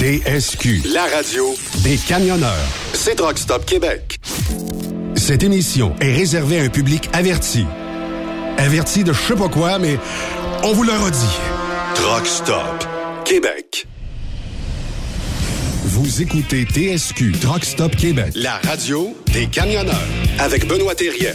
TSQ, la radio des camionneurs. C'est Truck Stop Québec. Cette émission est réservée à un public averti. Averti de je sais pas quoi, mais on vous le redit. Truck Stop Québec. Vous écoutez TSQ Truck Stop Québec, la radio des camionneurs avec Benoît Thérien.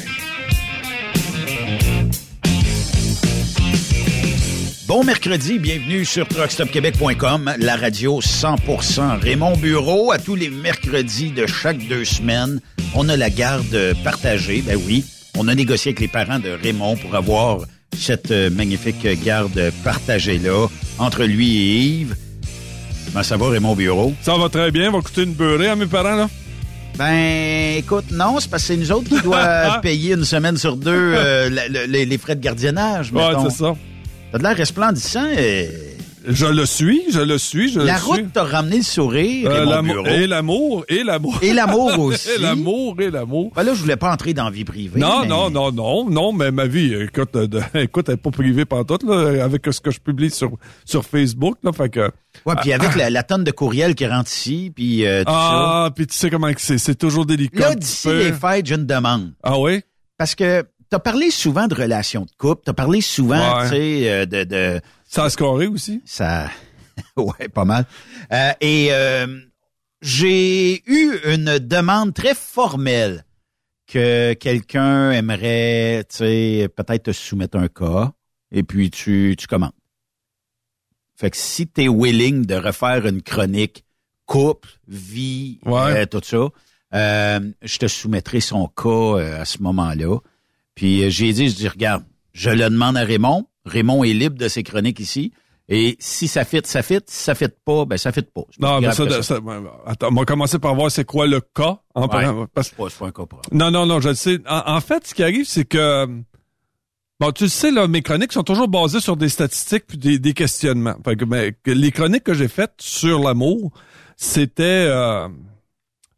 Bon mercredi, bienvenue sur truckstopquebec.com, la radio 100% Raymond Bureau. À tous les mercredis de chaque deux semaines, on a la garde partagée. Ben oui, on a négocié avec les parents de Raymond pour avoir cette euh, magnifique garde partagée-là entre lui et Yves. Comment ça va, Raymond Bureau? Ça va très bien. Va coûter une beurrée à mes parents, là? Ben, écoute, non, c'est parce que c'est nous autres qui doivent payer une semaine sur deux euh, les, les frais de gardiennage. Ouais, c'est ça. T'as de l'air resplendissant. Et... Je le suis, je le suis, je La le suis. route t'a ramené le sourire Euh, et mon l'amour- bureau. et l'amour, et l'amour. Et l'amour aussi. et l'amour, et l'amour. Ben là, je voulais pas entrer dans la vie privée. Non, mais- non, non, non, non, mais ma vie, écoute, euh, écoute, elle est pas privée pantoute, là, avec ce que je publie sur, sur Facebook, là, fait que... Ouais, puis avec la, la tonne de courriels qui rentre ici, puis euh, tout Ah, puis tu sais comment que c'est, c'est toujours ça. délicat. Là, d'ici les fêtes, j'ai une demande. Ah oui? Parce que t'as parlé souvent de relations de couple, t'as parlé souvent, Ouais. tu sais, euh, de, de... Ça a scoré aussi? Ça... ouais, pas mal. Euh, et euh, j'ai eu une demande très formelle que quelqu'un aimerait, tu sais, peut-être te soumettre un cas, et puis tu, tu commandes. Fait que si t'es willing de refaire une chronique couple, vie, Ouais. tout ça, je te soumettrai son cas à ce moment-là. Puis euh, j'ai dit, je dis, regarde, je le demande à Raymond. Raymond est libre de ses chroniques ici. Et si ça fit, ça fit. Si ça fit pas, ben ça fit pas. Non, mais ça, que ça- ouais, attends, on va commencer par voir c'est quoi le cas. En Ouais. parlant- parce- pas, pas un cas propre. non, non, non, je le sais. En, en fait, ce qui arrive, c'est que... Bon, tu le sais, là, mes chroniques sont toujours basées sur des statistiques puis des, des questionnements. Fait que, mais, que les chroniques que j'ai faites sur l'amour, c'était... euh,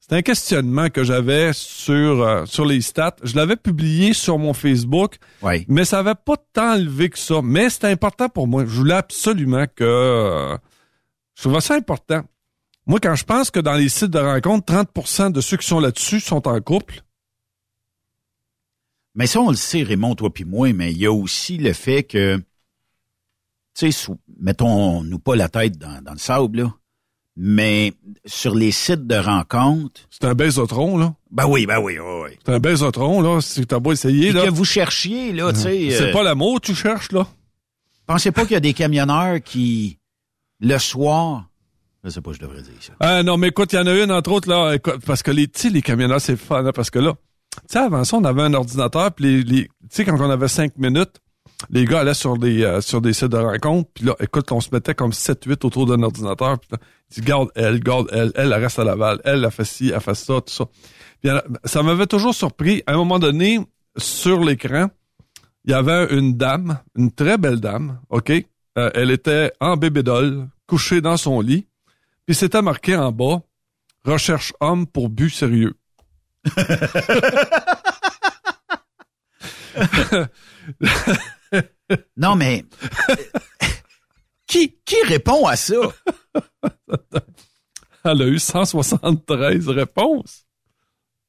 c'était un questionnement que j'avais sur euh, sur les stats. Je l'avais publié sur mon Facebook, Oui. mais ça avait pas tant levé que ça. Mais c'était important pour moi. Je voulais absolument que... euh, je trouvais ça important. Moi, quand je pense que dans les sites de rencontres, 30% de ceux qui sont là-dessus sont en couple, Mais ça, on le sait, Raymond, toi puis moi, mais il y a aussi le fait que, tu sais, mettons-nous pas la tête dans, dans le sable, là, mais sur les sites de rencontres, c'est un baisotron, là. ben oui, ben oui, oui, oui. C'est un baisotron, là. Si t'as pas essayé, Et là. que vous cherchiez, là, tu sais, C'est euh, pas l'amour que tu cherches, là. pensez pas qu'il y a des camionneurs qui, le soir, je sais pas, je devrais dire ça. Ah non, mais écoute, il y en a une, entre autres, là, écoute, parce que les, tu les camionneurs, c'est fun, là, parce que là, tu sais, avant ça, on avait un ordinateur, puis les, les- tu sais, quand on avait cinq minutes, les gars allaient sur des, euh, sur des sites de rencontres, puis là, écoute, on se mettait comme 7-8 autour d'un ordinateur, puis disent, garde elle, garde elle, elle, elle reste à Laval, elle, elle fait ci, elle fait ça, tout ça. Puis elle- ça m'avait toujours surpris, à un moment donné, sur l'écran, il y avait une dame, une très belle dame, OK? Euh, elle était en bébédole, couchée dans son lit, puis c'était marqué en bas, recherche homme pour but sérieux. Non, mais, qui, qui répond à ça? Elle a eu 173 réponses.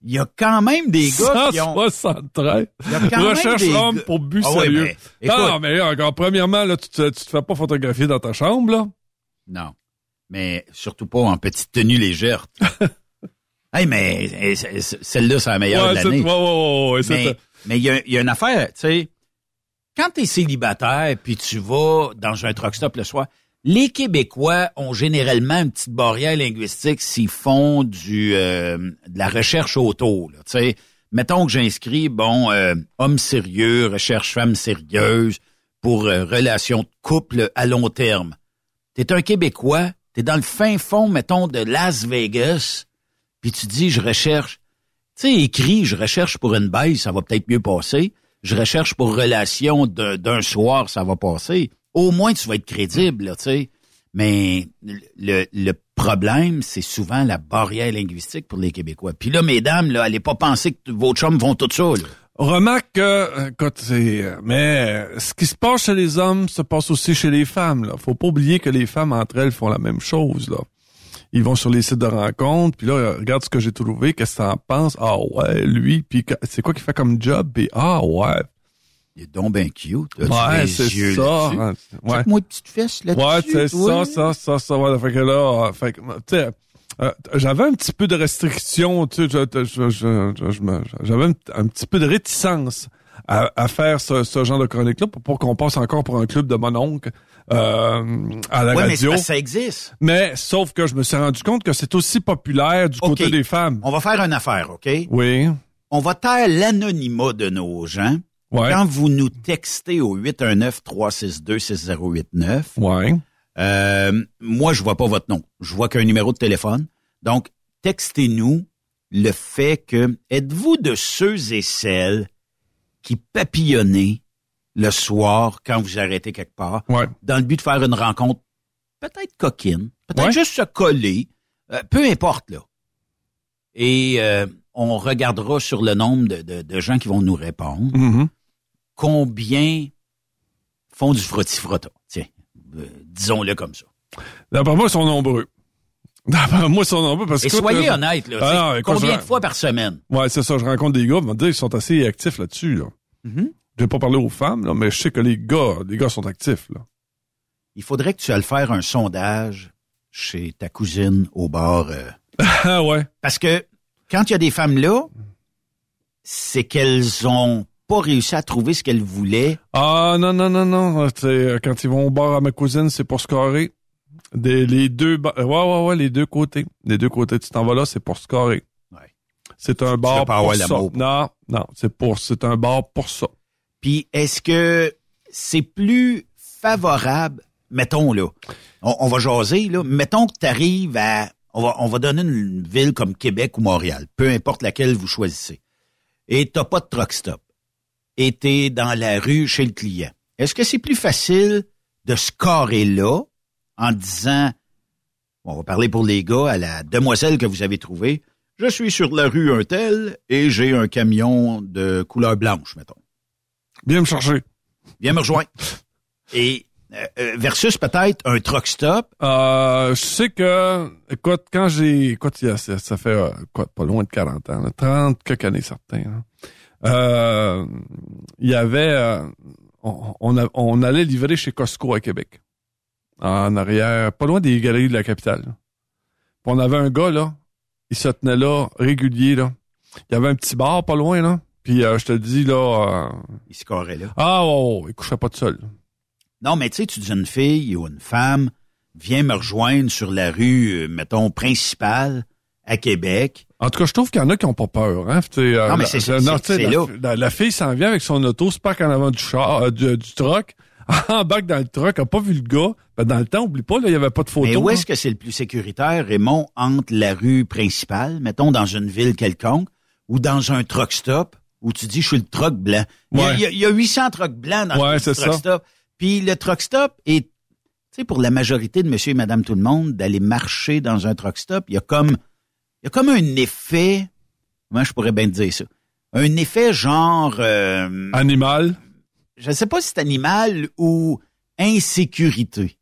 Il y a quand même des gars qui ont, 173. il y a quand même Recherche des homme gars- pour but Ah ouais, sérieux. mais, écoute, non, mais encore, premièrement, là, tu te, tu te fais pas photographier dans ta chambre, là. Non. Mais surtout pas en petite tenue légère. hey, mais eh, celle-là, c'est la meilleure ouais, de l'année. ouais, mais mais il y a, il y a une affaire, tu sais. Quand t'es célibataire puis tu vas dans un truck stop le soir, les Québécois ont généralement une petite barrière linguistique s'ils font du euh, de la recherche auto. Là, tu. Mettons que j'inscris, bon, euh, homme sérieux, recherche femme sérieuse pour euh, relation de couple à long terme. T'es un Québécois, t'es dans le fin fond, mettons, de Las Vegas, puis tu dis, je recherche. Tu sais, écrit, je recherche pour une baisse, ça va peut-être mieux passer. Je recherche pour relation d'un soir, ça va passer. Au moins, tu vas être crédible, tu sais. Mais le, problème, c'est souvent la barrière linguistique pour les Québécois. Puis là, mesdames, là, allez pas penser que vos chums vont tout ça. Remarque que, écoute, mais euh, ce qui se passe chez les hommes se passe aussi chez les femmes. Là. Faut pas oublier que les femmes entre elles font la même chose. Là. Ils vont sur les sites de rencontres, puis là, regarde ce que j'ai trouvé, qu'est-ce que t'en penses? Ah ouais, lui, puis c'est quoi qu'il fait comme job? Puis ah ouais, Il est donc bien cute. As-tu ouais, c'est ça. hein, Ouais. Check-moi une petite fesse là-dessus. Ouais, c'est ça, ça, ça, ça. Ouais, fait que là, euh, fait que, tu sais, euh, j'avais un petit peu de restriction, tu sais, j'avais un, un petit peu de réticence à, à faire ce, ce genre de chronique-là pour, pour qu'on passe encore pour un club de mon oncle euh, à la Ouais, mais radio. que ça existe. Mais sauf que je me suis rendu compte que c'est aussi populaire du côté des femmes. On va faire une affaire, OK? Oui. On va taire l'anonymat de nos gens. Ouais. Quand vous nous textez au 819-362-6089, Ouais. euh, moi, je vois pas votre nom. Je vois qu'un numéro de téléphone. Donc, textez-nous le fait que êtes-vous de ceux et celles qui papillonnez le soir quand vous arrêtez quelque part dans le but de faire une rencontre peut-être coquine, peut-être juste se coller, euh, peu importe là. Et euh, on regardera sur le nombre de, gens qui vont nous répondre Mm-hmm. combien font du frotti-frotta. Tiens, euh, disons-le comme ça. D'après moi, ils sont nombreux. D'après moi, ils sont nombreux parce Et que... soyez honnête, là. Ah c'est non, écoute, combien je- de fois par semaine? Ouais, c'est ça. Je rencontre des gars, ils vont me dire, ils sont assez actifs là-dessus, là. Mhm. Je vais pas parler aux femmes, là, mais je sais que les gars, les gars sont actifs, là. Il faudrait que tu ailles faire un sondage chez ta cousine au bar. euh, Ah ouais. Parce que quand il y a des femmes là, c'est qu'elles ont pas réussi à trouver ce qu'elles voulaient. Ah non, non, non, non. Sais, euh, Quand ils vont au bar à ma cousine, c'est pour scorer. Des, les deux ouais, ouais, ouais, les deux côtés. Les deux côtés, tu t'en vas là, c'est pour scorer. C'est un bar pour ça. Non, non, c'est pour, c'est un bar pour ça. Puis est-ce que c'est plus favorable, mettons là, on, on va jaser là, mettons que tu arrives à, on va, on va donner une ville comme Québec ou Montréal, peu importe laquelle vous choisissez, et t'as pas de truck stop, et t'es dans la rue chez le client. Est-ce que c'est plus facile de scorer là en disant, on va parler pour les gars à la demoiselle que vous avez trouvée, je suis sur la rue un tel et j'ai un camion de couleur blanche, mettons. Viens me chercher. Viens me rejoindre. Et euh, euh, versus peut-être un truck stop. Euh, je sais que, écoute, quand j'ai, écoute, ça, ça fait, euh, quoi, pas loin de 40 ans, là, 30 quelques années certains. Euh, il y avait, on, on, a- on allait livrer chez Costco à Québec, en arrière, pas loin des galeries de la capitale. Puis on avait un gars là, il se tenait là régulier là. Il y avait un petit bar pas loin là. Puis euh, je te dis là, euh, Il scorait là. ah ouais, il couchait pas tout seul. Non, mais tu sais, tu dis une fille ou une femme, viens me rejoindre sur la rue, euh, mettons, principale à Québec. En tout cas, je trouve qu'il y en a qui ont pas peur. Hein? Euh, Non, mais c'est- la- la- la fille s'en vient avec son auto, se parque en avant du char, euh, du, du truck, embarque dans le truck, a pas vu le gars. Ben, dans le temps, oublie pas, il y avait pas de photo. Mais où est-ce que c'est le plus sécuritaire, Raymond, entre la rue principale, mettons, dans une ville quelconque, ou dans un truck stop, où tu dis, je suis le truck blanc? Il y a- Ouais. y, a, il y a 800 trucks blancs dans Ouais, le c'est truck ça. stop. Puis le truck stop est, tu sais, pour la majorité de monsieur et madame tout le monde, d'aller marcher dans un truck stop, il y a comme, il y a comme un effet, moi je pourrais bien te dire ça, un effet genre, euh, Animal. Je ne sais pas si c'est animal ou insécurité.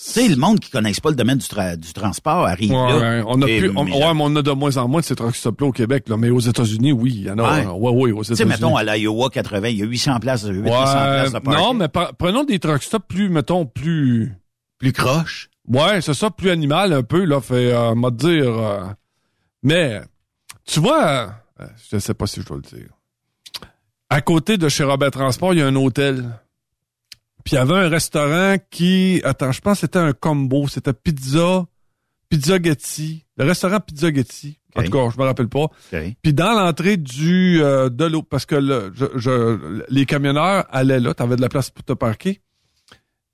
Sais, le monde qui connaisse pas le domaine du, tra- du transport arrive Ouais, là. ouais, on a plus, on, ouais, mais on a de moins en moins de ces truck stops-là au Québec, là. Mais aux États-Unis, oui, il y en a. Ouais. Ouais, aux Tu sais, États-Unis. mettons, à l'Iowa 80, il y a 800 places, 800 Ouais, places de parking. non, mais prenons des truck stops plus, mettons, plus, Plus croche. Ouais, c'est ça, plus animal un peu, là, fait, euh, m'a dire. euh, mais, tu vois, euh, je sais pas si je dois le dire. À côté de chez Robert Transport, il y a un hôtel. Puis il y avait un restaurant qui, attends, je pense que c'était un combo, c'était pizza, pizza Getty, le restaurant Pizza Getty. En tout cas, je me rappelle pas. Puis dans l'entrée du euh, de l'eau, parce que le, je, je- les camionneurs allaient là, t'avais de la place pour te parquer.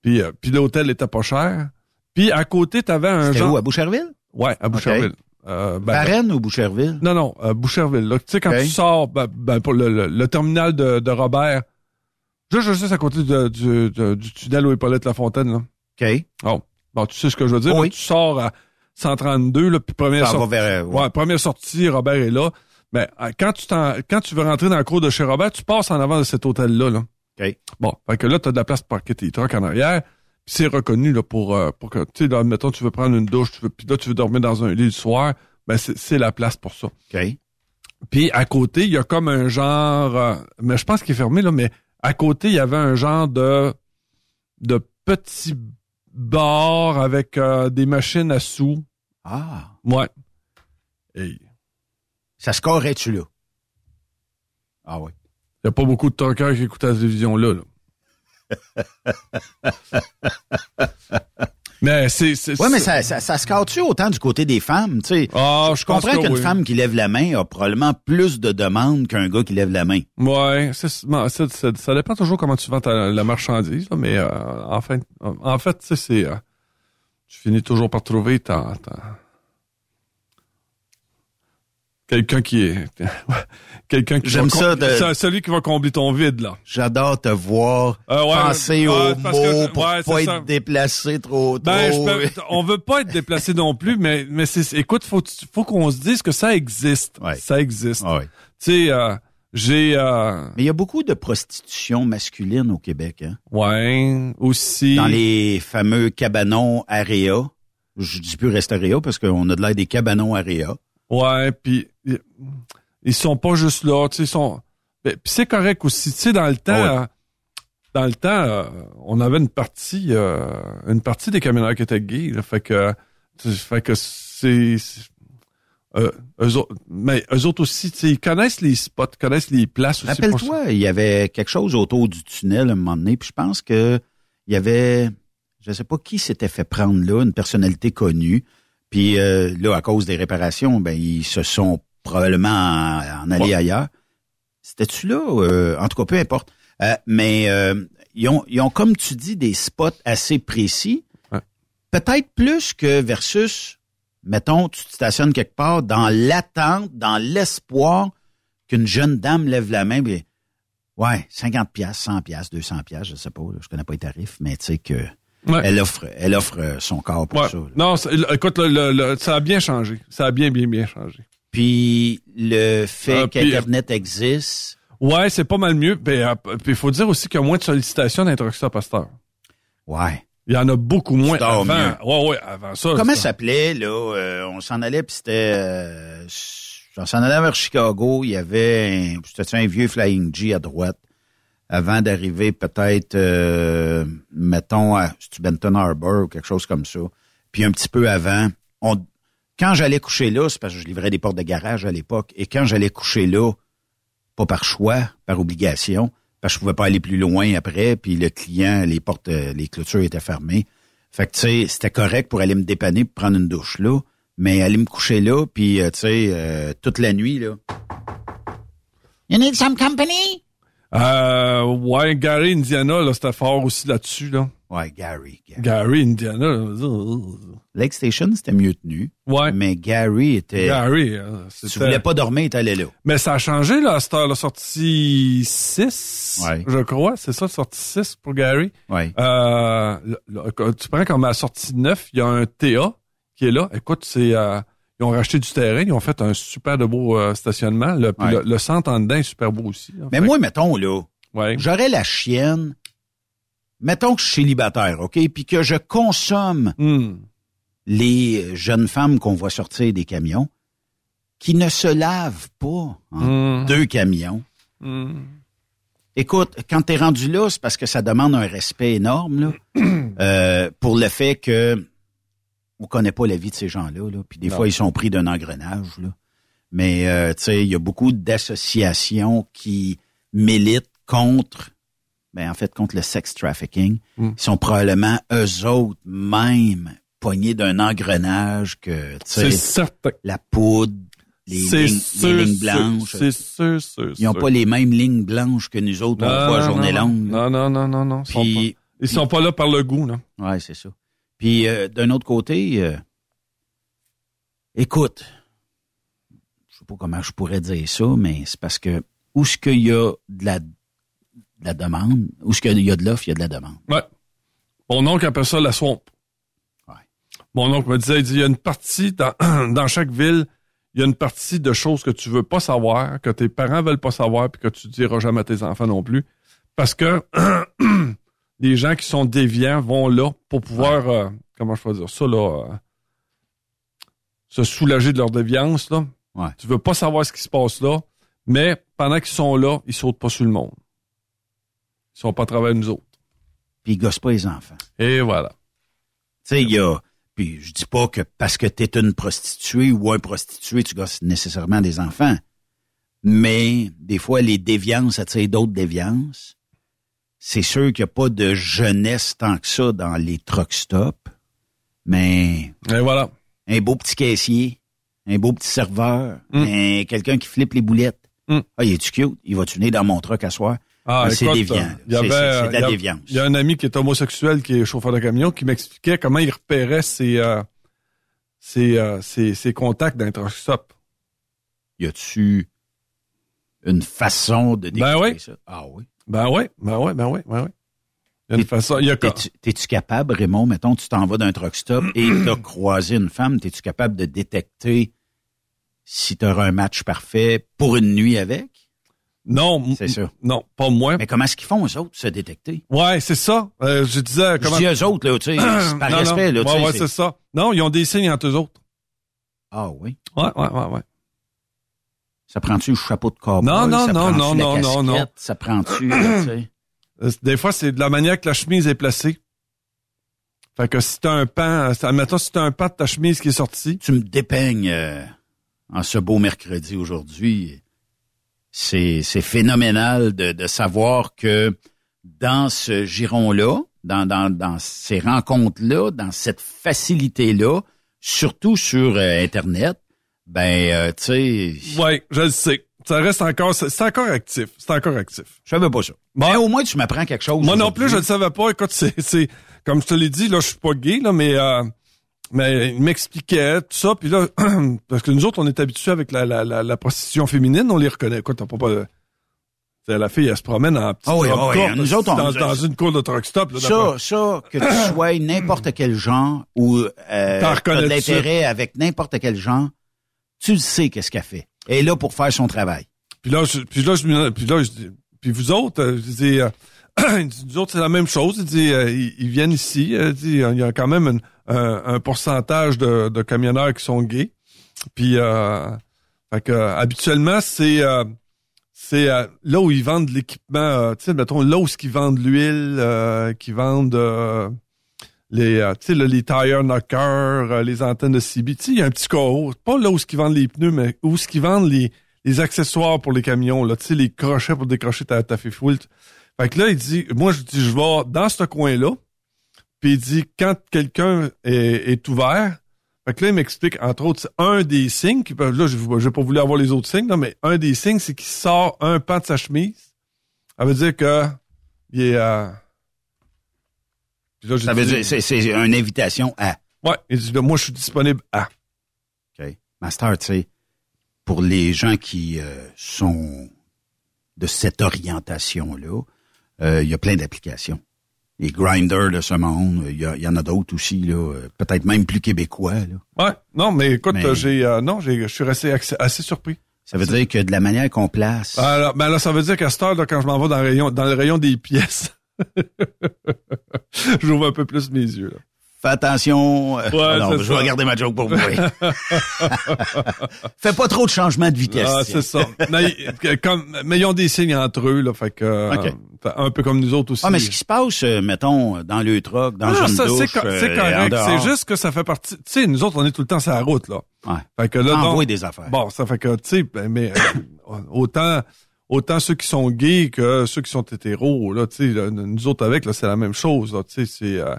Puis, euh, puis l'hôtel était pas cher. Puis à côté, t'avais un genre... où, à Boucherville? Ouais, à Boucherville. Euh, ben, Varennes ou Boucherville? non, non, euh, Boucherville. Là. Tu sais, quand tu sors ben, ben, pour le, le, le terminal de, de Robert, juste, juste à côté de- du, de- du tunnel où Hippolyte Lafontaine, là. OK. Oh. Bon, tu sais ce que je veux dire. Oui. tu sors à 132, là, puis première Ça va sortie. vers... Ouais, première sortie, Robert est là. Mais euh, quand tu quand tu veux rentrer dans le cours de chez Robert, tu passes en avant de cet hôtel-là. Là. OK. Bon, fait que là, tu as de la place pour parquer tes trucks en arrière. C'est reconnu là, pour, euh, pour que, tu sais, là, mettons, tu veux prendre une douche, tu veux, puis là, tu veux dormir dans un lit le soir, ben c'est, c'est la place pour ça. OK. Puis à côté, il y a comme un genre, euh, mais je pense qu'il est fermé, là, mais à côté, il y avait un genre de, de petit bar avec euh, des machines à sous. Ah. Ouais. Et Ça scorerait-tu là? Ah oui. Il n'y a pas beaucoup de truckers qui écoutent la télévision là. là. Mais c'est. c'est Oui, mais ça, ça, ça score-tu autant du côté des femmes? Tu sais, Ah, je comprends pense que qu'une oui. femme qui lève la main a probablement plus de demandes qu'un gars qui lève la main. Ouais, c'est- bon, ça dépend toujours comment tu vends ta- la marchandise, là, mais euh, en fait, en fait, tu sais, c'est. euh, tu finis toujours par trouver ta. ta- quelqu'un qui est quelqu'un qui J'aime ça de- c'est celui qui va combler ton vide là. J'adore te voir Ah ouais, penser ouais, aux que- mots pour ouais, pas être ça. déplacé trop Ben, trop. je peux- on veut pas être déplacé non plus, mais mais c'est écoute, faut faut qu'on se dise que ça existe. Ça existe. Ah. Tu sais, euh, j'ai euh, Mais il y a beaucoup de prostitution masculine au Québec, hein? ouais aussi. Dans les fameux cabanons Area. Je dis plus Restaria parce qu'on a de l'air des cabanons Area. Ouais, puis ils- sont pas juste là, tu sais, ils sont. ben, Puis c'est correct aussi, tu sais, dans le temps, Ah ouais. dans le temps, euh, on avait une partie, euh, une partie des camionneurs qui étaient gays, là, fait que, fait que c'est, euh, eux autres, mais eux autres aussi, ils connaissent les spots, connaissent les places aussi. Rappelle-toi, il y avait quelque chose autour du tunnel à un moment donné, puis je pense que il y avait, je sais pas qui s'était fait prendre là, une personnalité connue, puis euh, là, à cause des réparations, ben ils se sont probablement en, Ouais. ailleurs. C'était-tu là? Euh, en tout cas, peu importe. Euh, mais euh, ils, ont, ils ont, comme tu dis, des spots assez précis. Ouais. Peut-être plus que versus, mettons, tu te stationnes quelque part dans l'attente, dans l'espoir qu'une jeune dame lève la main. puis, ouais, 50 pièces, 100 pièces, 200 pièces, je sais pas, là, je connais pas les tarifs, mais tu sais que Ouais. elle offre, elle offre euh, son corps pour Ouais. ça. là. Non, écoute, le- le- le- ça a bien changé. Ça a bien, bien, bien changé. Puis le fait puis, qu'Internet existe, Ouais, c'est pas mal mieux. Ben, euh, Puis il faut dire aussi qu'il y a moins de sollicitations d'introduction à pasteur. ouais. Il y en a beaucoup moins avant. mieux. Ouais, ouais, avant ça. Comment ça s'appelait, là? euh, on s'en allait, puis c'était... Euh, on s'en allait vers Chicago. Il y avait un, c'était un vieux Flying G à droite. Avant d'arriver peut-être, euh, mettons, à Benton Harbor ou quelque chose comme ça. Puis un petit peu avant, on, quand j'allais coucher là, c'est parce que je livrais des portes de garage à l'époque, et quand j'allais coucher là, pas par choix, par obligation, parce que je pouvais pas aller plus loin après, puis le client, les portes, euh, les clôtures étaient fermées. Fait que, tu sais, c'était correct pour aller me dépanner pour prendre une douche là, mais aller me coucher là, puis, euh, tu sais, euh, toute la nuit, là. You need some company? Euh, ouais, Gary, Indiana, là, c'était fort aussi là-dessus, là. Ouais, Gary. Gary. Gary, Indiana. là, Lake Station, c'était mieux tenu. Ouais. Mais Gary était... Gary, euh, si tu c'était- voulais pas dormir, t'allais là. Mais ça a changé, là, à cette heure, la sortie 6, Ouais. je crois. C'est ça, sortie 6 pour Gary. Ouais. Euh, tu prends comme à la sortie 9, il y a un TA qui est là. Écoute, c'est euh, ils ont racheté du terrain, ils ont fait un super de beau euh, stationnement. Le, puis Ouais. le, le centre en dedans est super beau aussi. là. Mais Fait moi, mettons, là, ouais. j'aurais la chienne... Mettons que je suis célibataire, OK? Puis que je consomme Hmm. les jeunes femmes qu'on voit sortir des camions qui ne se lavent pas en Hmm. deux camions. Hmm. Écoute, quand t'es rendu là, c'est parce que ça demande un respect énorme là, euh, pour le fait que on connaît pas la vie de ces gens-là. Là, puis des Non. fois, ils sont pris d'un engrenage. Là. Mais euh, tu sais, il y a beaucoup d'associations qui militent contre, ben en fait, contre le sex trafficking. Mm. Ils sont probablement eux autres même pognés d'un engrenage que tu C'est sais, la poudre, les, lignes, sûr, les lignes sûr, blanches. C'est sûr, sûr, Ils n'ont pas les mêmes lignes blanches que nous autres, on Non, voit à non, journée non, longue. Non, non, non, non, non. Ils sont Puis, pas- Ils sont pas là par le goût, là. ouais, c'est ça. Puis, euh, d'un autre côté, euh, écoute, je sais pas comment je pourrais dire ça, mais c'est parce que où est-ce qu'il y a de la, la demande, où est-ce qu'il y a de l'offre, il y a de la demande. Ouais. Mon oncle appelle ça la swamp. Ouais. Mon oncle me disait, il dit, il y a une partie dans, dans chaque ville, il y a une partie de choses que tu veux pas savoir, que tes parents veulent pas savoir, puis que tu diras jamais à tes enfants non plus. Parce que les gens qui sont déviants vont là pour pouvoir, euh, comment je peux dire ça, là, euh, se soulager de leur déviance, là. Ouais. Tu veux pas savoir ce qui se passe là, mais pendant qu'ils sont là, ils sautent pas sur le monde. Ils sont pas à travers nous autres. Puis, ils gossent pas les enfants. Et voilà. Tu sais, il y a, puis je dis pas que parce que tu es une prostituée ou un prostitué, tu gosses nécessairement des enfants. Mais des fois, les déviances attirent d'autres déviances. C'est sûr qu'il n'y a pas de jeunesse tant que ça dans les truck stops. Mais Et voilà. un beau petit caissier, un beau petit serveur, Mm. un- quelqu'un qui flippe les boulettes. Mm. Ah, il est-tu cute? Il va-tu venir dans mon truck à soir? Ah, c'est déviant, il y C'est- avait, c'est- de la il y a- déviance. Il y a un ami qui est homosexuel, qui est chauffeur de camion, qui m'expliquait comment il repérait ses, euh, ses, euh, ses, ses contacts d'un truck stop. Y a-tu une façon de Ben décrire oui. ça? Ah oui. Ben oui, ben oui, ben oui, ben oui. Il y a une façon, il y a quoi? T'es-tu capable, Raymond, mettons, tu t'en vas d'un truck stop et t'as croisé une femme, t'es-tu capable de détecter si tu auras un match parfait pour une nuit avec? Non, C'est ça. Non, pas moi. Mais comment est-ce qu'ils font, eux autres, se détecter? Ouais, c'est ça. Euh, je disais Je comment. dis eux autres, là, tu sais, par Non, respect, non. là, tu Ouais, sais, ouais, c'est- ça. Non, ils ont des signes entre eux autres. Ah oui. Ouais, ouais, ouais, ouais. Ça prend-tu le chapeau de cowboy? Non, non, ça non, non, non, non, non. Ça prend-tu, tu sais? Euh, Des fois, c'est de la manière que la chemise est placée. Fait que si t'as un pan, euh, admettons, si t'as un pan de ta chemise qui est sorti, tu me dépeignes euh, en ce beau mercredi aujourd'hui. C'est, c'est phénoménal de, de savoir que dans ce giron-là, dans, dans, dans ces rencontres-là, dans cette facilité-là, surtout sur euh, Internet, ben, euh, tu sais, ouais, je le sais. Ça reste encore, c'est encore actif. C'est encore actif. je savais pas ça. Mais au moins, tu m'apprends quelque chose. Moi non plus, je ne savais pas. Écoute, c'est, c'est, comme je te l'ai dit, là, je suis pas gay, là, mais, euh, mais il m'expliquait tout ça. Puis là, parce que nous autres, on est habitués avec la, la, la, la prostitution féminine, on les reconnaît. Écoute, t'as pas pas. t'sais, la fille, elle se promène en petite Ah oui, ah oui, courte, nous autres, on- dans, dans une cour de truck stop. Là, Ça, ça, que tu sois n'importe quel genre ou euh, t'as de l'intérêt avec n'importe quel genre, tu le sais qu'est-ce qu'elle fait. Elle est là pour faire son travail. Puis là, je, puis là, je, puis là, je dis, puis vous autres, euh, je dis, euh, nous autres, c'est la même chose. Il dit, euh, ils, viennent ici. euh, il y a quand même un, pourcentage de, camionneurs qui sont gays. Puis, euh, fait que, euh, habituellement, c'est, là où ils vendent l'équipement. tu sais, mettons là où ils vendent l'huile, qui vendent les, tu sais, les tire knockers, les antennes de CB. Tu sais, il y a un petit corps. Pas là où ils vendent les pneus, mais où ils vendent les accessoires pour les camions, tu sais, les crochets pour décrocher ta, ta. Fait que là, il dit, moi, je dis, je vais dans ce coin-là, puis il dit, quand quelqu'un est, est ouvert, fait que là, il m'explique, entre autres, c'est un des signes, qui là, je n'ai pas voulu avoir les autres signes, là, mais un des signes, c'est qu'il sort un pan de sa chemise. Ça veut dire que il est... euh, puis là, Ça veut dit- dire, c'est, c'est une invitation à. Ouais, il dit, là, moi, je suis disponible à... OK. Master, tu sais, pour les gens qui euh, sont de cette orientation-là, euh, il y a plein d'applications. Les grinders de ce monde, il y, en a d'autres aussi, là, euh, peut-être même plus québécois. Là. Ouais, non, mais écoute, Mais- j'ai... euh, non, j'ai, je suis resté assez, assez surpris. Ça veut dire que de la manière qu'on place, Alors, ben là, ça veut dire qu'à cette heure, là, quand je m'en vais dans le rayon, dans le rayon des pièces, j'ouvre un peu plus mes yeux. Là. Fais attention. euh, Ouais, non, je vais ça. garder ma joke pour vous. Fais pas trop de changements de vitesse. Ah, c'est ça. comme, mais ils ont des signes entre eux, là, fait que euh, un peu comme nous autres aussi. Ah, mais ce qui se passe, euh, mettons, dans le truck, dans Ah, une ça, c'est euh, correct. C'est juste que ça fait partie. Tu sais, nous autres, on est tout le temps sur la route, là. Ouais. Fait que là, donc- des affaires. Bon, ça fait que, tu sais, ben, mais euh, autant, autant ceux qui sont gays que ceux qui sont hétéros, là, nous autres avec, là, c'est la même chose, là, c'est, euh,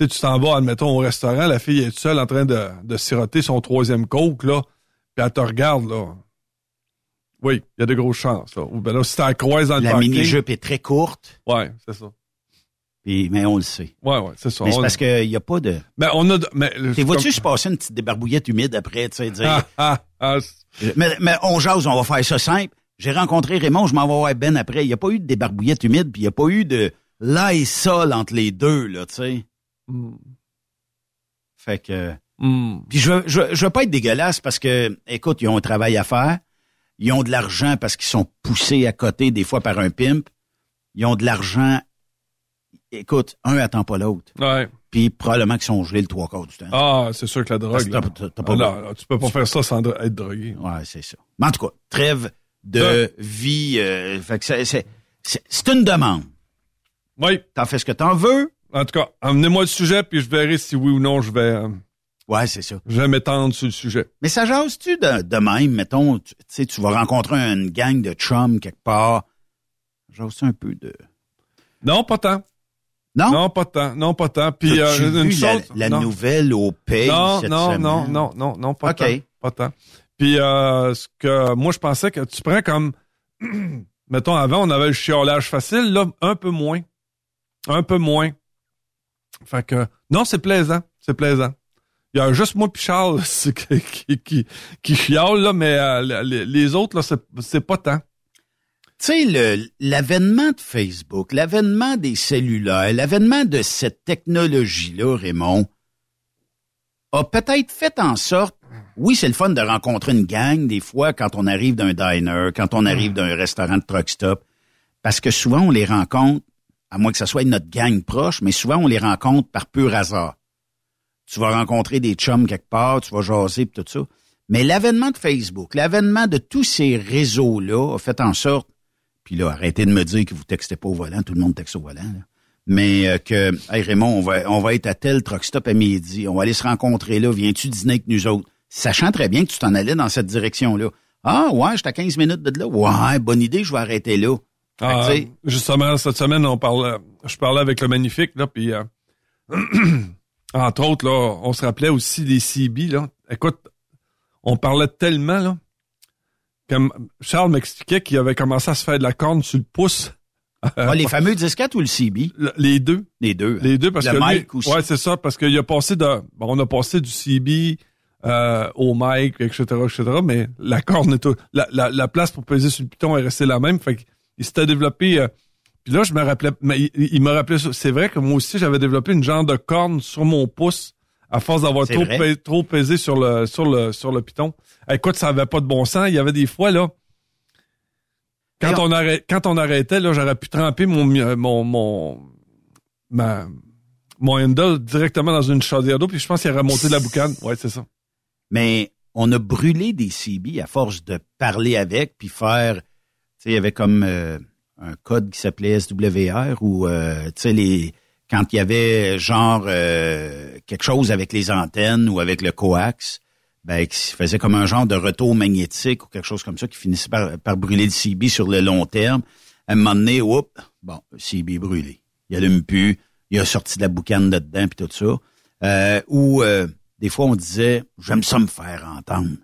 tu sais, tu t'en vas, admettons, au restaurant, la fille est seule en train de, de siroter son troisième coke, là, puis elle te regarde, là. Oui, il y a de grosses chances, là. Ou ben là, si t'en croises dans le La mini-jupe est très courte, Ouais, c'est ça. puis, mais on le sait. Ouais, ouais, c'est ça. Mais c'est parce qu'il n'y a pas de... Mais on a, de- mais, T'es vois-tu comme- passer une petite débarbouillette humide après, tu sais, dire... Ah, ah, ah, mais, mais on jase, on va faire ça simple. J'ai rencontré Raymond, je m'en vais voir Ben après. Il n'y a pas eu de débarbouillette humide, puis il n'y a pas eu de sol entre les deux, là, tu sais. Hmm. Fait que... Hmm. Puis je veux, je, veux- je veux pas être dégueulasse parce que, écoute, ils ont un travail à faire. Ils ont de l'argent parce qu'ils sont poussés à côté des fois par un pimp. Ils ont de l'argent. Écoute, un attend pas l'autre. Ouais. Puis probablement qu'ils sont gelés le trois quarts du temps. Ah, c'est sûr que la drogue. que pas Ah, non, non, tu peux pas faire ça sans être drogué. Ouais, c'est ça. Mais en tout cas, trêve de vie. euh, fait que c'est, c'est une demande. Oui. T'en fais ce que t'en veux. En tout cas, emmenez-moi le sujet, puis je verrai si oui ou non je vais, euh, Ouais, c'est ça. je vais m'étendre sur le sujet. Mais ça jase-tu de, de même, mettons, tu sais, tu vas rencontrer une gang de chums quelque part. Jase-tu un peu de... Non, pas tant. Non? Non, pas tant. Non, pas tant. Puis euh, une vu la, chose. la non. nouvelle au pays non, cette non, semaine? non, non, non, non, pas OK. tant. Pas tant. Puis euh, ce que moi je pensais que tu prends comme mettons avant on avait le chiolage facile, là un peu moins. Un peu moins. Fait que non, c'est plaisant, c'est plaisant. Il y a juste moi puis Charles qui, qui, qui, chiale, là, mais euh, les, autres, là, c'est pas tant. Tu sais, l'avènement de Facebook, l'avènement des cellulaires, l'avènement de cette technologie-là, Raymond, a peut-être fait en sorte, oui, c'est le fun de rencontrer une gang, des fois, quand on arrive d'un diner, quand on arrive d'un restaurant de truck stop, parce que souvent, on les rencontre, à moins que ce soit notre gang proche, mais souvent, on les rencontre par pur hasard. Tu vas rencontrer des chums quelque part, tu vas jaser, tout ça. Mais l'avènement de Facebook, l'avènement de tous ces réseaux-là a fait en sorte puis là, arrêtez de me dire que vous textez pas au volant. Tout le monde texte au volant. Mais euh, que, hey Raymond, on va, on va être à tel truck stop à midi. On va aller se rencontrer là. Viens-tu dîner avec nous autres? Sachant très bien que tu t'en allais dans cette direction-là. Ah, ouais, j'étais à 15 minutes de là. Ouais, bonne idée, je vais arrêter là. Ah, justement, cette semaine, on parlait, je parlais avec le magnifique, là, puis euh, entre autres, là, on se rappelait aussi des CB, là. Écoute, on parlait tellement, là, comme Charles m'expliquait qu'il avait commencé à se faire de la corne sur le pouce. Ah, les fameux disquettes ou le CB? les deux. Les deux. Les deux, parce le que mic aussi. Ouais, c'est ça, parce qu'il a passé de, bon, on a passé du CB euh, au mic, etc., etc., mais la corne tout, la, la, la, place pour peser sur le piton est restée la même, fait qu'il s'était développé, euh, puis là, je me rappelais, mais il, me rappelait, c'est vrai que moi aussi, j'avais développé une genre de corne sur mon pouce, à force d'avoir trop, trop pesé sur le, sur le, sur le piton. Écoute, ça avait pas de bon sens. Il y avait des fois, là, quand on, arrêtait, quand on arrêtait, là, j'aurais pu tremper mon, mon, mon, ma, mon handle directement dans une chaudière d'eau, puis je pense qu'il aurait monté de la boucane. Ouais, c'est ça. Mais on a brûlé des CB à force de parler avec, puis faire, il y avait comme euh, un code qui s'appelait SWR, ou, euh, tu sais, les, quand il y avait genre euh, quelque chose avec les antennes ou avec le coax, ben, qui faisait comme un genre de retour magnétique ou quelque chose comme ça qui finissait par, par brûler le CB sur le long terme. À un moment donné, oups, bon, le CB brûlé. Il allume plus, il a sorti de la boucane de dedans puis tout ça. Euh, ou euh, des fois, on disait, j'aime ça me faire entendre.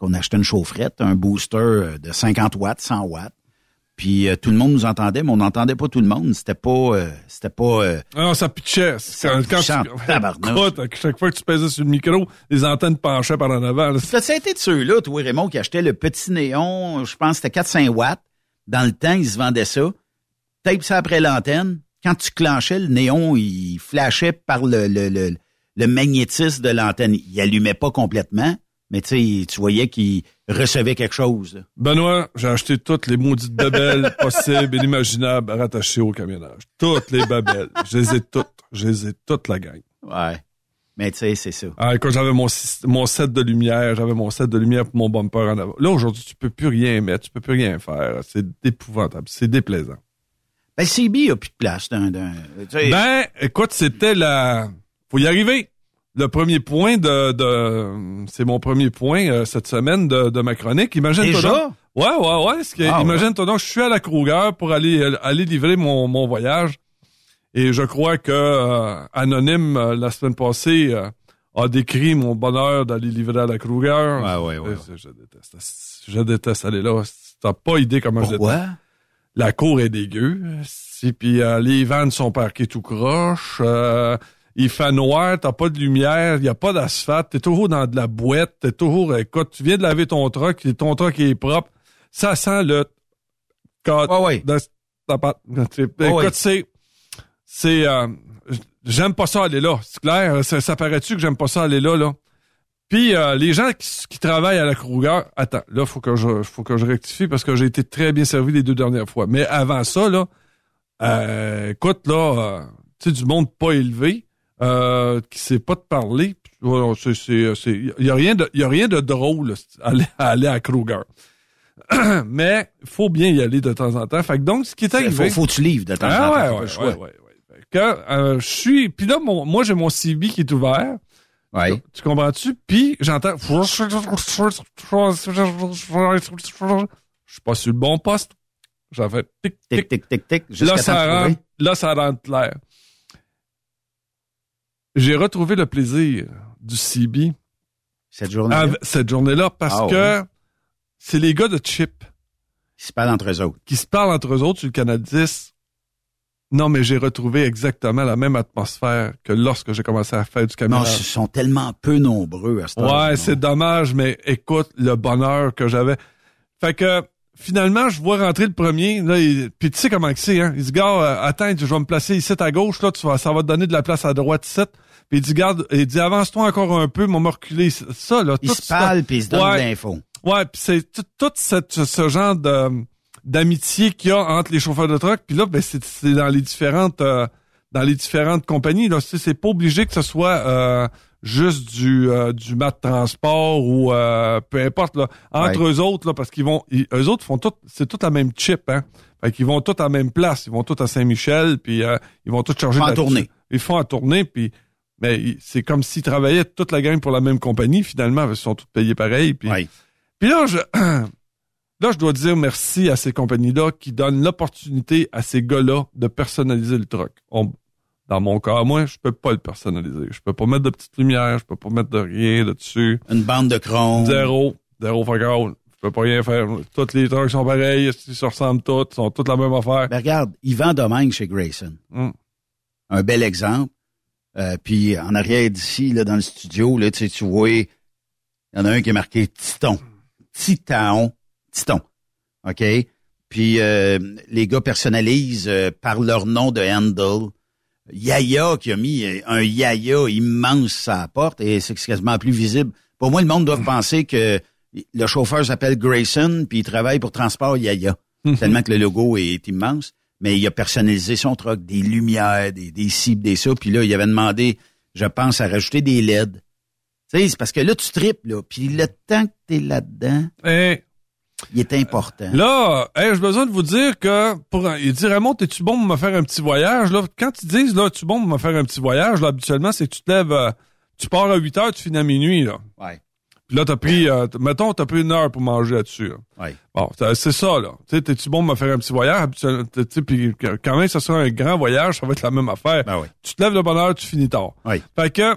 On achetait une chaufferette, un booster euh, de 50 watts, 100 watts. Puis euh, tout le monde nous entendait, mais on n'entendait pas tout le monde. C'était pas, euh, c'était pas. Euh, non, ça pitchait. Quand, quand tu, chaque fois que tu pesais sur le micro, les antennes penchaient par en avant. Ça, a été de ceux-là, toi Raymond, qui achetait le petit néon. Je pense que c'était 4-5 watts. Dans le temps, ils se vendaient ça. Tape ça après l'antenne. Quand tu clenchais, le néon, il flashait par le, le, le, le magnétisme de l'antenne. Il allumait pas complètement, mais tu voyais qu'il recevait quelque chose. Benoît, j'ai acheté toutes les maudites babelles possibles et inimaginables rattachées au camionnage. Toutes les babelles. je les ai toutes. Je les ai toutes, la gang. Ouais. Mais tu sais, c'est ça. Ah, quand j'avais mon, mon set de lumière, j'avais mon set de lumière pour mon bumper en avant. Là, aujourd'hui, tu peux plus rien mettre, tu peux plus rien faire. C'est épouvantable, c'est déplaisant. Ben, CB a plus de place d'un... Ben, écoute, c'était la... Faut y arriver le premier point de, de c'est mon premier point euh, cette semaine de, de ma chronique. Imagine Déjà? ouais, ouais, ouais. Que, ah, imagine toi donc, je suis à la Kruger pour aller aller livrer mon, mon voyage. Et je crois que euh, Anonyme, euh, la semaine passée, a décrit mon bonheur d'aller livrer à la Kruger. Ouais, ouais, ouais. Je, déteste. Je déteste aller là. T'as pas idée comment Pourquoi? je déteste. La cour est dégueu. Puis les vannes sont parquées tout croche il fait noir, t'as pas de lumière, il y a pas d'asphalte, t'es toujours dans de la boîte, t'es toujours, écoute, tu viens de laver ton truck, ton truck est propre, ça sent le code ouais, de Écoute, c'est, c'est, euh, j'aime pas ça aller là, c'est clair, ça, paraît-tu que j'aime pas ça aller là, là? Puis euh, les gens qui, travaillent à la Kruger, attends, là faut que je faut que je rectifie parce que j'ai été très bien servi les deux dernières fois. Mais avant ça là, euh, écoute là, tu sais du monde pas élevé, euh, qui sait pas te parler. Il y a rien de, y a rien de drôle à aller, à aller à Kruger. Mais il faut bien y aller de temps en temps. Fait que donc, ce qui est arrivé... Faut, faut que tu livres de temps ah, en temps. Ouais, ouais, ouais, ouais, Quand euh, je suis... Puis là, mon, moi, j'ai mon CB qui est ouvert. Ouais. Tu comprends-tu? Puis j'entends... Je suis pas sur le bon poste. J'en fais tic, tic, tic, tic, tic. Là, ça rentre, là, ça rentre clair j'ai retrouvé le plaisir du CB. Cette journée-là? Cette journée-là, parce ah, que c'est les gars de Chip. Qui se parlent entre eux autres. Qui se parlent entre eux autres sur le Canal 10. Non, mais j'ai retrouvé exactement la même atmosphère que lorsque j'ai commencé à faire du Non, camionnage. ils sont tellement peu nombreux à ce temps Ouais, c'est dommage, mais écoute le bonheur que j'avais. Fait que finalement, je vois rentrer le premier. Là, il- puis tu sais comment que c'est, hein? Il dit, gars, euh, attends, je vais me placer ici à gauche, là, tu vas, ça va te donner de la place à droite ici. Puis il dit, garde, il dit, avance-toi encore un peu, m'a reculé. Ça, là, Ils tout se parlent puis ils se donnent Ouais. l'info. Ouais, puis c'est tout, tout cette- ce genre de d'amitié qu'il y a entre les chauffeurs de truck. Puis là, ben c'est dans les différentes euh, dans les différentes compagnies. Là, c'est c'est pas obligé que ce soit euh, juste du euh, du mat de transport ou peu importe là. Entre Ouais. eux autres là, parce qu'ils vont, ils- eux autres font tout, c'est tout la même chip. Hein. Fait qu'ils vont tous à la même place. Ils vont tous à Saint-Michel, puis ils vont tous charger Font de en la- tournée. Ils font en tournée, puis mais c'est comme s'ils travaillaient toute la gang pour la même compagnie. Finalement, ils sont tous payés pareil. Puis puis là, je, là, je dois dire merci à ces compagnies-là qui donnent l'opportunité à ces gars-là de personnaliser le truck. On- dans mon cas, moi, je peux pas le personnaliser. Je peux pas mettre de petites lumières, je peux pas mettre de rien là-dessus. Une bande de chrome. Zéro. Zéro fuck all. Je peux pas rien faire. Toutes les trucks sont pareils, ils se ressemblent tous, sont toutes la même affaire. Ben regarde, Yvan Domingue chez Grayson. Hum. Un bel exemple. Euh, puis en arrière d'ici, là, dans le studio, là, tu sais, tu vois, il y en a un qui est marqué Titon. Titan. Titon. OK? Puis euh, les gars personnalisent euh, par leur nom de handle. Yaya qui a mis euh, un Yaya immense à la porte et c'est quasiment plus visible. Pour moi, le monde doit penser que le chauffeur s'appelle Grayson puis il travaille pour Transport Yaya. tellement que le logo est immense. Mais il a personnalisé son truck, des lumières, des, des cibles, des ça. Puis là, il avait demandé, je pense, à rajouter des LED. Tu sais, c'est parce que là, tu tripes, là. Puis le temps que t'es là-dedans, Et il est important. là, hey, j'ai besoin de vous dire que pour il dit Raymond, es-tu bon pour me faire un petit voyage? Là, quand ils disent là, es-tu bon pour me faire un petit voyage, là, habituellement, c'est que tu te lèves, euh, tu pars à 8 heures, tu finis à minuit, là. Ouais. Puis là, t'as pris, euh, mettons, t'as pris une heure pour manger là-dessus. là. Ouais. Bon, c'est ça, là. Tu sais, t'es-tu bon de me faire un petit voyage? Sais, puis quand même, ça sera un grand voyage, ça va être la même affaire. Ben. Tu te lèves de bonne heure, tu finis tard. Oui. Fait que,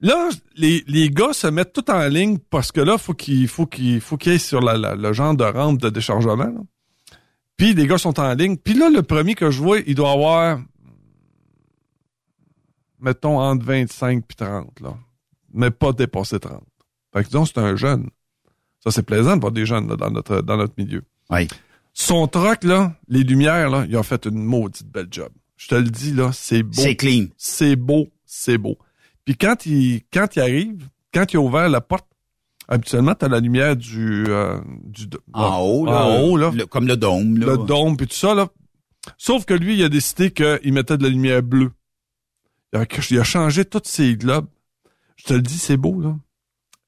là, les, les gars se mettent tout en ligne parce que là, faut qu'il faut qu'il faut qu'il y ait sur la, la- le genre de rampe de déchargement. là. Puis les gars sont en ligne. Puis là, le premier que je vois, il doit avoir, mettons, entre 25 puis 30, là. Mais pas dépasser 30. Fait que disons, c'est un jeune. Ça, c'est plaisant de voir des jeunes là, dans, notre, dans notre milieu. Oui. Son truck, là, les lumières, là, ils ont fait une maudite belle job. Je te le dis, là, c'est beau. C'est clean. C'est beau, c'est beau. Puis quand il, quand il arrive, quand il a ouvert la porte, habituellement, t'as la lumière du, euh, du En haut, là. en haut, là. Le- comme le dôme, là. le dôme puis tout ça, là. Sauf que lui, il a décidé qu'il mettait de la lumière bleue. Il a, il a changé tous ses globes. Je te le dis, c'est beau, là.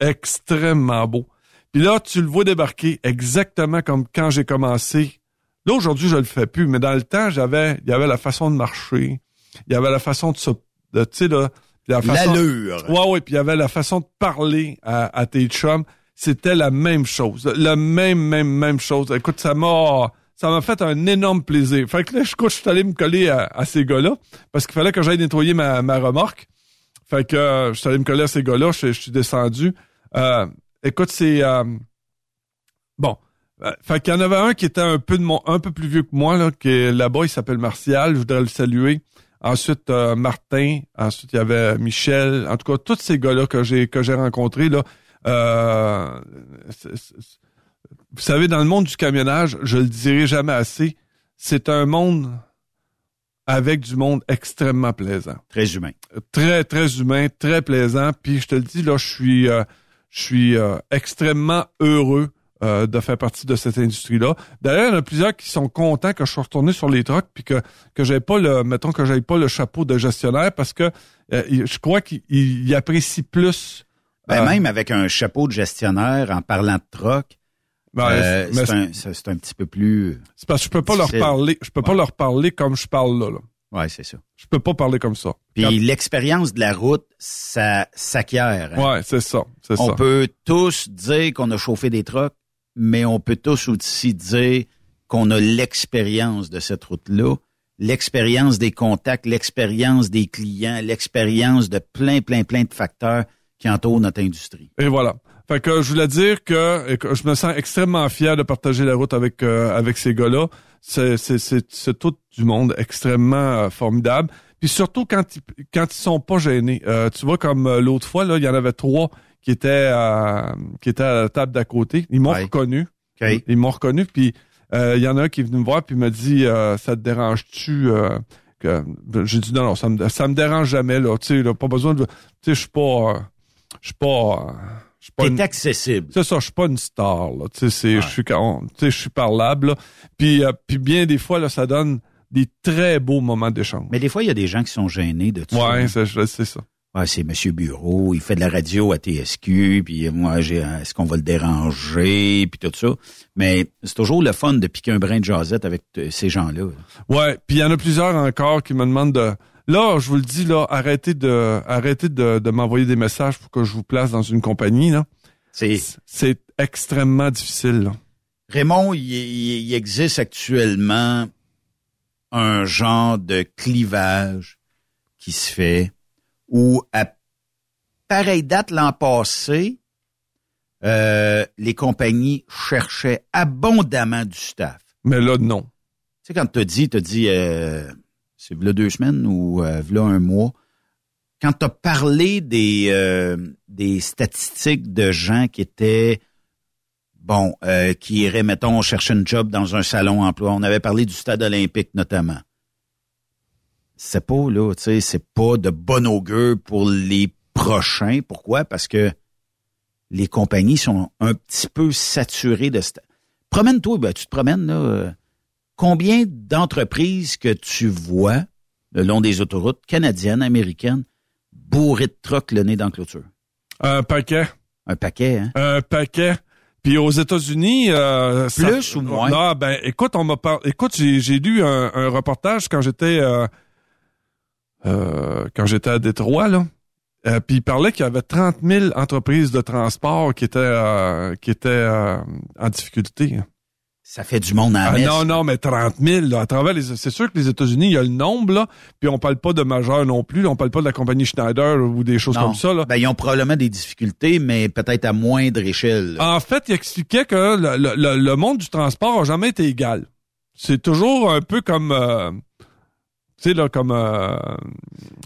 Extrêmement beau. Puis là, tu le vois débarquer exactement comme quand j'ai commencé. Là, aujourd'hui, je le fais plus, mais dans le temps, j'avais, il y avait la façon de marcher. Il y avait la façon de se, de, tu sais, là, la façon. L'allure. Ouais, ouais, puis il y avait la façon de parler à, à tes chums. C'était la même chose. La même, même, même chose. Écoute, ça m'a, ça m'a fait un énorme plaisir. Fait que là, je, je suis allé me coller à, à ces gars-là parce qu'il fallait que j'aille nettoyer ma, ma remorque. Fait que euh, je suis allé me coller à ces gars-là. Je, suis descendu. Euh, écoute, c'est, euh, bon. Fait qu'il y en avait un qui était un peu de mon, un peu plus vieux que moi, là, qui est là-bas, il s'appelle Martial, je voudrais le saluer. Ensuite, Martin. Ensuite, il y avait Michel. En tout cas, tous ces gars-là que j'ai que j'ai rencontrés, là. vous savez, dans le monde du camionnage, je le dirai jamais assez, c'est un monde avec du monde extrêmement plaisant Très humain. très très humain, très plaisant. Puis je te le dis là, je suis euh, je suis euh, extrêmement heureux euh, de faire partie de cette industrie-là. D'ailleurs, il y en a plusieurs qui sont contents que je sois retourné sur les trucks puis que que j'ai pas le mettons que j'aille pas le chapeau de gestionnaire parce que euh, je crois qu'ils ils apprécient plus. Ben, euh, même avec un chapeau de gestionnaire en parlant de troc, ben, euh, c'est un, un petit peu plus... c'est parce que je peux pas leur parler, je peux pas leur parler comme je parle là. là. Ouais, c'est ça. Je peux pas parler comme ça. Puis Quand- l'expérience de la route, ça s'acquiert. hein. ouais, c'est ça, c'est On ça. peut tous dire qu'on a chauffé des trucks, mais on peut tous aussi dire qu'on a l'expérience de cette route-là, l'expérience des contacts, l'expérience des clients, l'expérience de plein, plein, plein de facteurs qui entourent notre industrie. Et voilà. Fait que je voulais dire que, que je me sens extrêmement fier de partager la route avec euh, avec ces gars-là. C'est c'est c'est c'est tout du monde extrêmement euh, formidable. Puis surtout quand ils quand ils sont pas gênés. Euh, tu vois comme euh, l'autre fois là, il y en avait trois qui étaient qui étaient à la table d'à côté. Ils m'ont Ouais. reconnu. OK. Ils m'ont reconnu. Puis euh, il y en a un qui est venu me voir puis m'a dit euh, ça te dérange-tu euh, que j'ai dit non non ça me ça me dérange jamais là. Tu sais pas besoin de tu sais je suis pas je suis pas je suis une- accessible. c'est ça, je suis pas une star, là. Ouais. je suis, on- je suis parlable, là. Puis, euh, puis bien des fois, là, ça donne des très beaux moments d'échange. Mais des fois, il y a des gens qui sont gênés de tout Ouais, ça. c'est, je- c'est ça. Ouais, c'est Monsieur Bureau, il fait de la radio à TSQ, puis moi, j'ai, est-ce qu'on va le déranger, puis tout ça. Mais c'est toujours le fun de piquer un brin de jasette avec euh, ces gens-là. Ouais, puis il y en a plusieurs encore qui me demandent de. Là, je vous le dis, là, arrêtez de, arrêtez de, de m'envoyer des messages pour que je vous place dans une compagnie, là. C'est C'est extrêmement difficile, là. Raymond, il, il- il existe actuellement un genre de clivage qui se fait où à pareille date l'an passé, euh, les compagnies cherchaient abondamment du staff. Mais là, non. Tu sais, quand t'as dit, t'as dit, euh, c'est là deux semaines ou euh, là un mois, quand t'as parlé des, euh, des statistiques de gens qui étaient, bon, euh, qui iraient, mettons, chercher un job dans un salon emploi, on avait parlé du stade olympique notamment. C'est pas, là, tu sais, c'est pas de bon augure pour les prochains. Pourquoi? Parce que les compagnies sont un petit peu saturées de... Promène-toi, ben, tu te promènes, là... combien d'entreprises que tu vois le long des autoroutes canadiennes, américaines, bourrées de trucks le nez dans la clôture? Un paquet. Un paquet, hein? Un paquet. Puis aux États-Unis, euh, ça- Plus ou moins? Non, ben écoute, on m'a par... écoute, j'ai, j'ai lu un, un reportage quand j'étais euh, euh, quand j'étais à Détroit là. Euh, puis il parlait qu'il y avait 30 000 entreprises de transport qui étaient euh, qui étaient euh, en difficulté. Ça fait du monde à la Ah, messe. non, non, mais 30 000, là, à travers les, c'est sûr que les États-Unis, il y a le nombre, là, puis on parle pas de majeur non plus, là, on parle pas de la compagnie Schneider ou des choses Non. comme ça, là. Ben, ils ont probablement des difficultés, mais peut-être à moindre échelle. là. En fait, il expliquait que le, le- le- le monde du transport a jamais été égal. C'est toujours un peu comme, euh, tu sais, là, comme euh,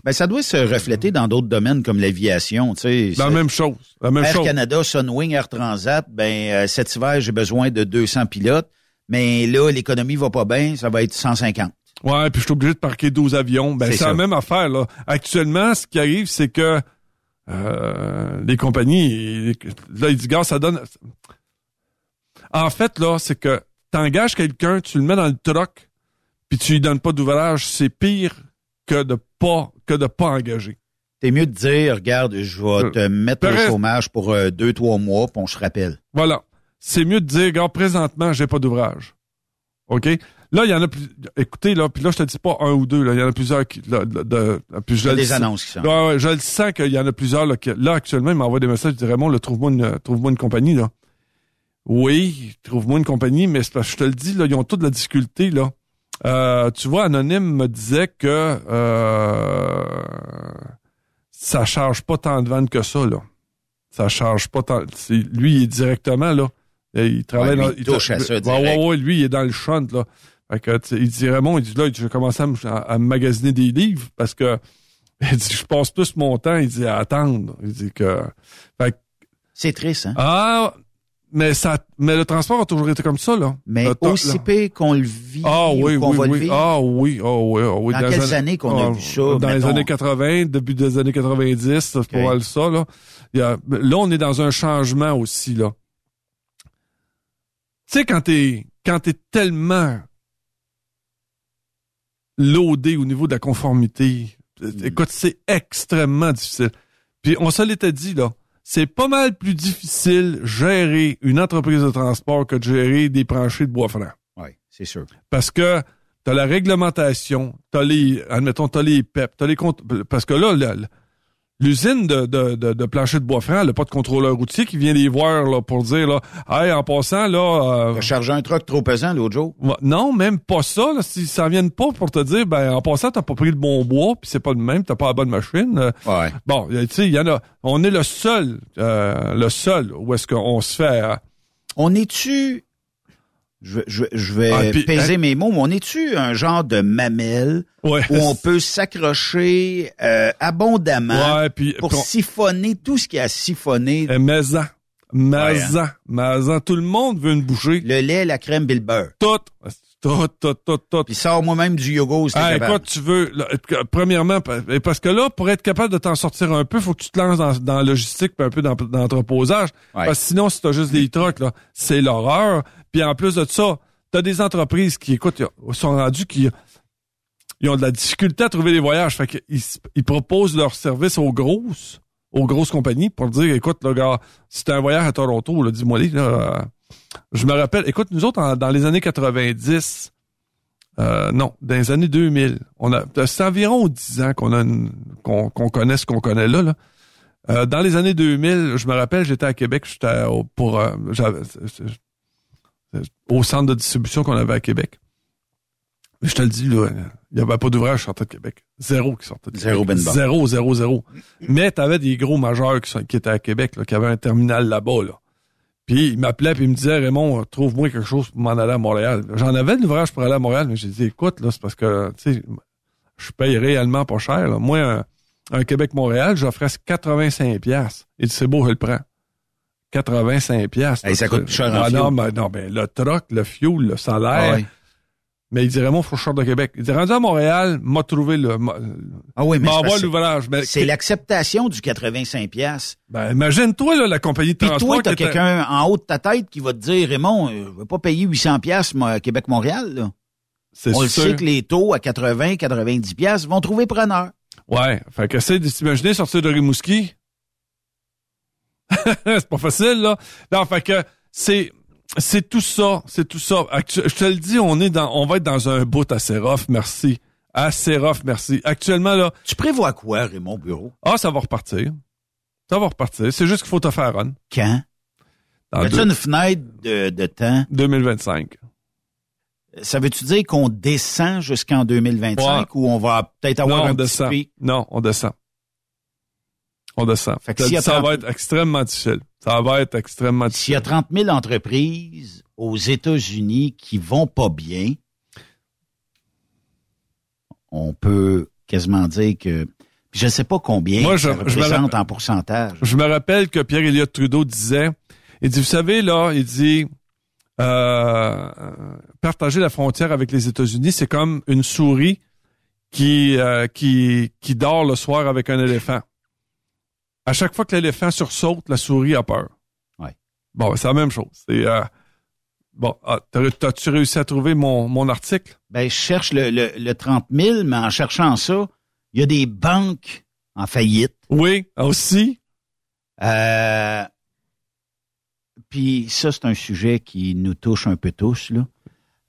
Ben, ça doit se refléter dans d'autres domaines comme l'aviation, tu sais. la même chose. La même Air chose. Canada, Sunwing, Air Transat, ben, euh, cet hiver, j'ai besoin de 200 pilotes, mais là, l'économie va pas bien, ça va être 150. Ouais, puis je suis obligé de parquer 12 avions. Ben, C'est la même affaire, là. Actuellement, ce qui arrive, c'est que euh, les compagnies, là, ils disent, gars, ça donne... En fait, là, c'est que t'engages quelqu'un, tu le mets dans le truck, puis tu lui donnes pas d'ouvrage, c'est pire que de pas que de pas engager. T'es mieux de dire, regarde, je vais te mettre au chômage pour euh, deux, trois mois, puis on se rappelle. Voilà. C'est mieux de dire, gars, présentement, j'ai pas d'ouvrage. OK? Là, il y en a plus. Écoutez, là, puis là, je te dis pas un ou deux, là. Il y en a plusieurs qui. Là, de, de- puis je Il y a des annonces qui sont. Ouais, je le sens qu'il y en a plusieurs, là, qui- là, actuellement, ils m'envoient des messages, ils disent, Raymond, trouve-moi une, trouve-moi une compagnie, là. Oui, trouve-moi une compagnie, mais c'est parce que je te le dis, là, ils ont toute la difficulté, là. Euh, tu vois, Anonyme me disait que euh, ça charge pas tant de ventes que ça, là. Ça charge pas tant. Lui, il est directement, là. Il travaille Ouais, lui, dans. il touche à ça Ouais, ouais, ouais, lui, il est dans le shunt, là. Fait que, il dit Raymond, il dit là, je vais commencer à, me- à- magasiner des livres parce que il dit, je passe plus mon temps, il dit à attendre. Il dit que. Fait que, C'est triste, hein? ah, mais ça, mais le transport a toujours été comme ça, là. mais Le aussi là. pire qu'on le vit Ah oui, ou qu'on oui, va le oui. vivre. Ah oui, ah oui, ah oui. Dans les quelles années qu'on a ah, vu ça, Dans les années 80, début des années 90, c'est pas ça, là. Il y a, là, on est dans un changement aussi, là. Tu sais, quand t'es, quand t'es tellement loadé au niveau de la conformité, Mm. écoute, c'est extrêmement difficile. Puis on se l'était dit, là. C'est pas mal plus difficile gérer une entreprise de transport que de gérer des planchers de bois franc. Oui, c'est sûr. Parce que t'as la réglementation, t'as les, admettons, t'as les PEP, t'as les comptes, parce que là, le, L'usine de, de, de, de plancher de bois franc, elle n'a pas de contrôleur routier qui vient les voir là, pour dire là, hey, en passant, là. Euh, chargé un truck trop pesant l'autre jour. Non, même pas ça. Là, si ça vient pas pour te dire, ben en passant, t'as pas pris le bon bois, puis c'est pas le même, t'as pas la bonne machine. Euh, ouais. Bon, tu sais, il y en a. On est le seul, euh, le seul où est-ce qu'on se fait. Euh, on est-tu je, je, je vais ah, peser hein? mes mots, mais on est-tu un genre de mamelle où on peut s'accrocher euh, abondamment pour siphonner tout ce qui a siphonné? Euh, maison. Hein. Tout le monde veut une bouchée. Le lait, la crème, le beurre. Tout. Tout, tout, tout, tout. Puis sort moi-même du yoga ah, écoute, tu veux, premièrement, parce que là, pour être capable de t'en sortir un peu, faut que tu te lances dans, dans la logistique puis un peu dans, dans l'entreposage. Parce que sinon, si t'as juste des trucs, là, c'est l'horreur. Puis en plus de ça, t'as des entreprises qui, écoute, sont rendues qui ils ont de la difficulté à trouver des voyages. Fait qu'ils ils proposent leurs services aux grosses, aux grosses compagnies pour dire, écoute, là, gars, si t'as un voyage à Toronto, dis-moi là, je me rappelle, écoute, nous autres, dans les années 90, euh, non, dans les années 2000, on a, c'est environ 10 ans qu'on a qu'on, connaît ce qu'on connaît là. là. Euh, dans les années 2000, je me rappelle, j'étais à Québec, j'étais pour, euh, au centre de distribution qu'on avait à Québec. Je te le dis, là, il n'y avait pas d'ouvrage qui sortait de Québec. Zéro qui sortait de zéro Québec. Zéro, zéro, zéro. Mais tu avais des gros majeurs qui, qui, étaient à Québec, là, qui avaient un terminal là-bas. Là. Puis il m'appelait puis il me disait Raymond, trouve-moi quelque chose pour m'en aller à Montréal. J'en avais de l'ouvrage pour aller à Montréal, mais j'ai dit écoute, là, c'est parce que tu sais, je paye réellement pas cher. Moi, un, Québec-Montréal, j'offrais 85 pièces. Il dit c'est beau, je le prends. 85 pièces. ça coûte cher en ah, non, mais, non, ben, le truck, le fuel, le salaire. Ah mais il dirait, mon faut de Québec. Il dit, rendu à Montréal, m'a trouvé le, ah oui, mais l'ouvrage. C'est l'acceptation du 85 pièces. Ben, imagine-toi, là, la compagnie de transport. Puis toi, t'as quelqu'un en haut de ta tête qui va te dire, Raymond, euh, je vais pas payer 800 pièces, Québec-Montréal, là. C'est On le sait que les taux à 80, 90 pièces vont trouver preneur. Ouais. Fait que c'est de s'imaginer sortir de Rimouski. c'est pas facile, là. Non, fait que c'est, c'est tout ça, c'est tout ça. je te le dis, on est dans, on va être dans un bout assez rough, merci. Assez rough, merci. Actuellement, là. Tu prévois quoi, Raymond Bureau? Ah, ça va repartir. Ça va repartir. C'est juste qu'il faut te faire run. Quand? Dans une fenêtre de, temps? 2025. Ça veut-tu dire qu'on descend jusqu'en 2025 ou on va peut-être avoir un descend. Non, on descend. On descend. ça va être extrêmement difficile. Ça va être extrêmement difficile. S'il y a 30 000 entreprises aux États-Unis qui vont pas bien, on peut quasiment dire que je ne sais pas combien Moi, je, ça représente en pourcentage. Je me rappelle que Pierre Elliott Trudeau disait, il dit, vous savez, là, il dit, euh, partager la frontière avec les États-Unis, c'est comme une souris qui, euh, qui, qui dort le soir avec un éléphant. À chaque fois que l'éléphant sursaute, la souris a peur. Ouais. Bon, c'est la même chose. C'est euh, bon. Ah, T'as-tu réussi à trouver mon, mon article? Ben, je cherche le, le, le 30 000, mais en cherchant ça, il y a des banques en faillite. Oui, aussi. Euh, puis ça, c'est un sujet qui nous touche un peu tous. Là.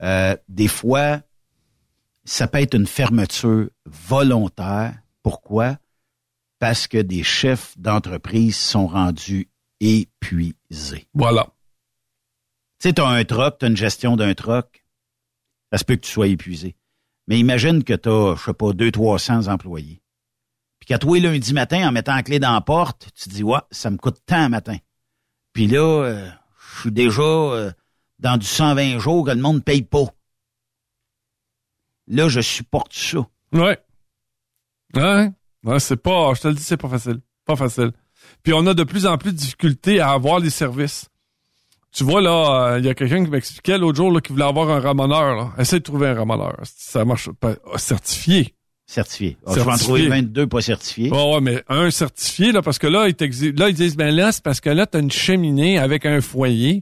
Euh, des fois, ça peut être une fermeture volontaire. Pourquoi? Parce que des chefs d'entreprise sont rendus épuisés. Voilà. Tu sais, tu as un troc, tu as une gestion d'un troc, ça se peut que tu sois épuisé. Mais imagine que tu as, je sais pas, 200-300 employés. Puis qu'à toi, lundi matin, en mettant la clé dans la porte, tu te dis, ouais, ça me coûte tant un matin. Puis là, euh, je suis déjà euh, dans du 120 jours que le monde ne paye pas. Là, je supporte ça. Ouais. Ouais. Ouais, c'est pas, je te le dis, c'est pas facile. Pas facile. Puis on a de plus en plus de difficultés à avoir les services. Tu vois, là, il euh, y a quelqu'un qui m'expliquait l'autre jour là, qui voulait avoir un ramoneur. Là. Essaye de trouver un ramoneur. Ça marche pas. certifié. Certifié. Oh, je vais en trouver 22 pas certifiés. Ouais, ouais, mais un certifié, là, parce que là, ils, là, ils disent, ben là, c'est parce que là, t'as une cheminée avec un foyer.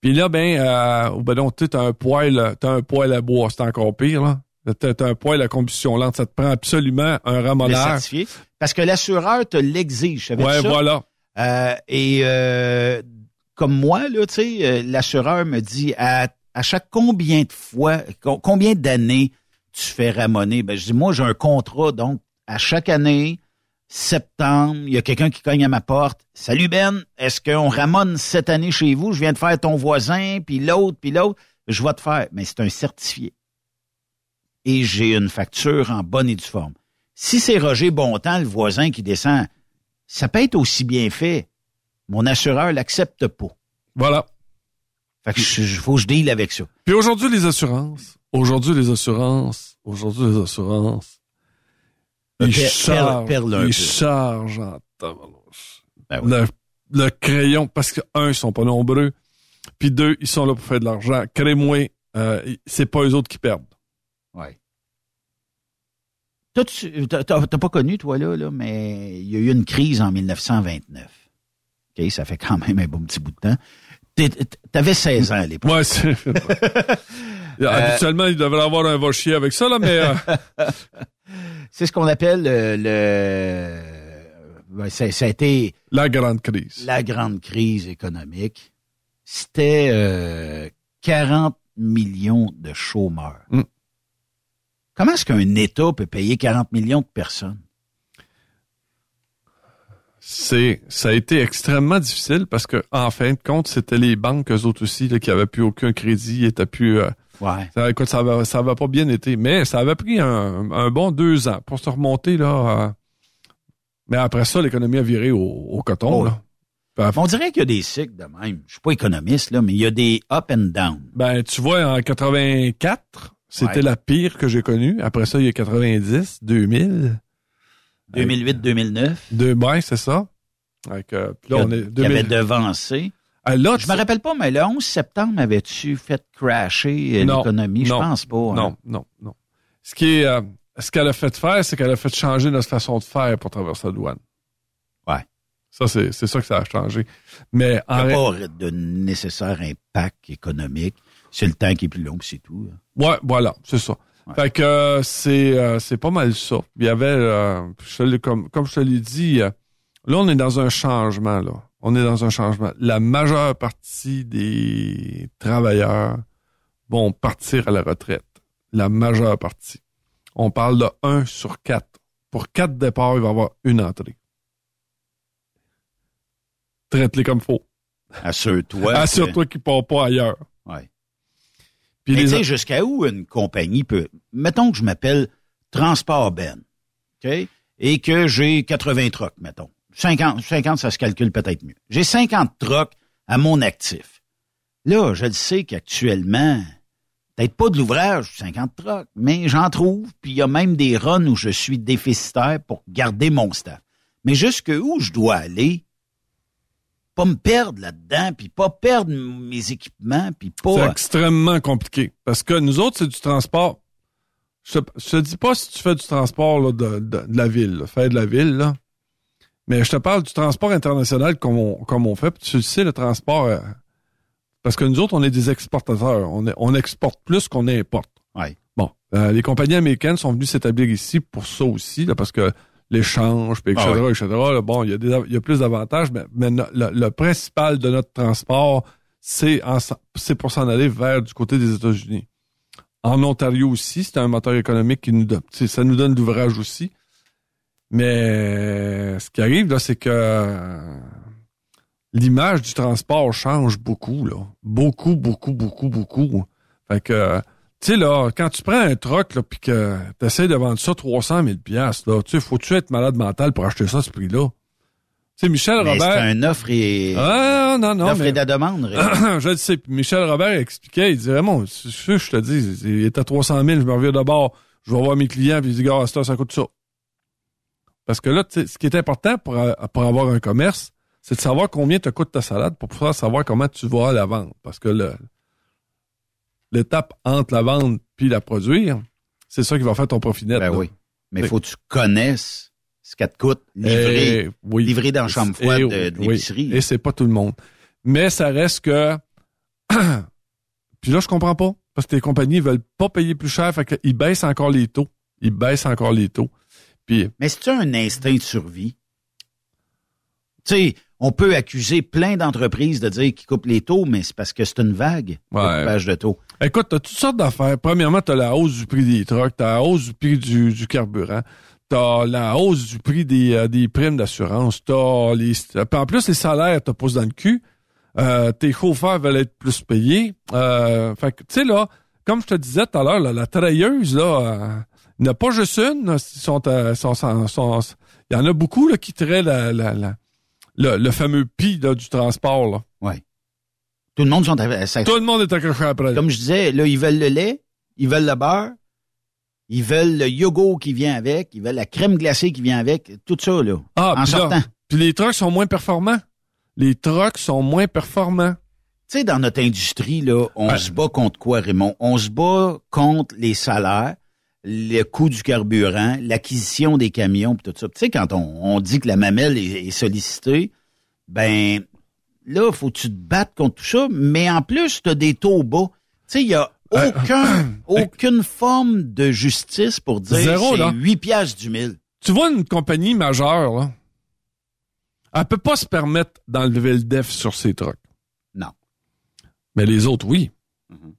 Puis là, ben, euh, ben non, tu as un poêle, t'as un poêle à bois, c'est encore pire, là. T'as un poêle à combustion lente, ça te prend absolument un ramoneur. Parce que l'assureur te l'exige, Ouais, voilà. Euh, et euh, comme moi, là, tu sais, euh, l'assureur me dit à, à chaque combien de fois, combien d'années tu fais ramoner? Ben, je dis, moi, j'ai un contrat, donc à chaque année, septembre, il y a quelqu'un qui cogne à ma porte. Salut Ben, est-ce qu'on ramone cette année chez vous? Je viens de faire ton voisin, puis l'autre, puis l'autre. Je vais te faire. Mais c'est un certifié. Et j'ai une facture en bonne et due forme. Si c'est Roger Bontemps, le voisin qui descend, ça peut être aussi bien fait. Mon assureur l'accepte pas. Voilà. Fait que je, faut que je deal avec ça. Puis aujourd'hui, les assurances. Aujourd'hui, les assurances. Aujourd'hui, les assurances. Ils chargent. Ils chargent en ben le, le, crayon, parce que, un, ils sont pas nombreux. Puis deux, ils sont là pour faire de l'argent. Crée-moi, euh, c'est pas eux autres qui perdent. Ouais. Toi, tu t'as pas connu, toi, là, là, mais il y a eu une crise en 1929. OK, ça fait quand même un bon petit bout de temps. T'avais 16 ans à l'époque. Ouais, c'est... Euh, Habituellement, il devrait avoir un va chier avec ça, là, mais... Euh, c'est ce qu'on appelle le... le... Ça, ça, a été... La grande crise. La grande crise économique. C'était euh, 40 millions de chômeurs. Mm. Comment est-ce qu'un État peut payer 40 millions de personnes? C'est, ça a été extrêmement difficile parce que, en fin de compte, c'était les banques, eux autres aussi, là, qui avaient plus aucun crédit, étaient plus, euh, ouais. Ça, écoute, ça va, ça va pas bien été, mais ça avait pris un, bon deux ans pour se remonter, là. Euh, mais après ça, l'économie a viré au, coton, là. On dirait qu'il y a des cycles de même. Je suis pas économiste, là, mais il y a des up and down. Ben, tu vois, en 84, c'était la pire que j'ai connue. Après ça, il y a 90, 2000. 2008-2009. De, ben, c'est ça. Avec, euh, là, on est, 2000... avait devancé. Ah, là, je me rappelle pas, mais le 11 septembre, avais-tu fait crasher euh, l'économie? Je pense pas. Hein. Non, non, non. Ce qui est, euh, ce qu'elle a fait faire, c'est qu'elle a fait changer notre façon de faire pour traverser la douane. Ouais. Ça, c'est, c'est ça que ça a changé. Mais en... Il n'y a pas de nécessaire impact économique. C'est le temps qui est plus long, c'est tout. Ouais, voilà, c'est ça. Fait que euh, c'est euh, c'est pas mal ça. Il y avait euh, comme comme je te l'ai dit, là on est dans un changement là. On est dans un changement. La majeure partie des travailleurs vont partir à la retraite. La majeure partie. On parle de 1 sur 4. Pour 4 départs, il va y avoir une entrée. Traite-les comme faut. Assure-toi. Assure-toi qu'ils ne part pas ailleurs. Ouais. Puis Mais tu jusqu'à où une compagnie peut... Mettons que je m'appelle Transport Ben, OK? Et que j'ai 80 trucks, mettons. 50, 50, ça se calcule peut-être mieux. J'ai 50 trucks à mon actif. Là, je le sais qu'actuellement, peut-être pas de l'ouvrage, 50 trucks, mais j'en trouve, puis il y a même des runs où je suis déficitaire pour garder mon staff. Mais jusque où je dois aller pas me perdre là-dedans, puis pas perdre mes équipements, puis pas... C'est extrêmement compliqué. Parce que nous autres, c'est du transport. Je te, te dis pas si tu fais du transport de, la ville, faire de la ville, là. Mais je te parle du transport international comme on, comme on fait. tu sais, le transport... Euh, parce que nous autres, on est des exportateurs. On, on exporte plus qu'on importe. Ouais. Bon, euh, les compagnies américaines sont venues s'établir ici pour ça aussi, là, parce que l'échange, puis etc., ah etc. bon, il y a, des, il y a plus d'avantages, mais, mais le, principal de notre transport, c'est c'est pour s'en aller vers du côté des États-Unis. En Ontario aussi, c'est un moteur économique qui nous donne, ça nous donne l'ouvrage aussi. Mais ce qui arrive là, c'est que l'image du transport change beaucoup là, beaucoup, beaucoup, beaucoup, beaucoup. Fait que tu sais, là, quand tu prends un truck, là, pis que t'essaies de vendre ça 300 000 là, tu sais, faut-tu être malade mental pour acheter ça à ce prix-là? Tu sais, Michel Robert... C'est un offre et... Ah, non, non, Offre et de demande, Je le sais. Michel Robert expliquait, il disait, vraiment, je te dis, il est à 300 000, je me reviens d'abord, je vais voir mes clients, puis il dit, gars, ça, ça coûte ça. Parce que là, ce qui est important pour, pour avoir un commerce, c'est de savoir combien te coûte ta salade pour pouvoir savoir comment tu vas la vendre. Parce que le, l'étape entre la vente puis la produire, c'est ça qui va faire ton profit net. Ben oui. Mais il faut que tu connaisses ce qu'elle te coûte livrer, eh dans la chambre froide eh de, l'épicerie. Et c'est pas tout le monde. Mais ça reste que... puis là, je comprends pas. Parce que les compagnies veulent pas payer plus cher, fait qu'ils baissent encore les taux. Ils baissent encore les taux. Puis... Mais c'est un instinct de survie? Tu sais, on peut accuser plein d'entreprises de dire qu'ils coupent les taux, mais c'est parce que c'est une vague, ouais. de taux. Écoute, tu as toutes sortes d'affaires. Premièrement, tu as la hausse du prix des trucks, tu as la hausse du prix du, carburant, t'as la hausse du prix des, euh, des primes d'assurance, t'as les, en plus les salaires te poussent dans le cul, euh, tes chauffeurs veulent être plus payés, euh, fait que tu sais là, comme je te disais tout à l'heure, la trailleuse là, euh, il n'y a pas juste une, sont, euh, sont, sont, il y en a beaucoup là qui traient la, la, le, le, fameux pi là, du transport là. Ouais. Tout le monde sont Tout le monde est accroché après. Comme je disais, là ils veulent le lait, ils veulent le beurre, ils veulent le yogourt qui vient avec, ils veulent la crème glacée qui vient avec, tout ça, là, ah, en sortant. puis les trucks sont moins performants. Les trucks sont moins performants. Tu sais, dans notre industrie, là, on se bat contre quoi, Raymond? On se bat contre les salaires, le coût du carburant, l'acquisition des camions, puis tout ça. Tu sais, quand on, dit que la mamelle est, est sollicitée, ben là, faut que tu te battes contre tout ça, mais en plus, tu as des taux bas. Tu sais, il y a aucun, aucune forme de justice pour dire Zéro, c'est 8 piastres du mille. Tu vois une compagnie majeure, là, elle peut pas se permettre d'enlever le def sur ses trucks. Non. Mais les autres, oui. Mm-hmm.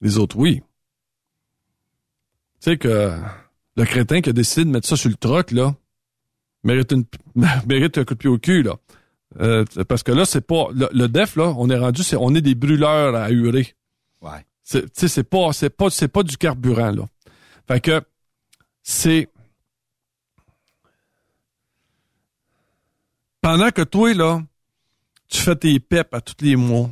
Les autres, oui. Tu sais que le crétin qui a décidé de mettre ça sur le truck, là, mérite, une, mérite un coup de pied au cul, là. Euh, parce que là, c'est pas. Le, def, là, on est rendu, c'est, on est des brûleurs à hurer. Ouais. C'est, c'est pas, c'est pas, c'est pas du carburant, là. Fait que, c'est, pendant que toi, là, tu fais tes PEP à tous les mois,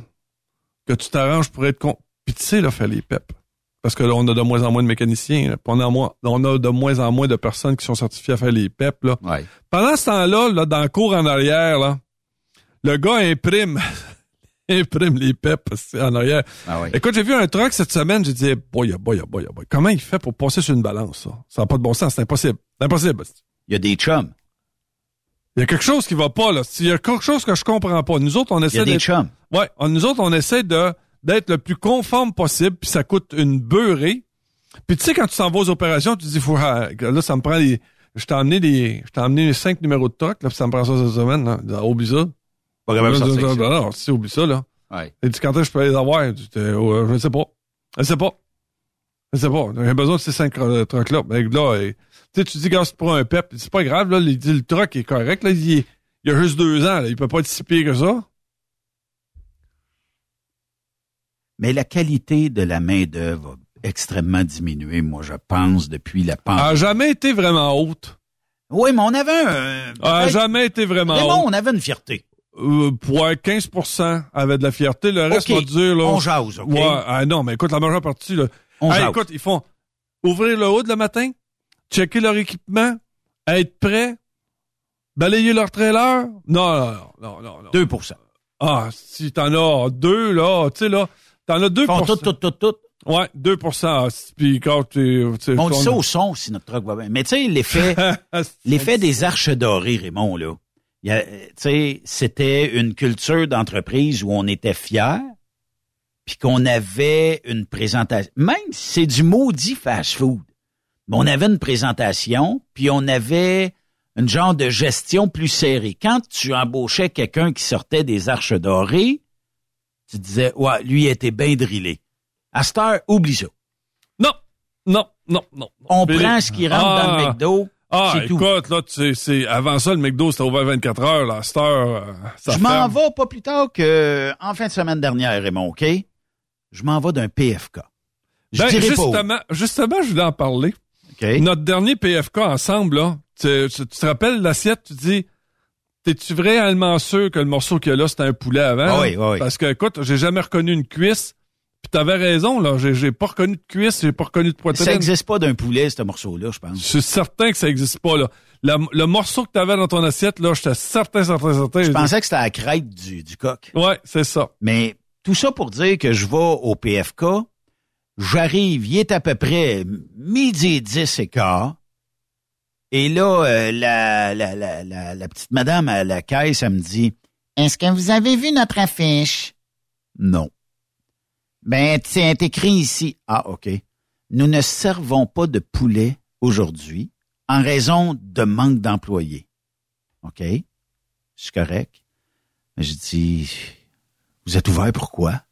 que tu t'arranges pour être con. Puis tu sais, là, faire les PEP. Parce que là, on a de moins en moins de mécaniciens. On, a moins, on a de moins en moins de personnes qui sont certifiées à faire les PEP. Là. Ouais. Pendant ce temps-là, là, dans le cours en arrière, là, le gars imprime imprime les PEP en arrière. Ah Écoute, j'ai vu un truc cette semaine, j'ai dit, boy, boy, boy, boy, comment il fait pour passer sur une balance, ça? Ça n'a pas de bon sens, c'est impossible. C'est impossible. Il y a des chums. Il y a quelque chose qui va pas, là. Il y a quelque chose que je comprends pas. Nous autres, on essaie Il y a des chums. Ouais, nous autres, on essaie de, d'être le plus conforme possible, puis ça coûte une beurrée. Puis tu sais, quand tu s'en vas aux opérations, tu te dis, faut, ah, là, ça me prend les, je t'ai emmené les, je t'ai emmené les cinq numéros de truck, là, puis ça me prend ça cette semaine, là. Oublie ça. Pas capable de sortir. Non, oublie ça, là. Ouais. Et tu, quand est-ce que je peux les avoir? Oh, je ne sais pas. Je ne sais pas. Je ne sais pas. J'ai besoin de ces cinq euh, trucks-là. Ben, là, tu sais, tu dis, quand c'est pour un PEP, c'est pas grave, là, le truck est correct, là, il, il y a juste deux ans, là, il peut pas être si pire que ça. Mais la qualité de la main-d'œuvre a extrêmement diminué, moi, je pense, depuis la pandémie. A jamais été vraiment haute. Oui, mais on avait un. A jamais été vraiment mais haute. bon, on avait une fierté. Euh, pour 15% avait de la fierté. Le reste, okay. va dire, là. On jase, OK? Ouais, ah non, mais écoute, la majeure partie, là. On hey, jase. écoute, ils font ouvrir le hood le matin, checker leur équipement, être prêt, balayer leur trailer. Non, non, non, non, non. 2% Ah, si t'en as deux, là, tu sais, là, t'en as 2 Font tout, tout, tout, tout. Ouais, 2 Puis quand tu... On dit ça au son si notre truc va bien. Mais tu sais, l'effet l'effet des arches dorées, Raymond, là. Tu sais, c'était une culture d'entreprise où on était fiers, puis qu'on avait une présentation. Même si c'est du maudit fast-food, mais on avait une présentation, puis on avait une genre de gestion plus serrée. Quand tu embauchais quelqu'un qui sortait des arches dorées, tu disais, ouais, lui il était bien drillé. À cette heure, oublie ça. Non, non, non, non. On prend ce qui rentre ah, dans le McDo. Ah, écoute, là, tu c'est avant ça, le McDo, c'était ouvert 24 heures, là, à cette heure, euh, ça Je m'en vais pas plus tard que en fin de semaine dernière, Raymond, OK? Je m'en vais d'un PFK. Je ben, justement, pas justement, je voulais en parler. Okay. Notre dernier PFK ensemble, là, tu, tu, tu te rappelles l'assiette, tu dis, t'es-tu réellement sûr que le morceau qu'il y a là, c'était un poulet avant? Ah oui, oui. Parce que, écoute, j'ai jamais reconnu une cuisse. Puis t'avais raison, là. J'ai, j'ai pas reconnu de cuisse, j'ai pas reconnu de poitrine. Ça existe pas d'un poulet, ce morceau-là, je pense. Je suis certain que ça existe pas, là. Le, le morceau que t'avais dans ton assiette, là, j'étais certain, certain, certain. Je pensais que c'était la crête du, du coq. Ouais, c'est ça. Mais tout ça pour dire que je vais au PFK, j'arrive, il est à peu près midi et dix et quart. Et là, euh, la, la, la, la, la petite madame à la caisse, elle me dit, est-ce que vous avez vu notre affiche? Non. Ben, c'est écrit ici. Ah, OK. Nous ne servons pas de poulet aujourd'hui en raison de manque d'employés. OK? C'est correct. Mais je dis, vous êtes ouvert pourquoi?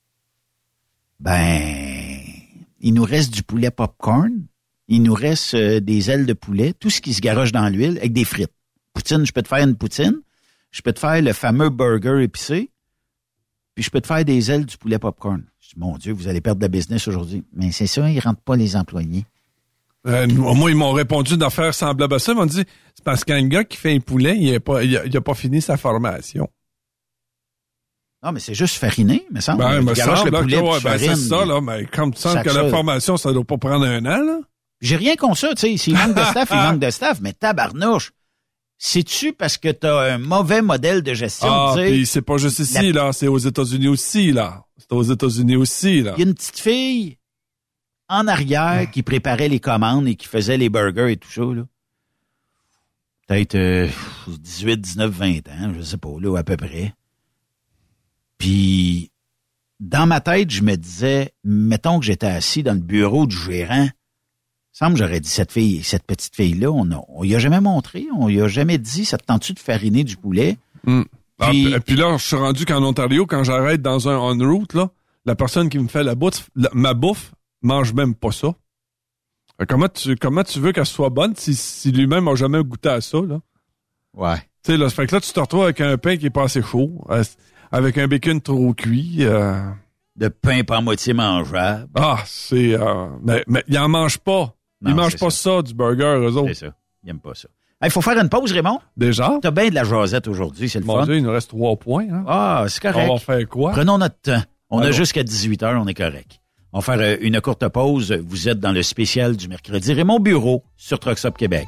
Ben, il nous reste du poulet popcorn, il nous reste euh, des ailes de poulet, tout ce qui se garoche dans l'huile, avec des frites. Poutine, je peux te faire une poutine. Je peux te faire le fameux burger épicé. Puis je peux te faire des ailes du poulet popcorn. Je dis, mon Dieu, vous allez perdre de la business aujourd'hui. Mais c'est ça, ils rentrent pas les employés. Euh, moi, ils m'ont répondu d'affaires semblables à ça. Ils m'ont dit, c'est parce qu'un gars qui fait un poulet, il n'a pas, il a, pas fini sa formation. Non, mais c'est juste fariné, me semble. Ben, me semble, le poulet ouais, ben, c'est ça, là. Mais comme tu sens que la formation, ça doit pas prendre un an, là. J'ai rien contre ça, tu sais. S'il manque de staff, il manque de staff. Mais tabarnouche, c'est-tu parce que tu as un mauvais modèle de gestion? Ah, puis c'est pas juste ici, là. C'est aux États-Unis aussi, là. C'est aux États-Unis aussi, là. Il y a une petite fille en arrière qui préparait les commandes et qui faisait les burgers et tout ça, là. Peut-être 18, 19, 20 ans, je sais pas, là, à peu près. Puis, dans ma tête, je me disais, mettons que j'étais assis dans le bureau du gérant, semble j'aurais dit cette fille, cette petite fille-là, on, a, on y a jamais montré, on y a jamais dit, ça te tente-tu de fariner du poulet? Ah, puis, puis, là, je suis rendu qu'en Ontario, quand j'arrête dans un on-route, là, la personne qui me fait la bouffe, ma bouffe, mange même pas ça. Comment tu, comment tu veux qu'elle soit bonne si, si lui-même a jamais goûté à ça, là? Ouais. Tu sais, là, fait que là, tu te retrouves avec un pain qui est pas assez chaud, euh, avec un bacon trop cuit. Euh... De pain pas moitié mangeable. Ah, c'est... Euh... Mais, mais il en mange pas. Non, ils mangent pas ça. du burger, eux autres. C'est ça. Ils aiment pas ça. Il faut faire une pause, Raymond. Déjà? T'as bien de la jasette aujourd'hui, c'est le Mon fun. Dieu, il nous reste trois points. Hein? Ah, c'est correct. On va faire quoi? Prenons notre temps. On a jusqu'à 18 heures, on est correct. On va faire euh, une courte pause. Vous êtes dans le spécial du mercredi. Raymond Bureau sur Truckstop Québec.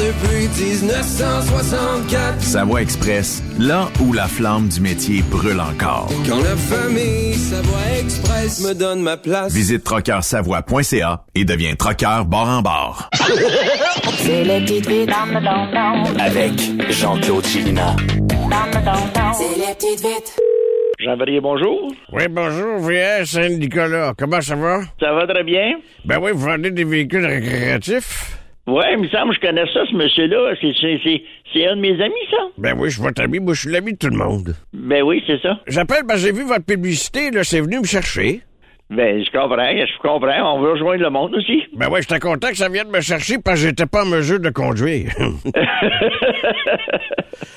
depuis 1964. Savoie Express, là où la flamme du métier brûle encore. Quand la famille Savoie Express me donne ma place. Visite trockeursavoie.ca et deviens trockeur bord en bord. C'est petites vites. Avec Jean-Claude Chilina. C'est les petites vites. Jean-Marie, bonjour. Oui, bonjour, VS Saint-Nicolas. Comment ça va? Ça va très bien. Ben oui, vous vendez des véhicules récréatifs? Oui, il me semble que je connais ça, ce monsieur-là. C'est un de mes amis, ça? Ben oui, je suis votre ami. Moi, je suis l'ami de tout le monde. Ben oui, c'est ça. J'appelle parce que j'ai vu votre publicité, là. C'est venu me chercher. Ben, je comprends, je comprends. On veut rejoindre le monde aussi. Ben oui, j'étais content que ça vienne me chercher parce que j'étais pas en mesure de conduire.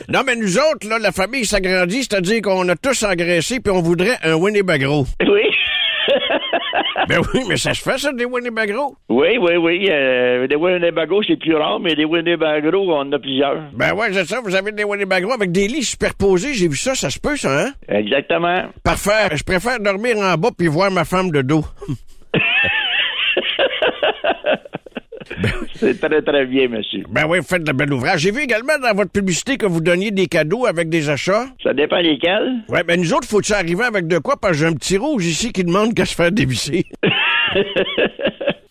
non, mais nous autres, là, la famille s'agrandit, c'est-à-dire qu'on a tous engraissé puis on voudrait un Winnebago. Oui. ben oui, mais ça se fait, ça, des Winnebago? Oui, oui, oui. Euh, des Winnebago, c'est plus rare, mais des Winnebago, on en a plusieurs. Ben ouais, c'est ça. Vous avez des Winnebago avec des lits superposés. J'ai vu ça, ça se peut, ça, hein? Exactement. Parfait. Je préfère dormir en bas puis voir ma femme de dos. C'est très, très bien, monsieur. Ben oui, vous faites de bel ouvrage. J'ai vu également dans votre publicité que vous donniez des cadeaux avec des achats. Ça dépend lesquels. Ouais, ben nous autres, faut-tu arriver avec de quoi? Parce que j'ai un petit rouge ici qui demande qu'à se faire dévisser.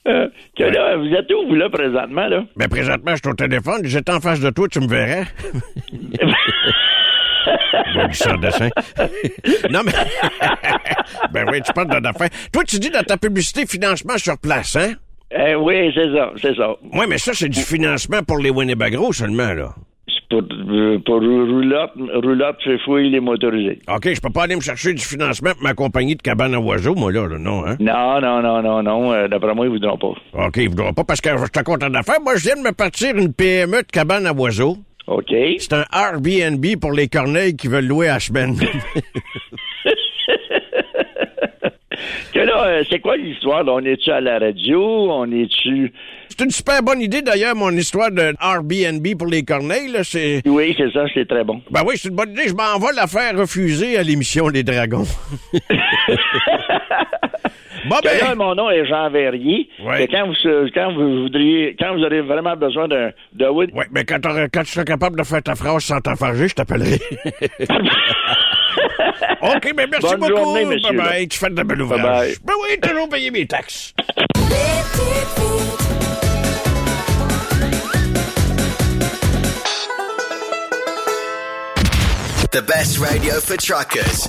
que là, vous êtes où, vous, là, présentement, là? Ben, présentement, je suis au téléphone. J'étais en face de toi, tu me verrais. Bon, ça dessin. non, mais. ben oui, tu parles de d'affaires. Toi, tu dis dans ta publicité financement sur place, hein? Eh oui, c'est ça, c'est ça. Oui, mais ça, c'est du financement pour les Winnebago seulement, là. C'est pour, euh, pour roulotte, roulotte, c'est fouille les motorisés. OK, je peux pas aller me chercher du financement pour ma compagnie de cabane à oiseaux, moi, là, là non, hein? Non, non, non, non, non. Euh, D'après moi, ils voudront pas. OK, ils voudront pas parce que je suis content d'affaires. Moi, je viens de me partir une PME de cabane à oiseaux. OK. C'est un Airbnb pour les corneilles qui veulent louer à semaine. que là, euh, c'est quoi l'histoire? On est-tu à la radio? On est-tu... C'est une super bonne idée, d'ailleurs, mon histoire de Airbnb pour les corneilles. Là, c'est... Oui, c'est ça, c'est très bon. Ben oui, c'est une bonne idée. Je m'en vais la faire refuser à l'émission Les Dragons. Bon, ben... Là, mon nom est Jean Verrier. Ouais. Quand vous, quand vous voudriez, quand vous aurez vraiment besoin de, de Oui, mais quand, quand tu seras capable de faire ta phrase sans t'enfarger, je t'appellerai. OK, mais merci Bonne beaucoup. Journée, monsieur, bye bye. Tu fais de bel ouvrage. Bye bye. Ben oui, toujours payer mes taxes. The best radio for truckers.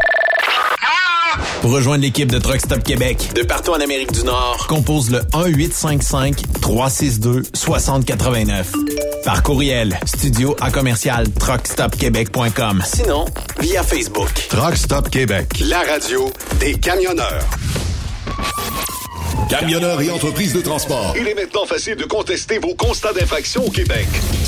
Pour rejoindre l'équipe de Truck Stop Québec, de partout en Amérique du Nord, compose le 1-855-362-6089. Par courriel, studio à commercial truckstopquebec.com. Sinon, via Facebook. Truck Stop Québec, la radio des camionneurs. Camionneurs et entreprises de transport. Il est maintenant facile de contester vos constats d'infraction au Québec.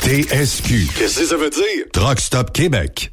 TSQ. Qu'est-ce que ça veut dire? Truck Stop Québec.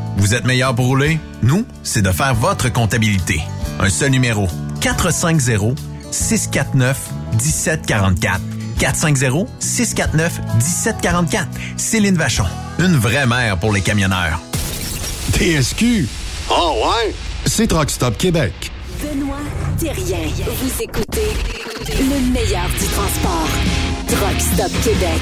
Vous êtes meilleur pour rouler? Nous, c'est de faire votre comptabilité. Un seul numéro. 450-649-1744. 450-649-1744. Céline Vachon. Une vraie mère pour les camionneurs. TSQ. Oh ouais? C'est Truck Stop Québec. Benoît Thérien. Vous écoutez le meilleur du transport. Truck Stop Québec.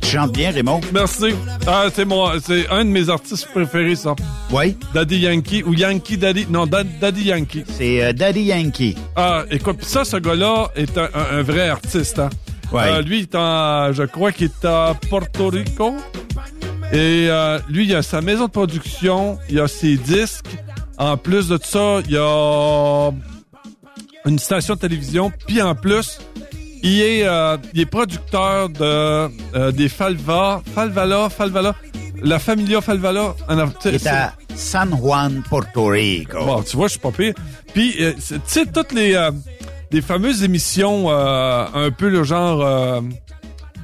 Tu chantes bien, Raymond? Merci. Ah, c'est mon, c'est un de mes artistes préférés, ça. Oui. Daddy Yankee ou Yankee Daddy. Non, Da- Daddy Yankee. C'est euh, Daddy Yankee. Ah, écoute, ça, ce gars-là est un, un- un vrai artiste. Hein. Ouais. Euh, lui, il est en- je crois qu'il est à Porto Rico. Et euh, lui, il a sa maison de production, il a ses disques. En plus de ça, il a une station de télévision. Puis en plus, il est, euh, il est producteur de euh, des Falva, Falvala, Falvala, la Familia Falvala. Sais, C'est à San Juan, Porto Rico. Bon, tu vois, je suis pas pire. Puis, euh, tu sais, toutes les, euh, les fameuses émissions euh, un peu le genre euh,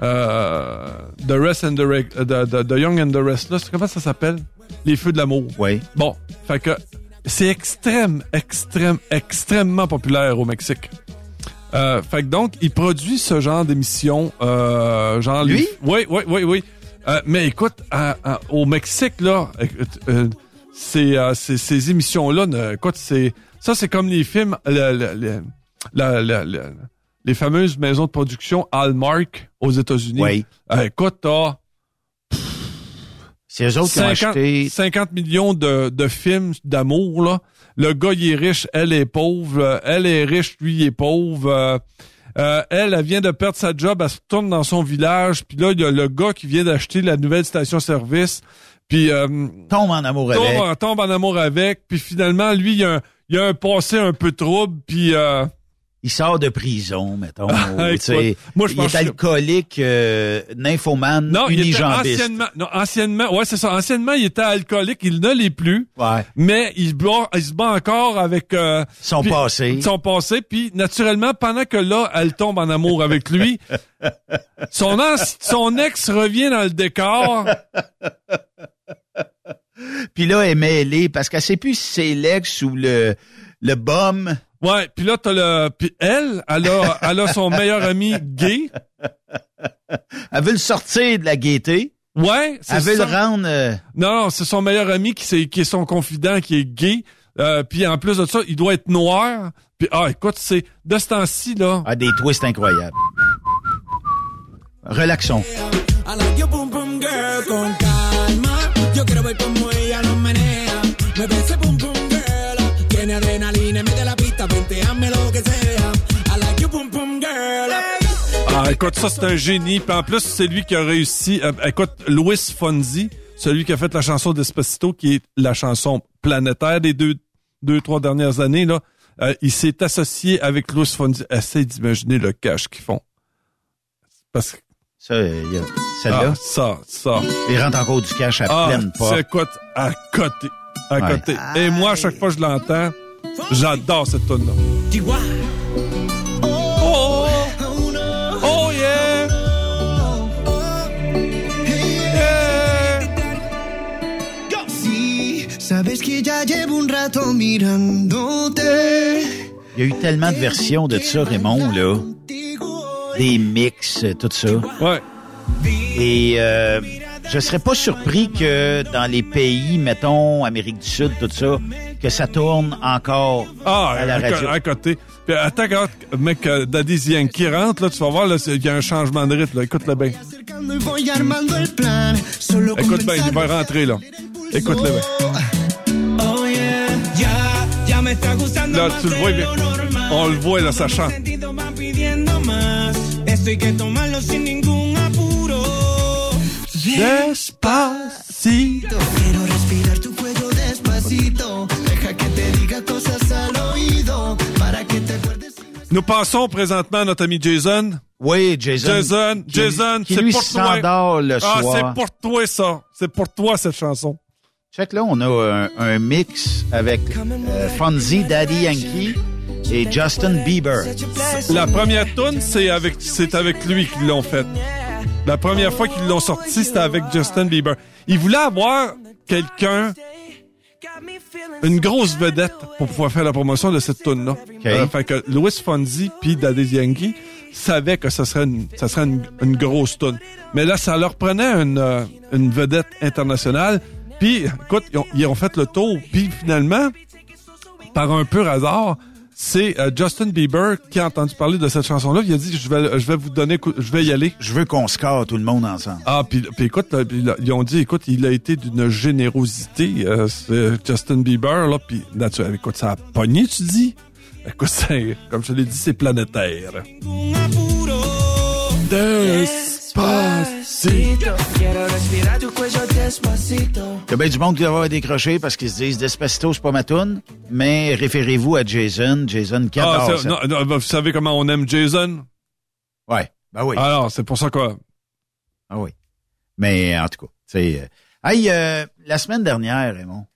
euh, The Rest and the, Re- the, the- the Young and the Restless, comment ça s'appelle? Les Feux de l'amour. Oui. Bon, fait que c'est extrême, extrême, extrêmement populaire au Mexique. Euh, fait que donc, il produit ce genre d'émission, euh, genre... Lui? Oui, oui, oui, oui. Euh, mais écoute, à- à- au Mexique, là, euh, ces, euh, ces, ces émissions-là, écoute, c'est ça, c'est comme les films, la- la- la- les fameuses maisons de production Hallmark aux États-Unis. Oui. Euh, écoute, t'as C'est eux autres qui ont 50, acheté... 50 millions de, de films d'amour, là. Le gars, il est riche, elle est pauvre. Euh, Elle est riche, lui, il est pauvre. Euh, euh, elle, elle vient de perdre sa job, elle se tourne dans son village. Puis là, il y a le gars qui vient d'acheter la nouvelle station-service. Puis... euh, Tombe en amour tombe, avec. tombe en amour avec. Puis finalement, lui, il a un, il a un passé un peu trouble. Puis... euh, Il sort de prison, mettons. Ah, écoute, moi, je il pense est que- alcoolique, euh, nymphomane, Non, il était anciennement, non, anciennement, ouais, c'est ça. Anciennement, il était alcoolique, il ne l'est plus. Ouais. Mais il se bat, il se bat encore avec euh, Son passé. Son passé, puis naturellement, pendant que là, elle tombe en amour avec lui, son ex revient dans le décor. Puis là, elle est mêlée parce qu'elle sait plus si c'est l'ex ou le, le bum. Ouais, puis là, t'as le, puis elle, elle a, elle a son meilleur ami gay. Elle veut le sortir de la gaieté. Ouais, c'est Elle veut ça. le rendre... euh, Non, non, c'est son meilleur ami qui, c'est, qui est son confident, qui est gay. Euh, puis en plus de ça, il doit être noir. Puis ah, écoute, c'est de ce temps-ci là. Ah, des twists incroyables. Relaxons. I like your pum pum girl con calma. Yo quiero ver cómo ella lo menea. Mueve ese pum pum girl. Tiene adrenalina, mete Ah, écoute, ça c'est un génie. Puis en plus, c'est lui qui a réussi. euh, écoute, Louis Fonzi, celui qui a fait la chanson d'Espacito, qui est la chanson planétaire des deux, deux trois dernières années là. euh, il s'est associé avec Louis Fonzi. Essaye d'imaginer le cash qu'ils font. Parce que Ça, il y a celle-là. ah, ça, ça. Il rentre encore du cash à Ah, pleine c'est à côté. À Ouais. côté. Et moi, à chaque fois que je l'entends, j'adore cette tune là sabes que ya llevo un rato mirándote. Il y a eu tellement de versions de ça, Raymond, là. Des mix, euh, tout ça. Ouais. Et euh, je serais pas surpris que dans les pays, mettons, Amérique du Sud, tout ça, que ça tourne encore Ah, à la à, radio. à côté. Puis attends, mec, euh, Daddy's Yankee rentre, là, tu vas voir, il y a un changement de rythme, là. Écoute-le bien. Écoute bien, il va rentrer, là. Écoute-le bien. Me está gustando Là, tu le vois bien. On le voit, là, ça chante. Despacito. Quiero respirar tu cuello despacito. Deja que te diga cosas al oído. Para que te acuerdes. Nous passons présentement à notre ami Jason. Oui, Jason. Jason, Qui- Jason, qui c'est pour toi. le ah, c'est pour toi, ça. C'est pour toi, cette chanson. Check là, on a un, un mix avec euh, Fonzie, Daddy Yankee et Justin Bieber. La première tune, c'est avec, c'est avec lui qu'ils l'ont faite. La première fois qu'ils l'ont sorti, c'était avec Justin Bieber. Il voulait avoir quelqu'un, une grosse vedette pour pouvoir faire la promotion de cette tune là fait que Louis Fonzi puis Daddy Yankee savaient que ce serait une, ça serait une, une grosse tune. Mais là, ça leur prenait une, euh, une vedette internationale. Puis, écoute, ils ont, ils ont fait le tour. Puis finalement, par un pur hasard, c'est euh, Justin Bieber qui a entendu parler de cette chanson-là. Il a dit, je vais, je vais vous donner, je vais y aller. Je veux qu'on score tout le monde ensemble. Ah, puis, puis écoute, là, puis là, ils ont dit, écoute, il a été d'une générosité, euh, c'est Justin Bieber, là, puis naturellement, écoute, ça a pogné, tu dis? Écoute, c'est, comme je te l'ai dit, c'est planétaire. Despacito. Quiero respirar tu cuello despacito. Il y a bien du monde qui va avoir décroché parce qu'ils se disent Despacito, c'est pas ma toune, mais référez-vous à Jason. Jason qui Ah, ça. non, non, vous savez comment on aime Jason? Ouais, ben oui. Alors, c'est pour ça quoi? Ah oui. Mais en tout cas, c'est... Euh... Hey, euh, la semaine dernière, Raymond.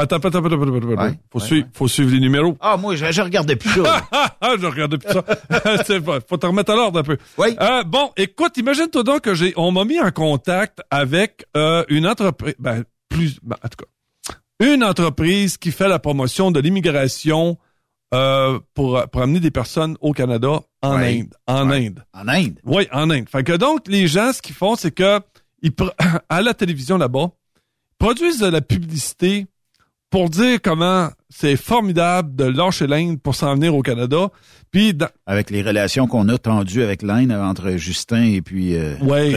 Attends, attends, attends, attends, attends, attends. Ouais, faut, ouais, suivre, faut suivre les numéros. Ah, moi, je, je regardais plus ça. Ah, je regarde plus ça. pas, faut te remettre à l'ordre un peu. Oui. Euh, bon, écoute, imagine-toi donc que j'ai, on m'a mis en contact avec euh, une entreprise, ben plus, ben, en tout cas, une entreprise qui fait la promotion de l'immigration euh, pour pour amener des personnes au Canada en Ouais. Inde, en Ouais. Inde. En Inde. Oui, en Inde. Fait que donc les gens, ce qu'ils font, c'est que ils à la télévision là-bas, produisent de la publicité pour dire comment c'est formidable de lâcher l'Inde pour s'en venir au Canada. Puis avec les relations qu'on a tendues avec l'Inde entre Justin et puis euh, ouais,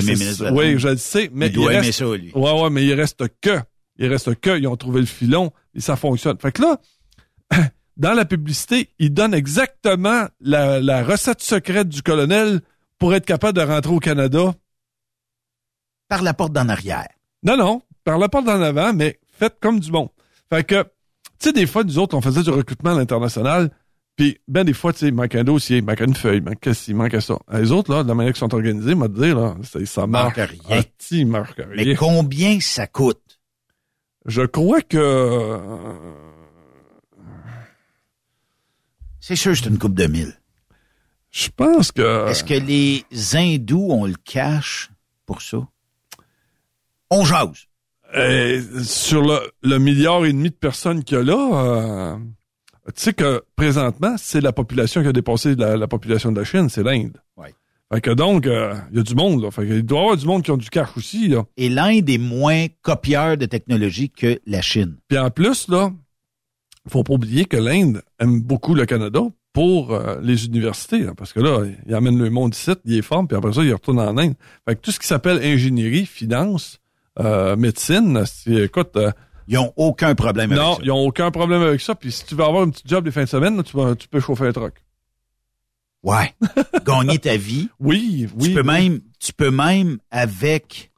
Oui, je le sais, mais il, doit aimer ça lui. Ouais ouais, mais il reste que il reste que ils ont trouvé le filon et ça fonctionne. Fait que là dans la publicité, ils donnent exactement la, la recette secrète du colonel pour être capable de rentrer au Canada par la porte d'en arrière. Non non, par la porte d'en avant, mais faites comme du bon. Fait que, tu sais, des fois, nous autres, on faisait du recrutement à l'international, puis ben des fois, tu sais, il manque un dossier, il manque une feuille, il manque il manque ça. Les autres, là, de la manière qu'ils sont organisés, m'a dire, là, ça, ça marque rien. Ah, marque rien. Mais combien ça coûte? Je crois que... C'est sûr, c'est une coupe de mille. Je pense que... Est-ce que les hindous, on le cache pour ça? On jase. Euh, sur le, le, milliard et demi de personnes qu'il y a là, euh, tu sais que présentement, c'est la population qui a dépassé la, population de la Chine, c'est l'Inde. Ouais. Fait que donc, euh, il y a du monde, là. Fait il doit y avoir du monde qui ont du cash aussi, là. Et l'Inde est moins copieur de technologie que la Chine. Puis en plus, là, faut pas oublier que l'Inde aime beaucoup le Canada pour les universités, parce que là, il amène le monde ici, il est fort, puis après ça, il retourne en Inde. Fait que tout ce qui s'appelle ingénierie, finance, euh, médecine, écoute... Euh, ils n'ont aucun problème avec ça. Non, ils n'ont aucun problème avec ça. Puis si tu veux avoir un petit job les fins de semaine, tu, tu peux chauffer un truck. Ouais. Gagner ta vie. Oui, oui. Tu peux même, tu peux même avec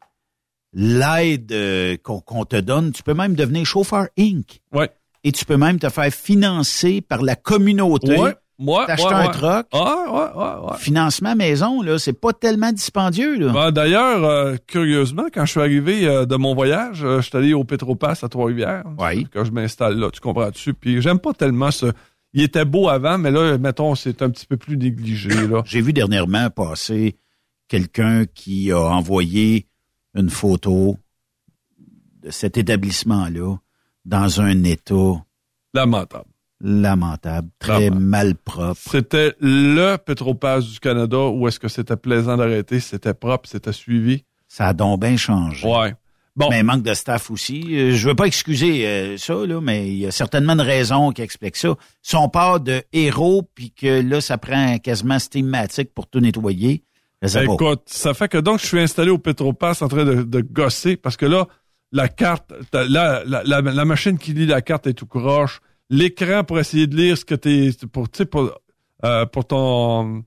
l'aide euh, qu'on te donne, tu peux même devenir chauffeur Inc. Ouais. Et tu peux même te faire financer par la communauté. Ouais. Moi, T'acheter un truck? Ah, ouais, ouais, Financement maison, là, c'est pas tellement dispendieux, là. Ben, D'ailleurs, euh, curieusement, quand je suis arrivé euh, de mon voyage, euh, je suis allé au Petropass à Trois-Rivières. Oui. Quand je m'installe là, tu comprends dessus. Puis j'aime pas tellement ce. Il était beau avant, mais là, mettons, c'est un petit peu plus négligé, là. J'ai vu dernièrement passer quelqu'un qui a envoyé une photo de cet établissement-là dans un état lamentable lamentable, très mal propre. C'était le Petropass du Canada où est-ce que c'était plaisant d'arrêter, c'était propre, c'était suivi? Ça a donc bien changé. Ouais. Bon. Mais manque de staff aussi. Euh, je veux pas excuser euh, ça, là, mais il y a certainement une raison qui explique ça. Son part de héros, puis que là, ça prend quasiment stématique pour tout nettoyer. Écoute, ça fait que donc je suis installé au Petropass en train de, de gosser parce que là, la carte, la, la, la, machine qui lit la carte est tout croche l'écran pour essayer de lire ce que t'es pour pour euh, pour ton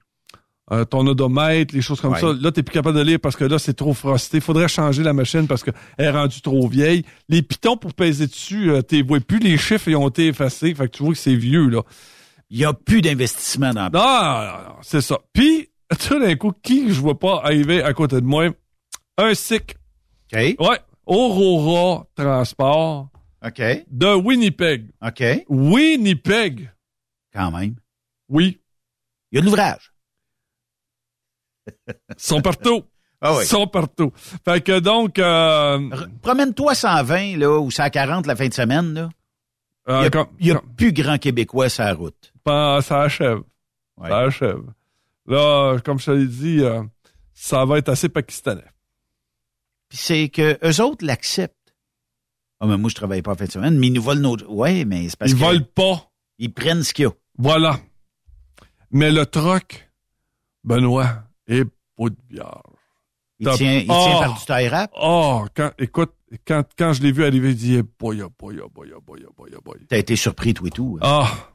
euh, ton odomètre, les choses comme ça. Là, t'es plus capable de lire parce que là, c'est trop frosté. Faudrait changer la machine parce qu'elle est rendue trop vieille. Les pitons pour peser dessus, euh, tu vois plus les chiffres, ils ont été effacés. Fait que tu vois que c'est vieux, là. Il y a plus d'investissement dans Non, non, c'est ça. Puis, tout d'un coup, qui je vois pas arriver à côté de moi? Un SIC. OK. Ouais. Aurora Transport. OK. De Winnipeg. OK. Winnipeg. Quand même. Oui. Il y a de l'ouvrage. Ils sont partout. Ah oui. Ils sont partout. Fait que donc... Euh... Promène-toi 120, là, ou 140 la fin de semaine, là. Euh, il y a, plus grand Québécois sur la route. ça achève. Ça achève. Là, comme je te l'ai dit, euh, ça va être assez pakistanais. Puis c'est que eux autres l'acceptent. Ah, mais moi, je travaille pas en fin de semaine, mais ils nous volent nos... Ouais, mais c'est parce ils Ils volent pas. Ils prennent ce qu'il y a. Voilà. Mais le troc, Benoît, est pas de bière. Il tient, il tient par du taille rap? Oh, quand, écoute, quand, quand je l'ai vu arriver, il dit, boy, boy, boy, boy, boy, boy. T'as été surpris, tout et tout. Hein? Ah.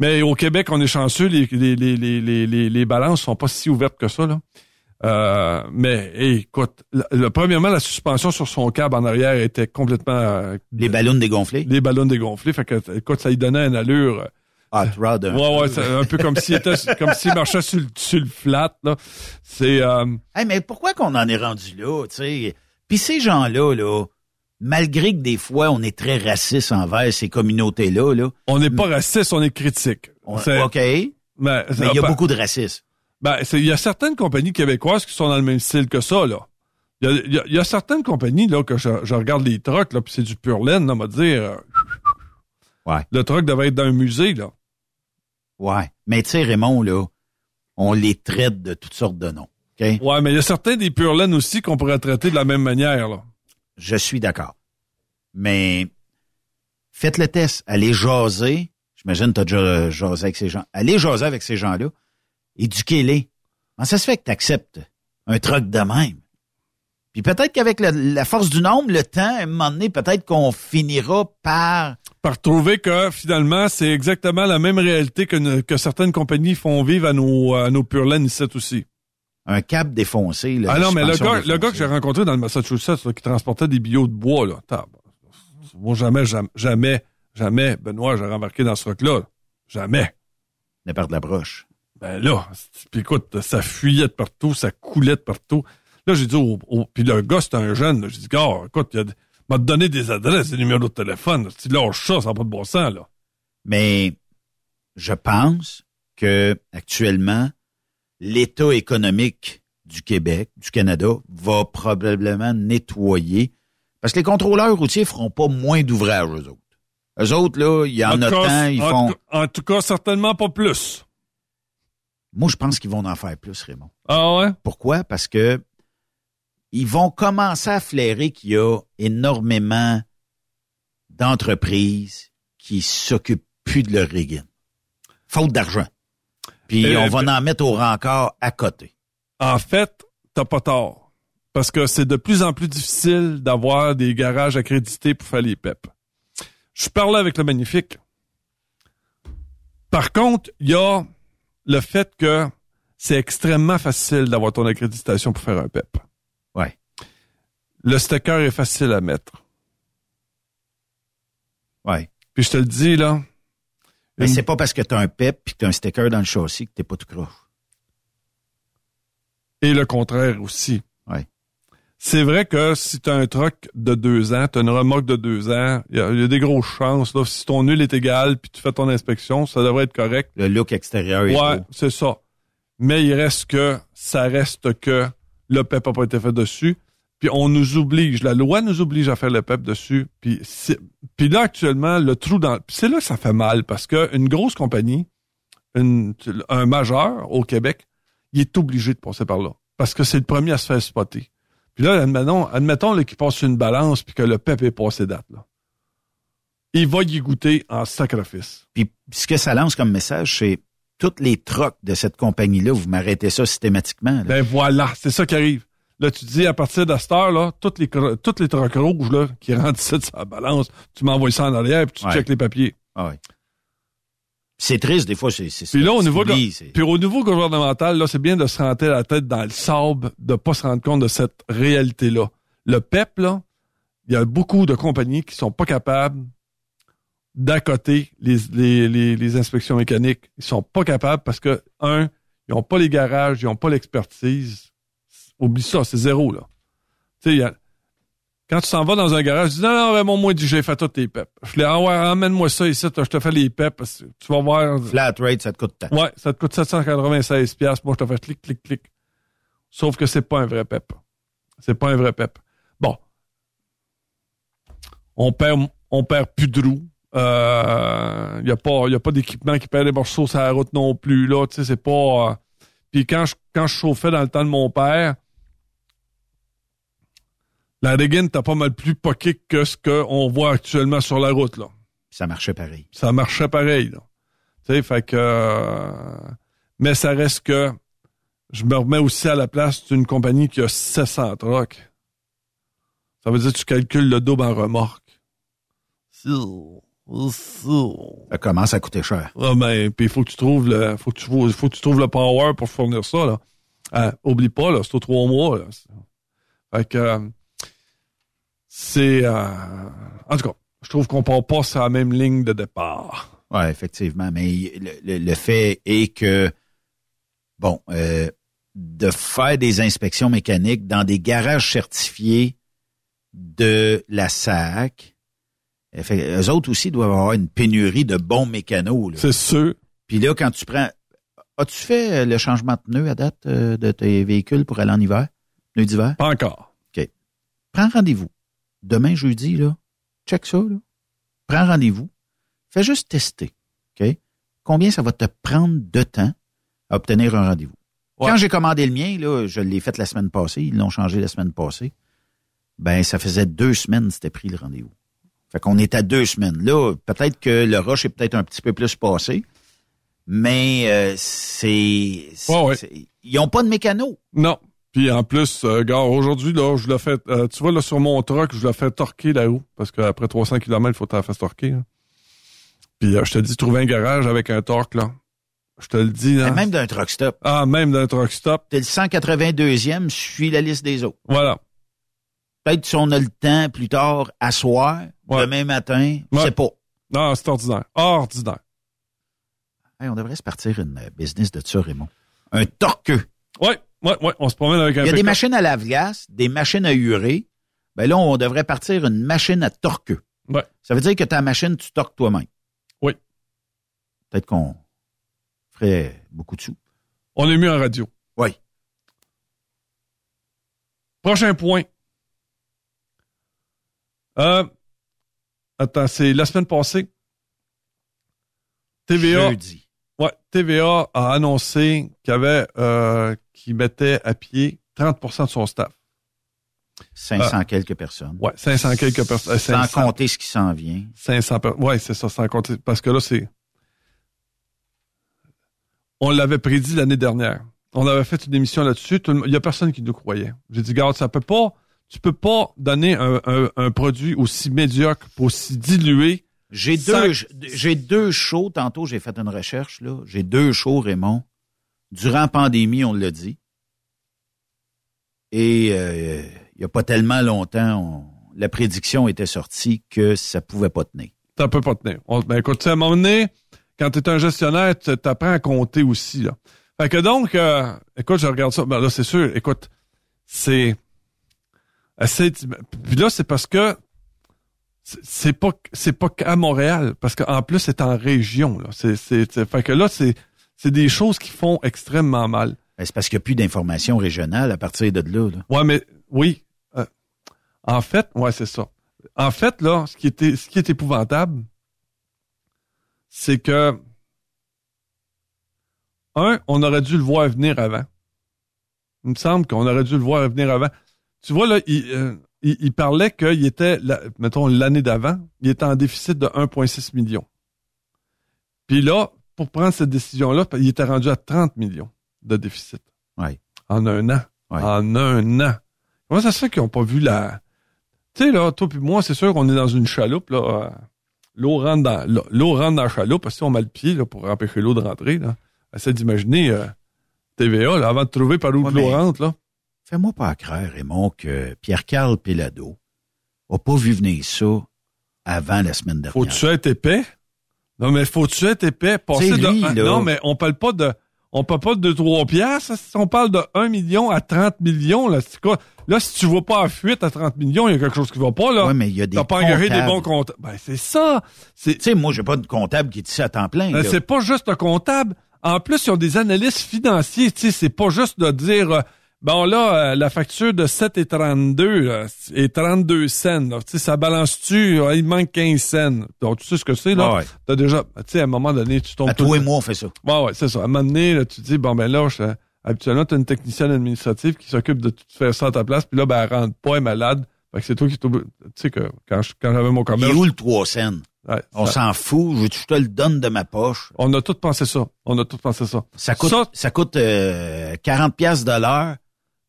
Mais au Québec, on est chanceux, les, les, les, les, les, les balances sont pas si ouvertes que ça, là. Euh, mais écoute, le, premièrement, la suspension sur son câble en arrière était complètement... Euh, les ballons dégonflés? Les ballons dégonflés. Fait que, écoute, ça lui donnait une allure... Hot rod. Ouais, ouais, c'est un peu comme s'il était, comme s'il marchait sur, sur, le flat, là. C'est, euh... mais pourquoi qu'on en est rendu là, tu sais? Puis ces gens-là, là, malgré que des fois, on est très raciste envers ces communautés-là, là. On n'est pas raciste, on est critique. OK. Mais, il y a beaucoup de racisme. Ben, il y a certaines compagnies québécoises qui sont dans le même style que ça, là. Il y a, certaines compagnies, là, que je, regarde les trucks, là, puis c'est du pur laine, on va dire. Euh, ouais. Le truck devait être dans un musée, là. Ouais. Mais tu sais, Raymond, là, on les traite de toutes sortes de noms. Ouais, mais il y a certains des pure laine aussi qu'on pourrait traiter de la même manière. Là. Je suis d'accord. Mais faites le test. Allez jaser. J'imagine que tu as déjà jasé avec ces gens. Allez jaser avec ces gens-là. Éduquez-les. Comment ça se fait que tu acceptes un truc de même? Puis peut-être qu'avec la, force du nombre, le temps, à un moment donné, peut-être qu'on finira par... Par trouver que finalement, c'est exactement la même réalité que, que certaines compagnies font vivre à nos, à nos pure ici aussi. Un cap défoncé. Là, ah non, mais le gars, le gars que j'ai rencontré dans le Massachusetts, qui transportait des billots de bois, là, moi, jamais, jamais, jamais, jamais, Benoît, j'ai remarqué dans ce truc-là. Jamais. De la broche. Ben là, puis écoute, ça fuyait de partout, ça coulait de partout. Là, j'ai dit, au, puis le gars, c'était un jeune. J'ai dit, gars, écoute, il m'a donné des adresses, des numéros de téléphone. Si lâche ça, ça n'a pas de bon sens, là. Mais je pense que actuellement, l'état économique du Québec, du Canada, va probablement nettoyer. Parce que les contrôleurs routiers feront pas moins d'ouvrages, eux autres. Eux autres, là, il y en, a tant, ils font... en tout cas, certainement pas plus. Moi, je pense qu'ils vont en faire plus, Raymond. Ah ouais? Pourquoi? Parce que ils vont commencer à flairer qu'il y a énormément d'entreprises qui s'occupent plus de leur rigging. Faute d'argent. Puis eh, on va ben en mettre au rencard à côté. En fait, t'as pas tort. Parce que c'est de plus en plus difficile d'avoir des garages accrédités pour faire les PEP. Je parlais avec le magnifique. Par contre, il y a le fait que c'est extrêmement facile d'avoir ton accréditation pour faire un PEP. Ouais. Le sticker est facile à mettre. Ouais. Puis je te le dis, là. Mais c'est pas parce que tu as un PEP et que tu as un sticker dans le châssis que t'es pas tout croche. Et le contraire aussi. Ouais. C'est vrai que si tu as un truck de deux ans, tu as une remorque de deux ans, il y, a des grosses chances. Là, si ton nul est égal puis tu fais ton inspection, ça devrait être correct. Le look extérieur est Ouais, c'est ça. Mais il reste que, ça reste que le PEP n'a pas été fait dessus. Puis on nous oblige, la loi nous oblige à faire le PEP dessus. Puis, puis là, actuellement, le trou dans... c'est là que ça fait mal, parce qu'une grosse compagnie, une, un majeur au Québec, il est obligé de passer par là. Parce que c'est le premier à se faire spotter. Puis là, admettons, admettons qu'il passe une balance puis que le PEP est passé date. Là. Il va y goûter en sacrifice. Puis ce que ça lance comme message, c'est toutes les trocs de cette compagnie-là, vous m'arrêtez ça systématiquement. Ben voilà, c'est ça qui arrive. Là, tu dis, à partir de cette heure, là, toutes les, toutes les trocs rouges, là, qui rentrent ici de sa balance, tu m'envoies ça en arrière, puis tu checkes les papiers. Ah c'est triste, des fois, c'est Puis là, au niveau, puis au niveau gouvernemental, là, c'est bien de se rentrer la tête dans le sable, de pas se rendre compte de cette réalité-là. Le PEP, là, il y a beaucoup de compagnies qui sont pas capables d'accoter les, les, les, les, inspections mécaniques. Ils sont pas capables parce que, un, ils ont pas les garages, ils ont pas l'expertise. Oublie ça, c'est zéro, là. Tu sais, quand tu s'en vas dans un garage, tu dis, non, non, Raymond, moi, j'ai fait toutes tes PEP. Je dis, ah ouais, emmène-moi ça ici, je te fais les PEP, parce que tu vas voir. Flat rate, ça te coûte tant. Ouais, ça te coûte 796 Moi, je te fais clic, clic, clic. Sauf que c'est pas un vrai PEP. C'est pas un vrai PEP. Bon. On perd, on perd plus de roues. Il euh, n'y a pas, y a pas d'équipement qui perd les morceaux sur la route non plus, là. Tu sais, c'est pas, euh, Puis quand je, quand je chauffais dans le temps de mon père, la Regan t'as pas mal plus poqué que ce qu'on voit actuellement sur la route, là. Ça marchait pareil. Ça marchait pareil, là. Tu sais, fait que... Euh, mais ça reste que je me remets aussi à la place d'une compagnie qui a 700 trucks. Ça veut dire que tu calcules le double en remorque. Ça commence à coûter cher. Ah ben, puis il faut que tu trouves le, faut que tu, faut que tu trouves le power pour fournir ça, là. Euh, oublie pas, là, c'est au trois mois, là. Fait que, euh, c'est... Euh, en tout cas, je trouve qu'on part pas sur la même ligne de départ. Oui, effectivement. Mais le, fait est que, bon, euh, de faire des inspections mécaniques dans des garages certifiés de la SAC, eux autres aussi doivent avoir une pénurie de bons mécanos. C'est sûr. Puis là, quand tu prends... As-tu fait le changement de pneu à date euh, de tes véhicules pour aller en hiver? Pneu d'hiver? Pas encore. OK. Prends rendez-vous demain jeudi, là, check ça, là. Prends rendez-vous. Fais juste tester. OK? Combien ça va te prendre de temps à obtenir un rendez-vous? Quand j'ai commandé le mien, là, je l'ai fait la semaine passée, ils l'ont changé la semaine passée. Ben, ça faisait deux semaines c'était pris le rendez-vous. Fait qu'on est à deux semaines. Là, peut-être que le rush est peut-être un petit peu plus passé, mais euh, c'est... Ils ont pas de mécano. Non. Puis en plus, euh, gars, aujourd'hui, là, je l'ai fait, euh, tu vois, là, sur mon truck, je l'ai fait torquer la roue, parce qu'après 300 km, il faut que la faire torquer. Puis euh, je te dis, trouver un garage avec un torque, là. Je te le dis, là. Même d'un truck stop. Ah, même d'un truck stop. T'es le 182e, je suis la liste des autres. Voilà. Peut-être si on a le temps plus tard, à soir, demain matin, je sais pas. Non, c'est ordinaire. Ordinaire. Hey, on devrait se partir une business de ça, Raymond. Un torqueux. Ouais. Ouais, ouais, on se promène avec un Il y a des machines à lave-glace, des machines à hurer. Ben là, on devrait partir une machine à torqueux. Ouais. Ça veut dire que ta machine, tu torques toi-même. Oui. Peut-être qu'on ferait beaucoup de sous. On est mieux en radio. Oui. Prochain point. Euh, attends, c'est la semaine passée. TVA. Jeudi. Ouais, TVA a annoncé qu'il avait euh, qui mettait à pied 30% de son staff. 500 euh, quelques personnes. Ouais, 500 quelques personnes. Sans compter ce qui s'en vient. 500 Ouais, c'est ça, sans compter. Parce que là, c'est. On l'avait prédit l'année dernière. On avait fait une émission là-dessus. Il y a personne qui nous croyait. J'ai dit, garde, ça peut pas. Tu peux pas donner un, un, produit aussi médiocre, aussi dilué. J'ai deux, j'ai deux shows. Tantôt, j'ai fait une recherche, là. J'ai deux shows, Raymond durant la pandémie, on l'a dit. Et euh, il n'y a pas tellement longtemps, la prédiction était sortie que ça pouvait pas tenir. Ça peut pas tenir. ben écoute, à un moment donné, quand tu es un gestionnaire, tu apprends à compter aussi. Là. Fait que donc, euh, écoute, je regarde ça. Ben là, c'est sûr, écoute, c'est... Puis là, c'est parce que c'est pas c'est pas qu'à Montréal parce qu'en plus c'est en région là c'est c'est fait que là c'est c'est des choses qui font extrêmement mal. Ben, c'est parce qu'il n'y a plus d'informations régionales à partir de là. là. Ouais, mais oui. Euh, en fait, ouais, c'est ça. En fait, là, ce qui était, ce qui est épouvantable, c'est que un, on aurait dû le voir venir avant. Il me semble qu'on aurait dû le voir venir avant. Tu vois, là, il, euh, il, parlait qu'il était, mettons, l'année d'avant, il était en déficit de 1,6 million. Puis là, pour prendre cette décision-là, il était rendu à 30 millions de déficit. Oui. En un an. En un an. Comment ça se fait qu'ils n'ont pas vu la. Tu sais, là, toi puis moi, c'est sûr qu'on est dans une chaloupe, là. Euh, l'eau rentre dans l'eau rentre dans la chaloupe, parce qu'on met le pied là, pour empêcher l'eau de rentrer. Là. Essaye d'imaginer euh, TVA, là, avant de trouver par où l'eau rentre. là. Fais-moi pas croire, Raymond, que Pierre-Carl Pelado n'a pas vu venir ça avant la semaine dernière. Faut-tu être épais? Non, mais faut-tu être épais? Passer de, non, mais on parle pas de, on parle pas de 3 piastres. On parle de 1 million à 30 millions, là. C'est quoi? Là, si tu vois pas en fuite à 30 millions, il y a quelque chose qui va pas, là. Oui, mais il y a des T'as pas engagé des bons comptables. Ben, c'est ça. Tu sais, moi, j'ai pas de comptable qui est ici à temps plein, ben, C'est pas juste un comptable. En plus, ils ont des analystes financiers, tu sais, c'est pas juste de dire, euh, Bon, là, euh, la facture de 7 et 32 et 32 cents. Ça balance-tu? il manque 15 cents. Donc, tu sais ce que c'est, là? Ouais. T'as déjà, tu sais, à un moment donné, tu tombes... À toi et moi, on fait ça. Ouais, ouais, c'est ça. À un moment donné, là, tu te dis, bon, ben là, je, habituellement, t'as une technicienne administrative qui s'occupe de tout faire ça à ta place, puis là, ben, elle rentre pas, elle est malade. Fait que c'est toi qui Tu sais que quand, quand j'avais mon commerce... Il est où le 3 cents? Ouais, on s'en fout, je, te le donne de ma poche. On a tout pensé ça. On a tout pensé ça. Ça coûte, ça, coûte euh, 40 pièces de l'heure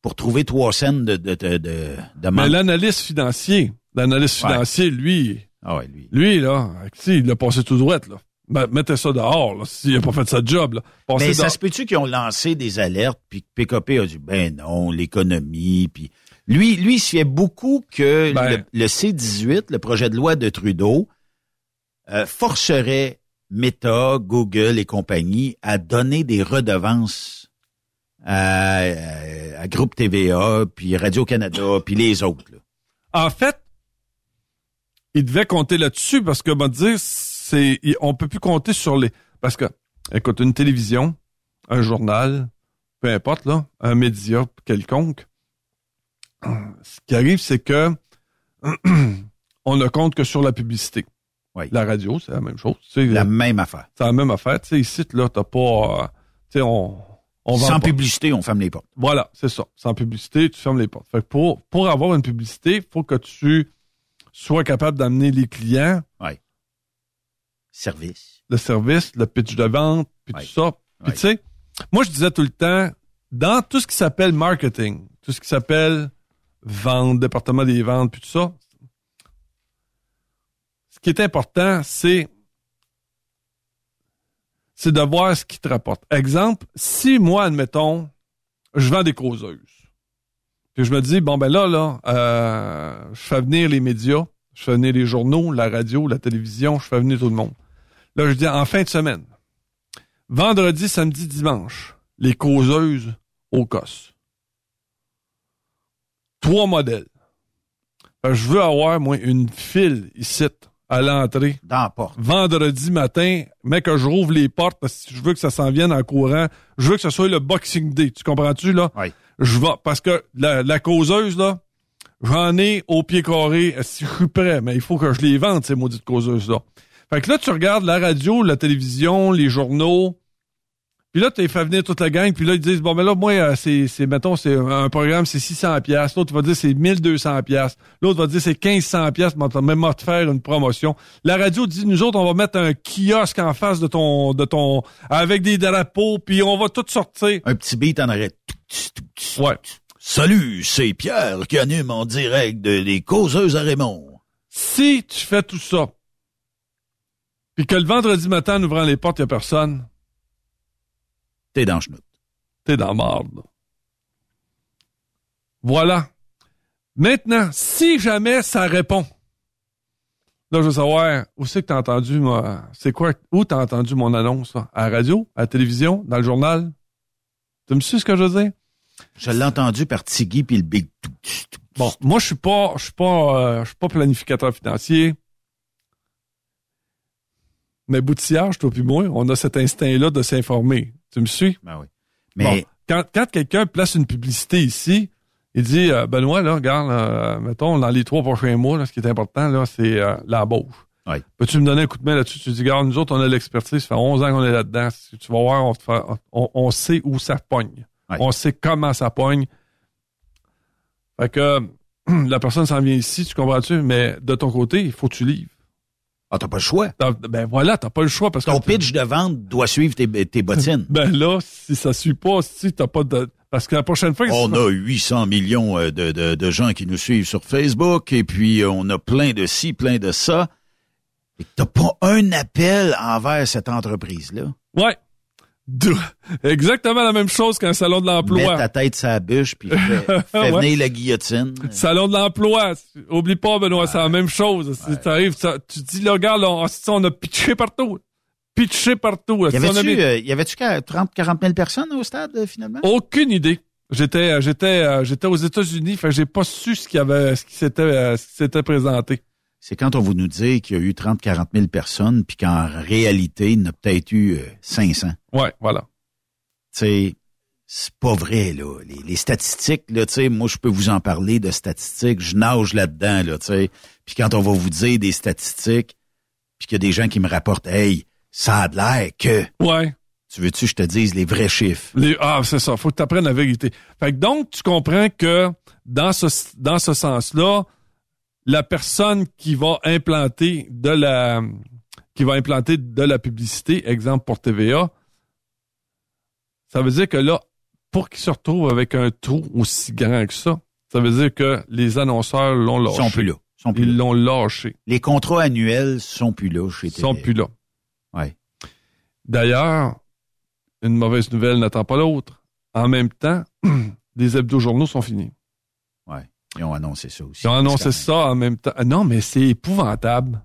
pour trouver trois scènes de, de, de, de, Mais l'analyste financier, l'analyste financier, lui, ah ouais, lui, lui, là, il a passé tout droit, là. Ben, mettez ça dehors, s'il n'a pas fait sa job. Là. Mais ça se peut-tu qu'ils ont lancé des alertes, puis PKP a dit, ben non, l'économie, puis... Lui, lui, il se fait beaucoup que ben le, C-18, le projet de loi de Trudeau, euh, forcerait Meta, Google et compagnie à donner des redevances à, Groupe TVA, puis Radio-Canada, puis les autres. En fait, il devait compter là-dessus parce que, on dire, c'est, on peut plus compter sur les, parce que, écoute, une télévision, un journal, peu importe, là, un média quelconque, ce qui arrive, c'est que on ne compte que sur la publicité. Oui. La radio, c'est la même chose. la même affaire. C'est la même affaire. Tu sais, ici, là, t'as pas, tu sais, on, On Sans publicité, on ferme les portes. Voilà, c'est ça. Sans publicité, tu fermes les portes. Fait que pour, pour avoir une publicité, il faut que tu sois capable d'amener les clients. Oui. Service. Le service, le pitch de vente, puis tout ça. Puis tu sais, moi je disais tout le temps, dans tout ce qui s'appelle marketing, tout ce qui s'appelle vente, département des ventes, puis tout ça, ce qui est important, c'est c'est de voir ce qui te rapporte. Exemple, si moi, admettons, je vends des causeuses, puis je me dis, bon, ben là, là, euh, je fais venir les médias, je fais venir les journaux, la radio, la télévision, je fais venir tout le monde. Là, je dis, en fin de semaine, vendredi, samedi, dimanche, les causeuses au COS. Trois modèles. je veux avoir, moi, une file ici à l'entrée. Dans la porte. Vendredi matin, mais que je rouvre les portes parce que je veux que ça s'en vienne en courant. Je veux que ce soit le Boxing Day. Tu comprends-tu, là? Oui. Je vais, parce que la, causeuse, là, j'en ai au pied carré. Si je suis prêt, mais il faut que je les vende, ces maudites causeuses-là. Fait que là, tu regardes la radio, la télévision, les journaux, puis là, tu fait venir toute la gang, puis là, ils disent, bon, ben là, moi, euh, c'est, c'est mettons, c'est un programme, c'est 600 pièces L'autre va dire, c'est 1200 pièces L'autre va dire, c'est 1500 pièces même à te faire une promotion. La radio dit, nous autres, on va mettre un kiosque en face de ton, de ton, avec des drapeaux, puis on va tout sortir. Un petit beat en arrêt. Ouais. Salut, c'est Pierre qui anime en direct de Les Causeuses à Raymond. Si tu fais tout ça, puis que le vendredi matin, en ouvrant les portes, il n'y a personne, t'es dans chenoute. T'es dans marde. Voilà. Maintenant, si jamais ça répond, là, je veux savoir, où c'est que t'as entendu, moi, c'est quoi, où t'as entendu mon annonce, À la radio, à la télévision, dans le journal? Tu me suis ce que je veux dire? Je l'ai entendu par Tiggy puis le Big. Bon, moi, je suis pas, je suis pas, euh, je suis pas planificateur financier. Mais boutillage, toi puis moi, on a cet instinct-là de s'informer. Tu me suis? Ben oui. Mais quand, quand quelqu'un place une publicité ici, il dit euh, Benoît, là, regarde, euh, mettons, dans les trois prochains mois, là, ce qui est important, là, c'est euh, l'embauche. Oui. Peux-tu me donner un coup de main là-dessus? Tu dis, regarde, nous autres, on a l'expertise, ça fait 11 ans qu'on est là-dedans. Tu vas voir, on, on, sait où ça pogne. On sait comment ça pogne. Fait que la personne s'en vient ici, tu comprends-tu? Mais de ton côté, il faut que tu livres. Ah, t'as pas le choix. Ben voilà, t'as pas le choix parce Ton pitch de vente doit suivre tes, tes bottines. ben là, si ça suit pas, si t'as pas de... Parce que la prochaine fois... On a 800 millions euh, de, de, de, gens qui nous suivent sur Facebook et puis euh, on a plein de ci, plein de ça. Et t'as pas un appel envers cette entreprise-là. Ouais. Exactement la même chose qu'un salon de l'emploi. Mets ta tête sur la bûche puis fais, venir la guillotine. Salon de l'emploi. Oublie pas, Benoît, c'est la même chose. tu dis, là, regarde, on, on a pitché partout. Pitché partout. Y avait-tu, euh, y avait-tu 30, 40 000 personnes au stade, euh, finalement? Aucune idée. J'étais, euh, j'étais, j'étais aux États-Unis, fait j'ai pas su ce qui avait, ce qui s'était, ce qui s'était présenté c'est quand on vous nous dit qu'il y a eu 30-40 000 personnes, puis qu'en réalité, il y en a peut-être eu 500. Euh, ouais, voilà. C'est c'est pas vrai, là. Les, statistiques, là, tu sais, moi, je peux vous en parler de statistiques. Je nage là-dedans, là, tu sais. Puis quand on va vous dire des statistiques, puis qu'il y a des gens qui me rapportent, hey, ça a l'air que... Ouais. Tu veux-tu que je te dise les vrais chiffres? Les, ah, c'est ça. Faut que tu apprennes la vérité. Fait que donc, tu comprends que dans ce, dans ce sens-là, la personne qui va implanter de la qui va implanter de la publicité, exemple pour TVA, ça veut dire que là, pour qu'il se retrouve avec un trou aussi grand que ça, ça veut dire que les annonceurs l'ont lâché. Ils sont plus là. Ils l'ont lâché. Les contrats annuels sont plus là chez TVA. sont plus là. Ouais. D'ailleurs, une mauvaise nouvelle n'attend pas l'autre. En même temps, les hebdo-journaux sont finis. Ils ont annoncé ça aussi. Ils ont annoncé ça en même temps. Non, mais c'est épouvantable.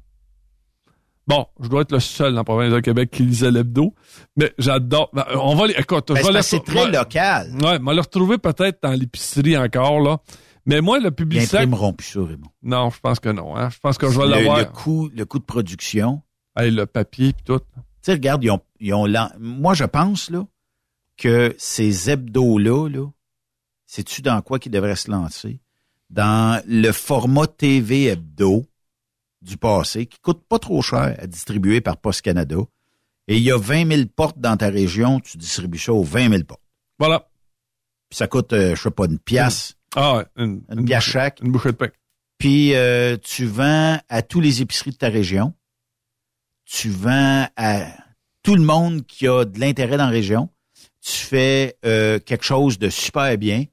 Bon, je dois être le seul dans la province de Québec qui lisait l'hebdo, mais j'adore. Ben, on va les. Écoute, ben, c'est très local. Ouais, on va le retrouver peut-être dans l'épicerie encore là. Mais moi, le public. Ils imprimeront plus ça, Raymond. Non, je pense que non. Hein. Je pense que je vais l'avoir. Le coût, le coût de production. Hey, le papier et tout. Tu sais, regarde, ils ont, ils ont moi je pense là que ces hebdos là, là, sais-tu dans quoi qu'ils devraient se lancer? Dans le format TV hebdo du passé, qui coûte pas trop cher à distribuer par Post Canada. Et il y a 20 000 portes dans ta région, tu distribues ça aux 20 000 portes. Voilà. Puis ça coûte, euh, je sais pas, une pièce. Ah une, une pièce chaque. Une bouchée de pain. Puis euh, tu vends à tous les épiceries de ta région. Tu vends à tout le monde qui a de l'intérêt dans la région. Tu fais euh, quelque chose de super bien.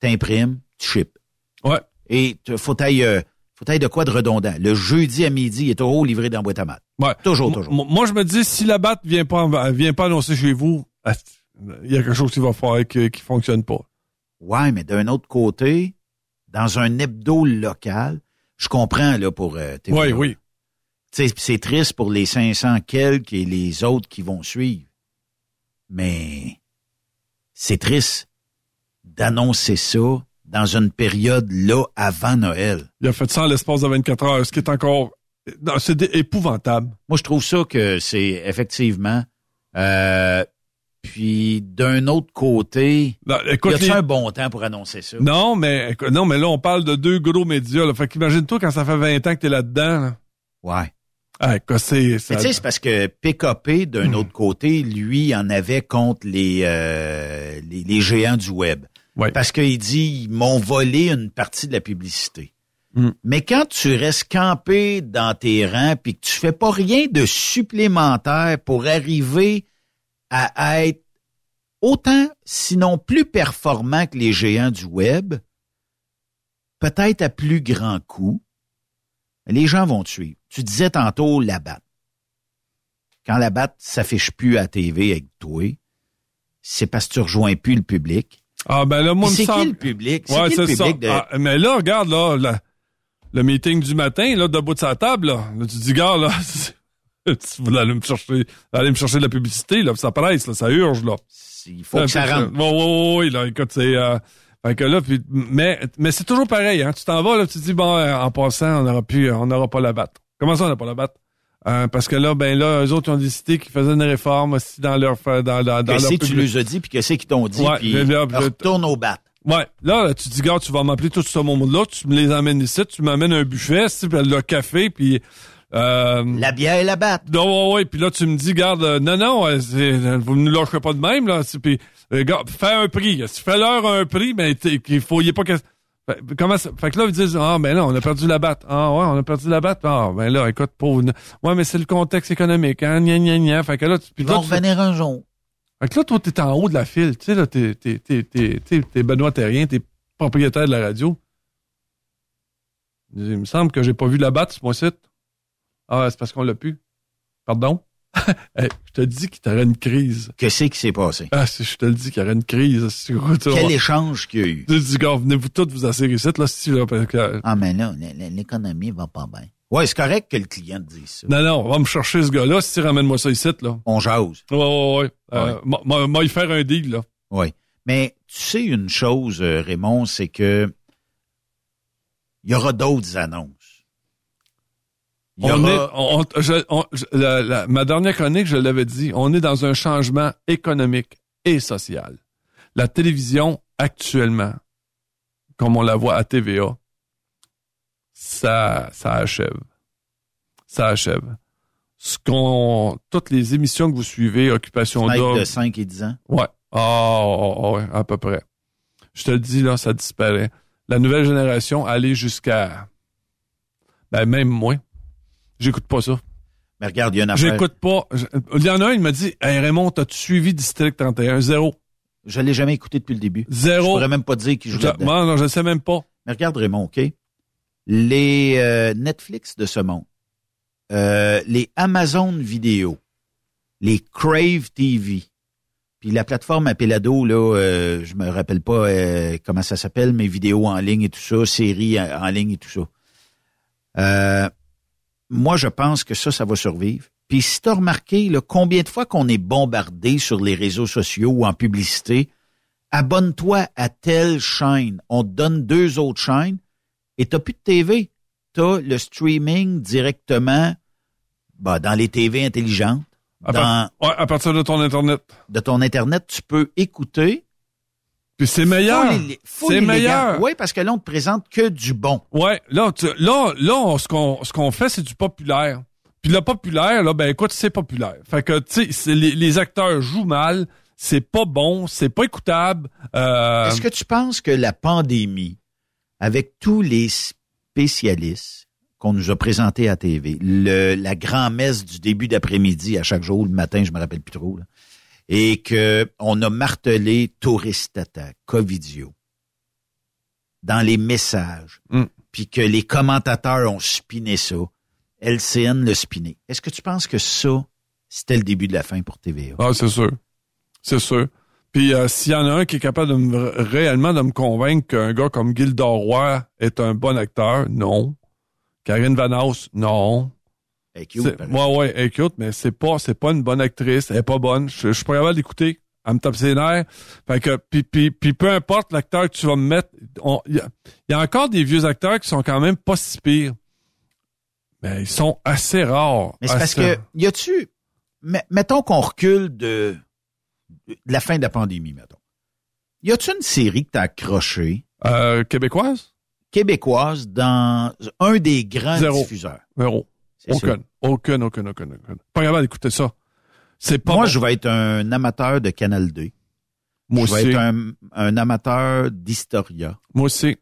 T'imprimes, tu ships. Ouais. Et faut taille, faut taille de quoi de redondant. Le jeudi à midi, il est toujours livré dans la boîte à maths. Ouais. Toujours, toujours. M- Moi, je me dis, si la batte vient pas, en- vient pas annoncer chez vous, il y a quelque chose qui va faire qui, qui fonctionne pas. Ouais, mais d'un autre côté, dans un hebdo local, je comprends là pour euh, TVA. Oui, oui. Sais, c'est triste pour les 500 quelques et les autres qui vont suivre. Mais c'est triste d'annoncer ça dans une période là avant Noël. Il a fait ça en l'espace de 24 heures, ce qui est encore... C'est épouvantable. Moi, je trouve ça que c'est effectivement. Euh, puis d'un autre côté, Non, écoute, y a-tu les- un bon temps pour annoncer ça? Non, mais non, mais là, on parle de deux gros médias. Là. Fait qu'imagine-toi quand ça fait 20 ans que t'es là-dedans. Là. Ouais. Ah, c'est... ça- Mais tu sais, c'est parce que PKP, d'un Hmm. autre côté, lui, en avait contre les, euh, les, les géants du web. Ouais. Parce qu'il dit, ils m'ont volé une partie de la publicité. Hmm. Mais quand tu restes campé dans tes rangs puis que tu fais pas rien de supplémentaire pour arriver à être autant, sinon plus performant que les géants du web, peut-être à plus grand coût, les gens vont te suivre. Tu disais tantôt la batte. Quand la batte s'affiche plus à TV avec toi, c'est parce que tu rejoins plus le public. Ah, ben là, moi, me c'est semble... qui le public? C'est Ouais, qui le public de... Ah, mais là, regarde, là, le meeting du matin, là, debout de sa table, là, Là, tu dis, gars, là, tu voulais aller me chercher, aller me chercher de la publicité, là, ça presse, là, ça urge, là. Il faut que ça rentre. Oui, oui, oui, là, écoute, c'est... Euh, fait que là, puis, mais, mais c'est toujours pareil, hein. Tu t'en vas, là, tu te dis, bon, en passant, on n'aura plus, on n'aura pas la batte. Comment ça, on n'a pas la batte? Euh, parce que là, ben là, eux autres, ont décidé qu'ils faisaient une réforme aussi dans leur... Dans, dans, dans Qu'est-ce leur que tu les as dit, puis qu'est-ce qu'ils t'ont dit, Ouais, puis je- là, je- retourne au bat. Ouais, là, là, tu dis, gars, tu vas m'appeler tout ce monde-là, tu me les amènes ici, tu m'amènes un buffet, puis le café, puis... Euh, La bière et la batte. Non, ouais, ouais, puis là, tu me dis, garde, euh, non, non, vous ne nous lâcherez pas de même, là, puis, euh, gars, fais un prix, si tu fais leur un prix, mais t'es- qu'il faut, il est pas que... Fait, comment ça- fait que là, ils disent, ah, ben là, on a perdu la batte. Ah, ouais, on a perdu la batte. Ah, ben là, écoute, pauvre. Ouais, mais c'est le contexte économique, hein, gna, gna, gna. Fait que là, tu, puis Ils là, vont tu- revenir un jour. fait que là, toi, t'es en haut de la file. Tu sais, là, t'es, t'es, t'es, t'es, t'es, Benoît Terrien, t'es propriétaire de la radio. Il me semble que j'ai pas vu la batte sur mon site. Ah, c'est parce qu'on l'a plus. Pardon? Hey, je te dis qu'il y aurait une crise. Qu'est-ce qui s'est passé? Ah, si je te le dis qu'il y aurait une crise. si- tu Quel échange qu'il y a eu? Tu dis, gars, venez-vous tous vous asseoir ici, là, si, là, parce que... Ah, mais là, l'économie va pas bien. Ouais, c'est correct que le client te dise ça. Non, non, on va me chercher ce gars-là, si ramène-moi ça ici, là. On jase. Ouais, ouais, ouais. Euh, Ouais. m'a- faire un deal, là. Oui. Mais tu sais une chose, euh, Raymond, c'est que il y aura d'autres annonces. Il y On aura- est, on- on- je- on- je- la- la- ma dernière chronique, je l'avais dit, on est dans un changement économique et social. La télévision, actuellement, comme on la voit à TVA, ça, ça achève. Ça achève. Ce qu'on, toutes les émissions que vous suivez, Occupation d'homme. de 5 et 10 ans. Ouais. Ah, ouais, à peu près. Je te le dis, là, ça disparaît. La nouvelle génération, aller jusqu'à, ben, même moi. J'écoute pas ça. Mais regarde, il y a une affaire. J'écoute pas. Il y en a un, il m'a dit, hey Raymond, t'as-tu suivi District 31? Zéro. Je l'ai jamais écouté depuis le début. Zéro. Je pourrais même pas dire qui joue là-dedans. moi, non, je sais même pas. Mais regarde, Raymond, OK? Les euh, Netflix de ce monde, euh, les Amazon Vidéo, les Crave TV, puis la plateforme Appelado, là, euh, je me rappelle pas comment ça s'appelle, mais vidéos en ligne et tout ça, séries en en ligne et tout ça. Moi, je pense que ça, ça va survivre. Puis si tu as remarqué, là, combien de fois qu'on est bombardé sur les réseaux sociaux ou en publicité, abonne-toi à telle chaîne. On te donne deux autres chaînes et t'as plus de TV. T'as le streaming directement bah, dans les TV intelligentes. À, dans, part- ouais, à partir de ton Internet. de ton Internet, tu peux écouter. Puis c'est meilleur. C'est meilleur. Oui, parce que là, on te présente que du bon. Ouais, là, tu- là, là, on- ce qu'on, ce qu'on fait, c'est du populaire. Puis le populaire, là, ben écoute, c'est populaire. Fait que, tu sais, les acteurs jouent mal, c'est pas bon, c'est pas écoutable. Euh, Est-ce que tu penses que la pandémie, avec tous les spécialistes qu'on nous a présentés à TV, le, la grand-messe du début d'après-midi à chaque jour, le matin, je me rappelle plus trop, là, et que on a martelé Touristata, Covidio, dans les messages, Mm. puis que les commentateurs ont spiné ça, LCN le spiné. Est-ce que tu penses que ça, c'était le début de la fin pour TVA? Ah, c'est sûr. C'est sûr. Puis euh, s'il y en a un qui est capable de me, réellement de me convaincre qu'un gars comme Gilda Roy est un bon acteur, non. Karine Vanaus, non. Elle est cute, par ouais, ouais, elle est cute, mais c'est pas, c'est pas une bonne actrice. Elle est pas bonne. Je, je suis pas capable d'écouter. Elle me tape ses nerfs. Fait que, puis, puis, puis peu importe l'acteur que tu vas me mettre, il y, y a encore des vieux acteurs qui sont quand même pas si pires. Mais ils sont assez rares. Mais c'est parce que, y a-tu, mettons qu'on recule de, de la fin de la pandémie, mettons. Y a-tu une série que t'as accrochée? Euh, québécoise? Québécoise dans un des grands Zéro. diffuseurs. Zéro. Aucune. Aucune, aucune, aucune, aucune. Pas capable d'écouter ça. C'est pas Moi, bon. je vais être un amateur de Canal 2. Moi je vais aussi. être un, un amateur d'Historia. Moi aussi.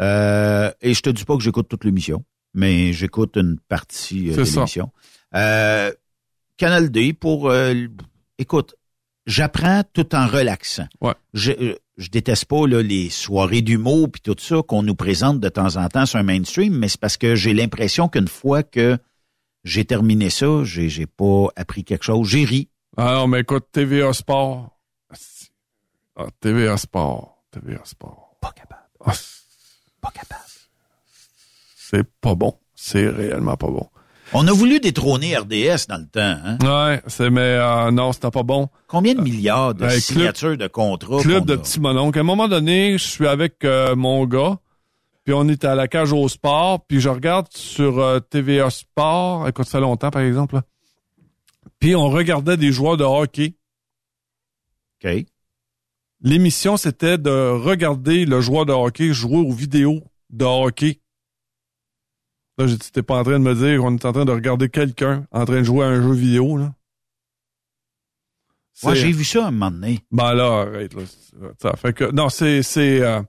Euh, et je te dis pas que j'écoute toute l'émission, mais j'écoute une partie euh, de l'émission. Euh, Canal D pour euh, écoute, j'apprends tout en relaxant. Ouais. Je, euh, je déteste pas là, les soirées d'humour puis tout ça qu'on nous présente de temps en temps sur un mainstream, mais c'est parce que j'ai l'impression qu'une fois que j'ai terminé ça, j'ai j'ai pas appris quelque chose. J'ai ri. Ah non, mais écoute, TVA Sport. Ah, TVA Sport. TVA Sport. Pas capable. pas capable. C'est pas bon. C'est réellement pas bon. On a voulu détrôner RDS dans le temps. Hein? Ouais, c'est, mais euh, non, c'était pas bon. Combien de milliards de club- signatures de contrats? Club de a? petits. À un moment donné, je suis avec euh, mon gars, puis on est à la cage au sport, puis je regarde sur euh, TVA Sport, écoute, ça longtemps, par exemple, là. puis on regardait des joueurs de hockey. OK. L'émission, c'était de regarder le joueur de hockey jouer aux vidéos de hockey. Là, j'ai dit, t'es pas en train de me dire qu'on est en train de regarder quelqu'un en train de jouer à un jeu vidéo, là. Moi, j'ai vu ça un moment donné. Ben là, arrête, là. Ça fait que, non, c'est, c'est, euh,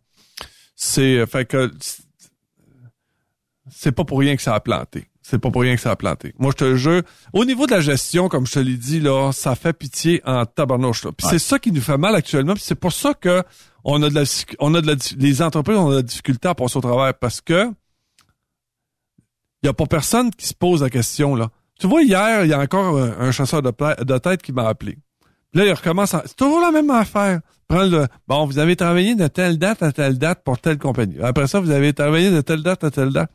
c'est, fait que, c'est pas pour rien que ça a planté. C'est pas pour rien que ça a planté. Moi, je te jure, au niveau de la gestion, comme je te l'ai dit, là, ça fait pitié en tabarnouche, là. Puis Ouais. c'est ça qui nous fait mal actuellement, puis c'est pour ça que on a de la, on a de la, les entreprises ont de la difficulté à passer au travers parce que il y a pas personne qui se pose la question, là. Tu vois, hier, il y a encore un, un chasseur de, de tête qui m'a appelé. Là, il recommence. à- C'est toujours la même affaire. Prends le. Bon, vous avez travaillé de telle date à telle date pour telle compagnie. Après ça, vous avez travaillé de telle date à telle date.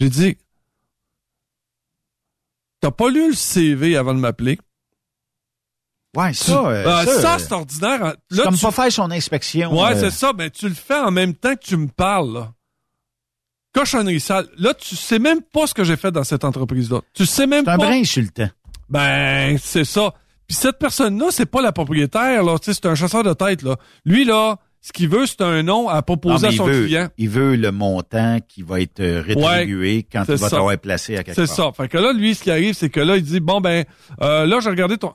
J'ai dit. T'as pas lu le CV avant de m'appeler? Ouais, ça, euh, Ah, ça, ça, euh, c'est ordinaire. Là, comme tu- pas faire son inspection. Ouais, euh, c'est ça. Mais tu le fais en même temps que tu me parles, là. Cochonnerie sale. Là, tu sais même pas ce que j'ai fait dans cette entreprise-là. Tu sais même C'est un pas. brin insultant. Ben, c'est ça. Puis cette personne-là, c'est pas la propriétaire, là. C'est un chasseur de tête, là. Lui, là, ce qu'il veut, c'est un nom à proposer à son veut, client. Il veut le montant qui va être euh, rétribué quand c'est il va t'avoir placé à quelque C'est part. ça. Fait que là, lui, ce qui arrive, c'est que là, il dit, bon, ben, euh, là, j'ai regardé ton...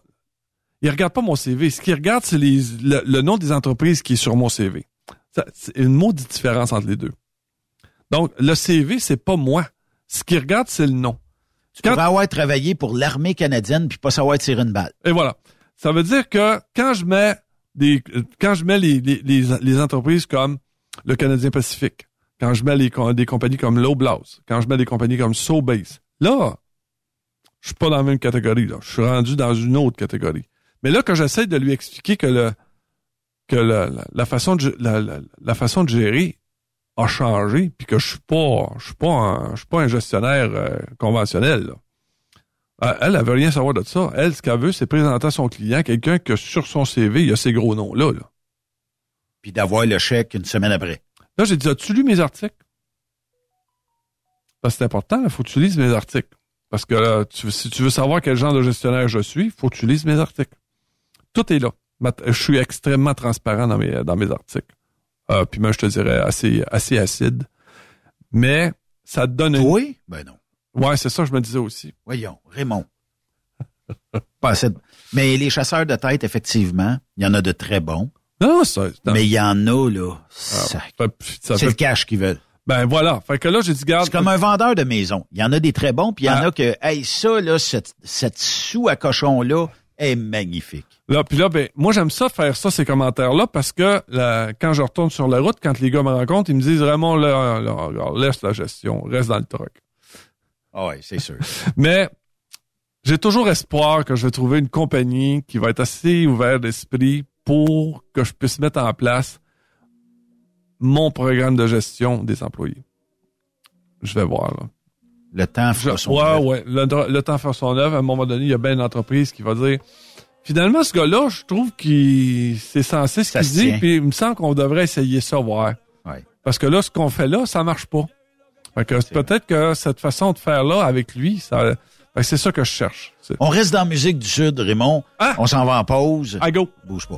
Il regarde pas mon CV. Ce qu'il regarde, c'est les, le, le nom des entreprises qui est sur mon CV. C'est une maudite différence entre les deux. Donc, le CV, c'est pas moi. Ce qu'il regarde, c'est le nom. Tu pourrais avoir travaillé pour l'armée canadienne puis pas savoir tirer une balle. Et voilà. Ça veut dire que quand je mets des, euh, quand je mets les, les, les, les entreprises comme le Canadien Pacifique, quand je mets les, des compagnies comme Loblaws, quand je mets des compagnies comme Sobase, là, je suis pas dans la même catégorie, là. Je suis rendu dans une autre catégorie. Mais là, quand j'essaie de lui expliquer que le, que le- la, la façon de, la, la, la façon de gérer a changé, puis que je suis pas, je suis pas un, je suis pas un gestionnaire euh, conventionnel, là. Euh, Elle, elle veut rien savoir de ça. Elle, ce qu'elle veut, c'est présenter à son client quelqu'un que sur son CV, il y a ces gros noms-là. Là, Puis d'avoir le chèque une semaine après. là j'ai dit, as-tu lu mes articles? Parce que c'est important, il faut que tu lises mes articles. Parce que là, tu- si tu veux savoir quel genre de gestionnaire je suis, il faut que tu lises mes articles. Tout est là. Je suis extrêmement transparent dans mes, dans mes articles. Euh, puis même, je te dirais, assez, assez acide. Mais ça te donne une... Oui? Ben non. Ouais, c'est ça je me disais aussi. Voyons, Raymond. Pas assez de- Mais les chasseurs de tête, effectivement, il y en a de très bons. Non, ça. Mais il y en a, là. ça- ça C'est le cash qu'ils veulent. Ben voilà. Fait que là, j'ai dit, garde. C'est comme un vendeur de maison. Il y en a des très bons, puis il y en Ah. a que, hey, ça, là, cette, cette sou à cochon-là est magnifique. Là, puis là, ben, moi, j'aime ça, faire ça, ces commentaires-là, parce que là, quand je retourne sur la route, quand les gars me rencontrent, ils me disent vraiment, là, là, là, laisse la gestion, reste dans le truck. Ah oui, c'est sûr. Mais j'ai toujours espoir que je vais trouver une compagnie qui va être assez ouverte d'esprit pour que je puisse mettre en place mon programme de gestion des employés. Je vais voir, là. Le temps Je- fera son ouais, œuvre. ouais. Le, le temps fait son œuvre. À un moment donné, il y a bien une entreprise qui va dire finalement, ce gars-là, je trouve qu'il c'est censé ce qu'il dit, puis il me semble qu'on devrait essayer ça, voir. Ouais. Parce que là, ce qu'on fait là, ça marche pas. Fait que peut-être que cette façon de faire là avec lui, ça, c'est ça que je cherche. On reste dans la musique du Sud, Raymond. On s'en va en pause. I go. Bouge pas.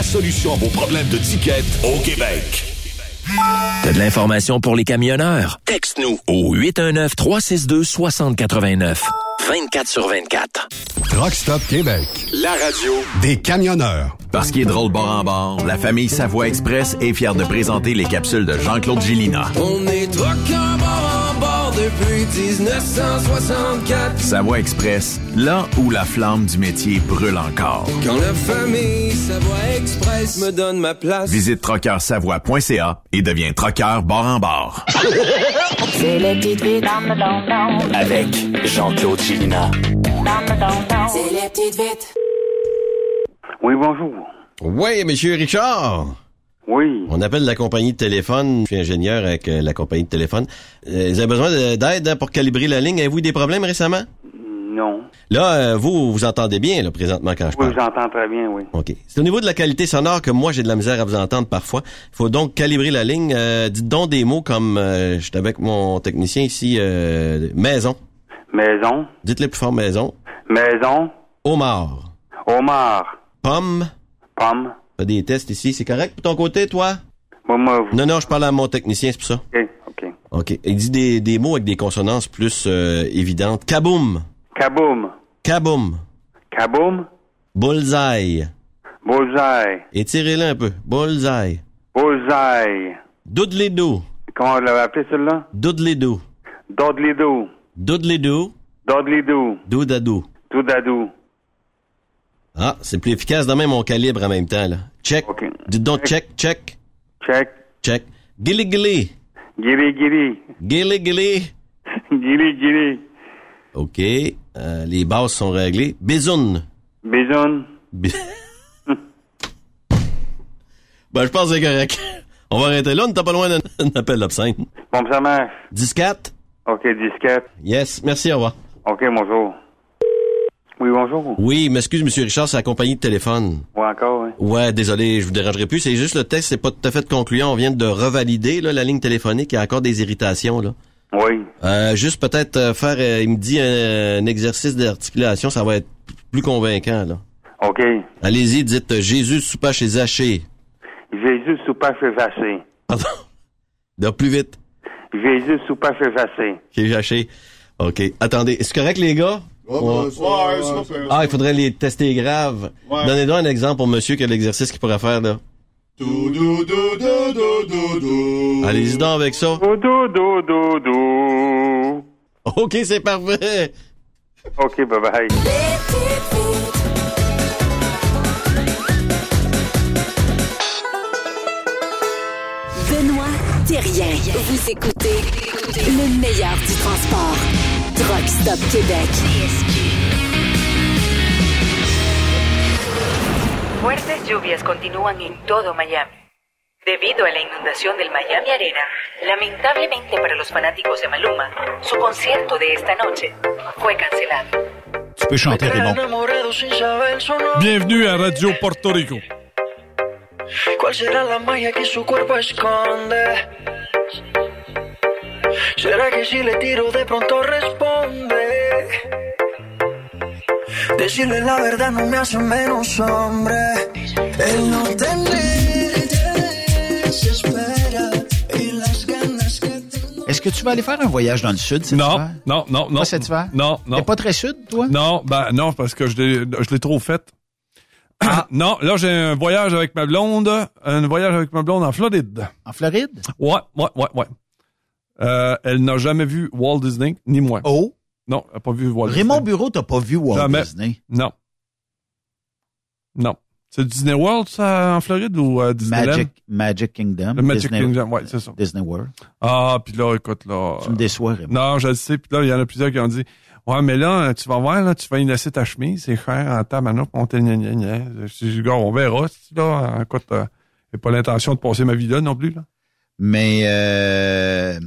solution à vos problèmes de ticket au Québec. T'as de l'information pour les camionneurs? Texte-nous au 819-362-6089. 24 sur 24. Truck Stop Québec, la radio des camionneurs. Parce qu'il est drôle bord en bord, la famille Savoie Express est fière de présenter les capsules de Jean-Claude Gillina. On est truck depuis 1964. Savoie Express, là où la flamme du métier brûle encore. Quand la famille Savoie Express me donne ma place. Visite trockeursavoie.ca et deviens trockeur bord en bord. C'est les petites vites. Avec Jean-Claude Chilina. C'est les petites vites. Oui, bonjour. Oui, monsieur Richard. Oui. On appelle la compagnie de téléphone. Je suis ingénieur avec euh, la compagnie de téléphone. Euh, vous avez besoin de- d'aide hein, pour calibrer la ligne. Avez-vous eu des problèmes récemment? Non. Là, euh, vous, vous entendez bien, là, présentement, quand je Oui, parle. j'entends très bien, oui. OK. C'est au niveau de la qualité sonore que moi, j'ai de la misère à vous entendre parfois. Il faut donc calibrer la ligne. Euh, dites donc des mots comme, euh, je suis avec mon technicien ici, euh, maison. Maison. Dites-le plus fort, maison. Maison. Homard. Homard. Pomme. Pomme. Fais des tests ici. C'est correct pour ton côté, toi? Moi, moi, vous- Non, non, je parle à mon technicien, c'est pour ça. OK, OK. OK. Il dit des, des mots avec des consonances plus euh, évidentes. Kaboom. Kaboom. Kaboom. Kaboom. Bullseye. Bullseye. Étirez-le un peu. Bullseye. Bullseye. Doodly-doo. Comment on l'avait appelé celui-là? Dodley-doo. Doodadoo. Doudadou. Ah, c'est plus efficace de même on calibre en même temps, là. Check. Donc check, check. Check. Check. Gilly gilly. Giri, giri. Gilly gilly. Giri, giri. OK. Euh, les bases sont réglées. Bisoun. Bisoun. Bi- ben, je pense que c'est correct. On va arrêter là. On n'est pas loin d'un appel obscène. Bon, ça marche. 10-4. OK, disquette. Yes. Merci, au revoir. OK, bonjour. Oui, bonjour. Oui, m'excuse, Monsieur Richard, c'est la compagnie de téléphone. Oui, encore, oui. Ouais, désolé, je vous dérangerai plus. C'est juste le test, c'est pas tout à fait concluant. On vient de revalider là, la ligne téléphonique. Il y a encore des irritations. là. Oui. Euh, juste peut-être euh, faire, euh, il me dit un, un exercice d'articulation, ça va être plus convaincant. là. OK. Allez-y, dites Jésus soupa chez Zachée. Jésus soupa fait vasser. Pardon? Non, plus vite. Jésus soupa fait vasser. Chez Zachée. OK. Attendez, est-ce correct, les gars? Ouais. Ah, il faudrait les tester graves. Ouais. Donnez-nous un exemple pour monsieur qui a l'exercice qu'il pourrait faire, là. Allez-y donc avec ça. OK, c'est parfait. OK, bye-bye. Benoît Thérien. Vous écoutez le meilleur du transport. Truck Stop Québec. Fuertes lluvias continúan en todo Miami. Debido a la inundación del Miami Arena, lamentablemente para los fanáticos de Maluma, su concierto de esta noche fue cancelado. Tu peux chanter, Raymond. Bienvenue à Radio Porto Rico. ¿Cuál será la magia que su cuerpo esconde? ¿Será que si le tiro de pronto responde? Decirle la verdad no me hace menos hombre. El no tener te desespera y las ganas que Est-ce que tu vas aller faire un voyage dans le sud cet Non, hiver? non, non, non. Pas cet hiver? Non, non. T'es pas très sud, toi? Non, ben non, parce que je l'ai, je l'ai trop fait. Ah. non, là j'ai un voyage avec ma blonde, un voyage avec ma blonde en Floride. En Floride? Ouais, ouais, ouais, ouais. Euh, elle n'a jamais vu Walt Disney, ni moi. Oh? Non, elle n'a pas vu Walt Raymond Disney. Bureau, t'as pas vu Walt Jamais. Disney? Non. Non. C'est Disney World, ça, en Floride, ou euh, Disneyland? Magic, Magic Kingdom. Le Magic Disney- Kingdom, ouais, c'est ça. Disney World. Ah, puis là, écoute, là... Tu me déçois, Raymond. Non, je le sais. Puis là, il y en a plusieurs qui ont dit Ouais, mais là, tu vas voir, là, tu vas y laisser ta chemise, c'est cher en tabarnak, on te gna gna gna. Je dis, gars, on verra, si, là. Écoute, euh, j'ai pas l'intention de passer ma vie là non plus, là. Mais euh,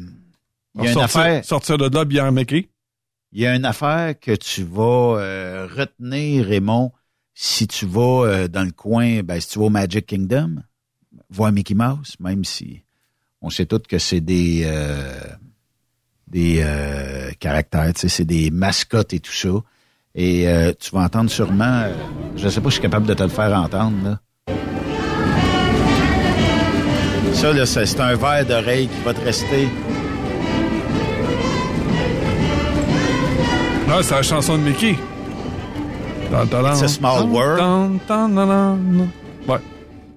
il y a une sortir, affaire. sortir de là bien maqué. Il y a une affaire que tu vas euh, retenir, Raymond, si tu vas euh, dans le coin, ben, si tu vas au Magic Kingdom, voir Mickey Mouse, même si on sait tous que c'est des euh, des euh, caractères, tu sais, c'est des mascottes et tout ça. Et euh, tu vas entendre sûrement, je sais pas si je suis capable de te le faire entendre, là. Ça, là, c'est un verre d'oreille qui va te rester. Là, c'est la chanson de Mickey. It's a tan, small world. Ouais.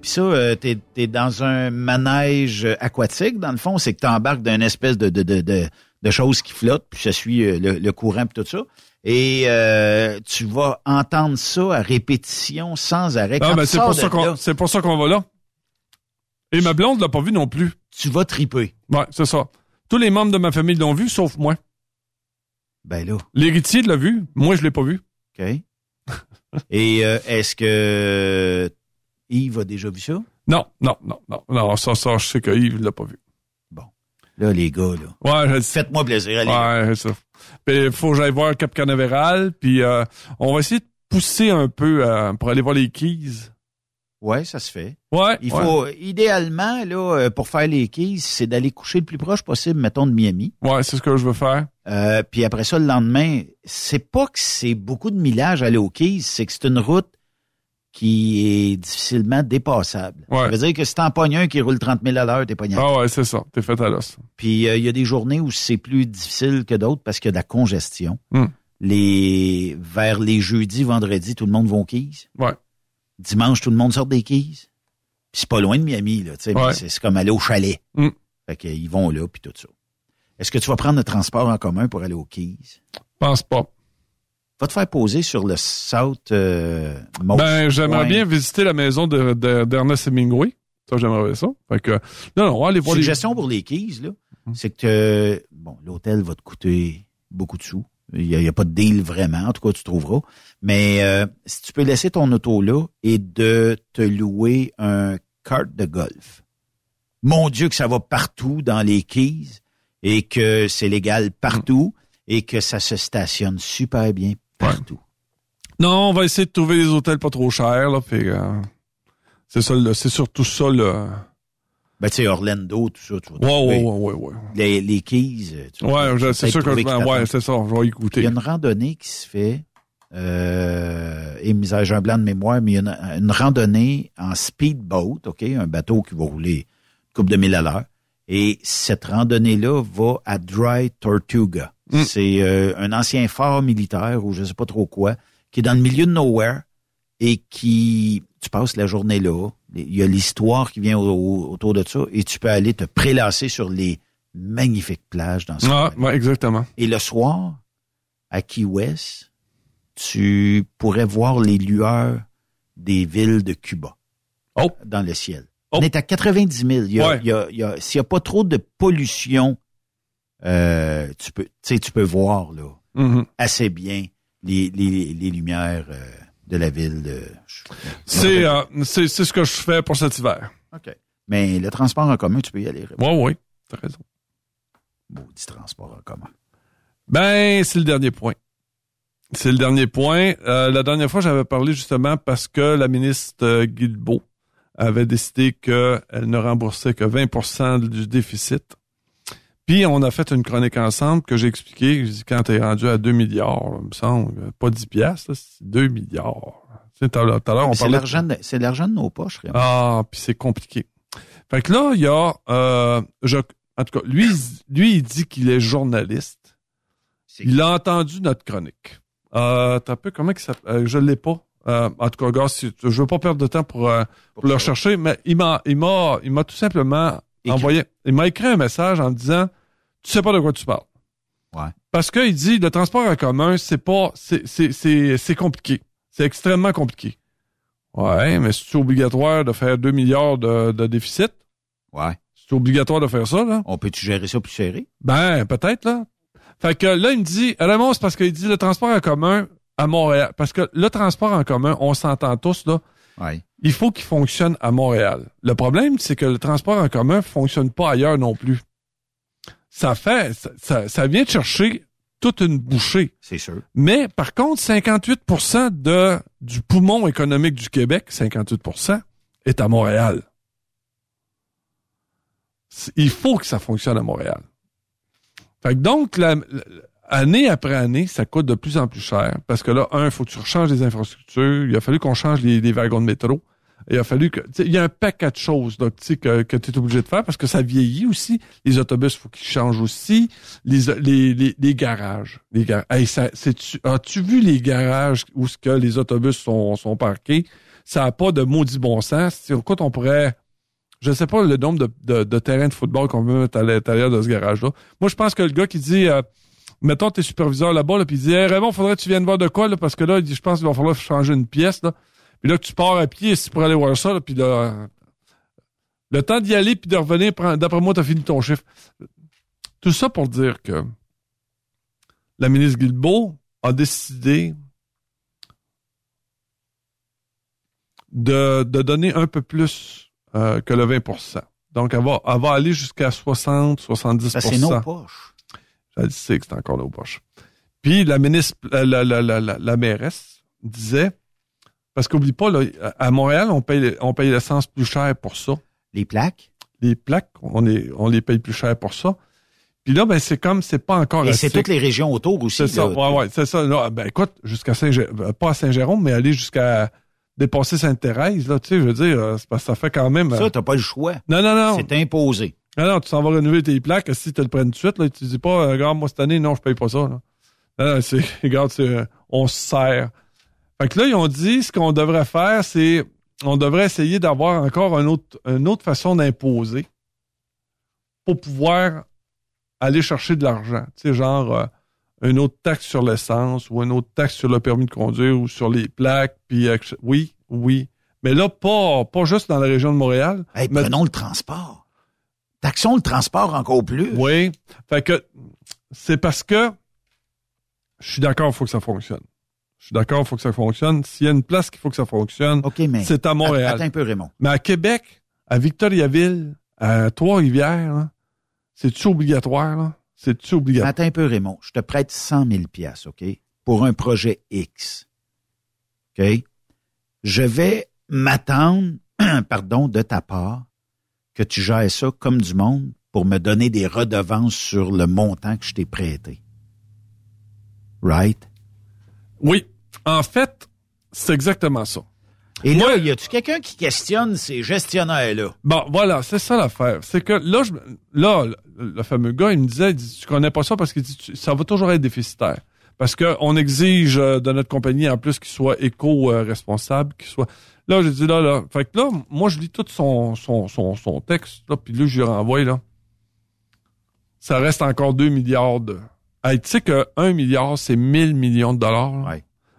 Puis ça, euh, t'es es dans un manège aquatique, dans le fond, c'est que t'embarques d'une espèce de, de, de, de, de choses qui flottent, puis ça suit euh, le, le courant puis tout ça. Et euh, tu vas entendre ça à répétition sans arrêt. Ah, Quand ben, c'est pour, ça qu'on, c'est pour ça qu'on va là. Et ma blonde l'a pas vu non plus. Tu vas triper. Ouais, c'est ça. Tous les membres de ma famille l'ont vu, sauf moi. Ben là. L'héritier l'a vu, moi je l'ai pas vu. OK. Et euh, est-ce que Yves a déjà vu ça? Non, non, non, non. Non, ça, ça, je sais que Yves l'a pas vu. Là, les gars, là. Ouais, je- Faites-moi plaisir, allez. Ouais, c'est ça. Puis faut que j'aille voir Cap Canaveral, puis euh, on va essayer de pousser un peu euh, pour aller voir les keys. Ouais, ça se fait. Ouais. Il ouais. faut, idéalement, là, euh, pour faire les keys, c'est d'aller coucher le plus proche possible, mettons, de Miami. Ouais, c'est ce que je veux faire. Euh, puis après ça, le lendemain, c'est pas que c'est beaucoup de millage aller aux Keys, c'est que c'est une route qui est difficilement dépassable. Ouais. Ça veut dire que si t'en pognes un qui roule 30 000 à l'heure, t'es pogné. Ah ouais, c'est ça. T'es fait à l'os. Puis euh, il y a des journées où c'est plus difficile que d'autres parce qu'il y a de la congestion. Hmm. Les vers les jeudis, vendredis, tout le monde va aux Keys. Ouais. Dimanche, tout le monde sort des Keys. Puis c'est pas loin de Miami, là. tu sais, mais Ouais. C'est comme aller au chalet. Hmm. Fait qu'ils vont là, puis tout ça. Est-ce que tu vas prendre le transport en commun pour aller aux Keys? Pense pas. Va te faire poser sur le South euh, Ben, j'aimerais bien visiter la maison de, de- d'Ernest Hemingway. Ça, j'aimerais ça. Fait que, non, non, on va aller voir Suggestion pour les Keys, là, c'est que euh, bon, l'hôtel va te coûter beaucoup de sous. Il n'y a, il y a pas de deal vraiment, en tout cas, tu trouveras. Mais euh, si tu peux laisser ton auto là et de te louer un kart de golf. Mon Dieu, que ça va partout dans les Keys et que c'est légal partout et que ça se stationne super bien partout. Non, on va essayer de trouver des hôtels pas trop chers, là. Que, euh, c'est ça, c'est surtout ça, le... Ben, tu sais, Orlando, tout ça, tu vas Ouais, ouais, ouais, ouais, ouais. Les, les Keys. euh, tu Ouais, c'est sûr que je ouais, c'est ça, je vais y goûter. Il y a une randonnée qui se fait, euh, et j'ai un blanc de mémoire, mais il y a une, une randonnée en speedboat, OK, un bateau qui va rouler une couple de mille à l'heure. Et cette randonnée-là va à Dry Tortuga. Mm. C'est euh, un ancien phare militaire ou je sais pas trop quoi, qui est dans le milieu de nowhere et qui, tu passes la journée là. Il y a l'histoire qui vient au- au- autour de ça et tu peux aller te prélasser sur les magnifiques plages dans ce Ah, ouais, exactement. et le soir, à Key West, tu pourrais voir les lueurs des villes de Cuba dans le ciel. On est à 90 000. Il y a- Ouais. il y a- il y a- S'il n'y a pas trop de pollution, euh, tu peux, tu peux voir là Mhm. assez bien les, les, les lumières euh, de la ville. De... C'est, euh, c'est, c'est ce que je fais pour cet hiver. OK. Mais le transport en commun, tu peux y aller. Ouais, ouais. T'as raison. Maudit transport en commun. Ben, c'est le dernier point. C'est le dernier point. Euh, la dernière fois, j'avais parlé justement parce que la ministre euh, Guilbeault avait décidé qu'elle ne remboursait que 20% du déficit. Puis, on a fait une chronique ensemble que j'ai expliqué. J'ai dit, quand t'es rendu à 2 milliards, il me semble, pas 10 piastres, là, c'est 2 milliards. C'est l'argent de, c'est l'argent de nos poches, Raymond. Ah, puis c'est compliqué. Fait que là, il y a, euh, je, en tout cas, lui, il- lui, il dit qu'il est journaliste. Il a entendu notre chronique. Euh, t'as un peu comment il s'appelle? Euh, je l'ai pas. Euh, en tout cas, gars, si- je veux pas perdre de temps pour, euh, pour le rechercher, mais il m'a, il m'a, il m'a tout simplement envoyé, il m'a écrit un message en me disant, tu sais pas de quoi tu parles. Ouais. Parce qu'il dit, le transport en commun, c'est pas, c'est, c'est, c'est, c'est compliqué. C'est extrêmement compliqué. Ouais, mais c'est obligatoire de faire 2 milliards de, de déficit? Ouais. C'est obligatoire de faire ça, là? On peut-tu gérer ça plus serré? Ben, peut-être, là. Fait que là, il me dit, Raymond, c'est parce qu'il dit le transport en commun à Montréal. Parce que le transport en commun, on s'entend tous, là. Ouais. Il faut qu'il fonctionne à Montréal. Le problème, c'est que le transport en commun fonctionne pas ailleurs non plus. Ça fait, ça, ça, ça vient de chercher toute une bouchée. C'est sûr. Mais par contre, 58 de, du poumon économique du Québec, 58% est à Montréal. Il faut que ça fonctionne à Montréal. Fait que donc, la- la- année après année, ça coûte de plus en plus cher. Parce que là, un, il faut que tu rechanges les infrastructures. Il a fallu qu'on change les, les wagons de métro. Il a fallu que. Il y a un paquet de choses sais, que, que tu es obligé de faire parce que ça vieillit aussi. Les autobus, faut qu'ils changent aussi. Les, les, les, les garages. Les gar- Hey, ça, As-tu vu les garages où ce que les autobus sont, sont parqués? Ça n'a pas de maudit bon sens. Écoute, on pourrait je sais pas le nombre de, de, de terrains de football qu'on veut mettre à l'intérieur de ce garage-là. Moi, je pense que le gars qui dit, euh, mettons, t'es superviseur là-bas, là, puis il dit, hey, Raymond, faudrait que tu viennes voir de quoi, là, parce que là, je pense qu'il va falloir changer une pièce. Puis là, tu pars à pied si pour aller voir ça, là, puis là, le temps d'y aller puis de revenir, d'après moi, t'as fini ton chiffre. Tout ça pour dire que la ministre Guilbeault a décidé de, de donner un peu plus euh, que le 20% Donc, elle va, elle va aller jusqu'à 60, 70 Ça, c'est nos poches. Je sais que c'est encore nos poches. Puis la ministre, la, la, la, la, la- la mairesse disait, parce qu'oublie pas, là, à Montréal, on paye, on paye l'essence plus cher pour ça. Les plaques? Les plaques, on, est, on les paye plus cher pour ça. Puis là, ben, c'est comme, c'est pas encore Et c'est toutes les régions autour aussi. C'est ça, ouais, ouais, c'est ça. Là, ben, écoute, jusqu'à Saint pas à Saint-Jérôme, mais aller jusqu'à dépasser Sainte-Thérèse, là, tu sais, je veux dire, euh, c'est parce que ça fait quand même. euh, Ça, t'as pas le choix. non, non, non. C'est imposé. Non, non, tu s'en vas renouveler tes plaques. Si tu le prends tout de suite, là, tu dis pas, euh, regarde, moi, cette année, non, je paye pas ça. Là. Non, non, c'est, regarde, euh, on se sert. Fait que là, ils ont dit, ce qu'on devrait faire, c'est, on devrait essayer d'avoir encore un autre, une autre façon d'imposer pour pouvoir aller chercher de l'argent. Tu sais, genre, euh, une autre taxe sur l'essence ou une autre taxe sur le permis de conduire ou sur les plaques. Puis, oui, oui. Mais là, pas, pas juste dans la région de Montréal. Hey, mais prenons le transport. Taxons le transport encore plus. oui. Fait que c'est parce que je suis d'accord, il faut que ça fonctionne. Je suis d'accord, il faut que ça fonctionne. S'il y a une place qu'il faut que ça fonctionne, mais c'est à Montréal. Attends un peu, Raymond. Mais à Québec, à Victoriaville, à Trois-Rivières, c'est-tu obligatoire? C'est-tu obligatoire? Attends un peu, Raymond. Je te prête 100 000 piastres, OK? Pour un projet X. OK? Je vais m'attendre, pardon, de ta part, que tu gères ça comme du monde pour me donner des redevances sur le montant que je t'ai prêté. Right? Oui. En fait, c'est exactement ça. Et là, y a-tu quelqu'un qui questionne ces gestionnaires-là? Bon, voilà, c'est ça l'affaire. C'est que là, je, là, le, le fameux gars, il me disait, il dit, tu connais pas ça parce que ça va toujours être déficitaire. Parce qu'on exige euh, de notre compagnie, en plus, qu'il soit éco-responsable, qu'il soit... Là, j'ai dit, là, là... Fait que là, moi, je lis tout son, son, son, son texte, là, puis là, je lui renvoie, là. Ça reste encore 2 milliards de... Hey, tu sais que 1 milliard, c'est 1000 millions de dollars. là?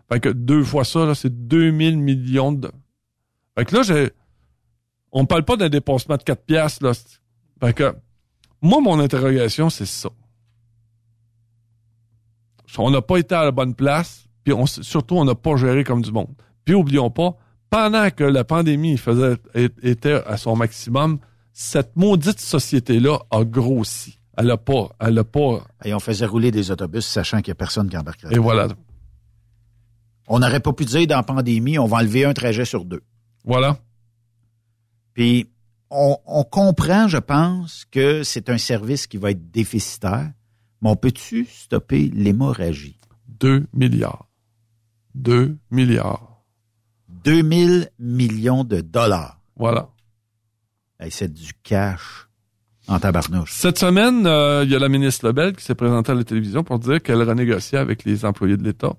Fait que deux fois ça, là, c'est 2000 millions de... Fait que là, j'ai... On parle pas d'un dépassement de 4 piastres, là. Fait que... Moi, mon interrogation, c'est ça. On n'a pas été à la bonne place, puis on, surtout, on n'a pas géré comme du monde. Puis oublions pas, pendant que la pandémie faisait, était à son maximum, cette maudite société-là a grossi. Elle a pas, elle a pas... Et on faisait rouler des autobus sachant qu'il n'y a personne qui embarquerait. Et voilà. On n'aurait pas pu dire dans la pandémie, on va enlever un trajet sur deux. Voilà. Puis, on, on comprend, je pense, que c'est un service qui va être déficitaire, mais on peut-tu stopper l'hémorragie? 2 milliards. 2 milliards. 2000 millions de dollars. Voilà. Hey, c'est du cash en tabarnouche. Cette semaine, euh, il y a la ministre Lebel qui s'est présentée à la télévision pour dire qu'elle renégociait avec les employés de l'État.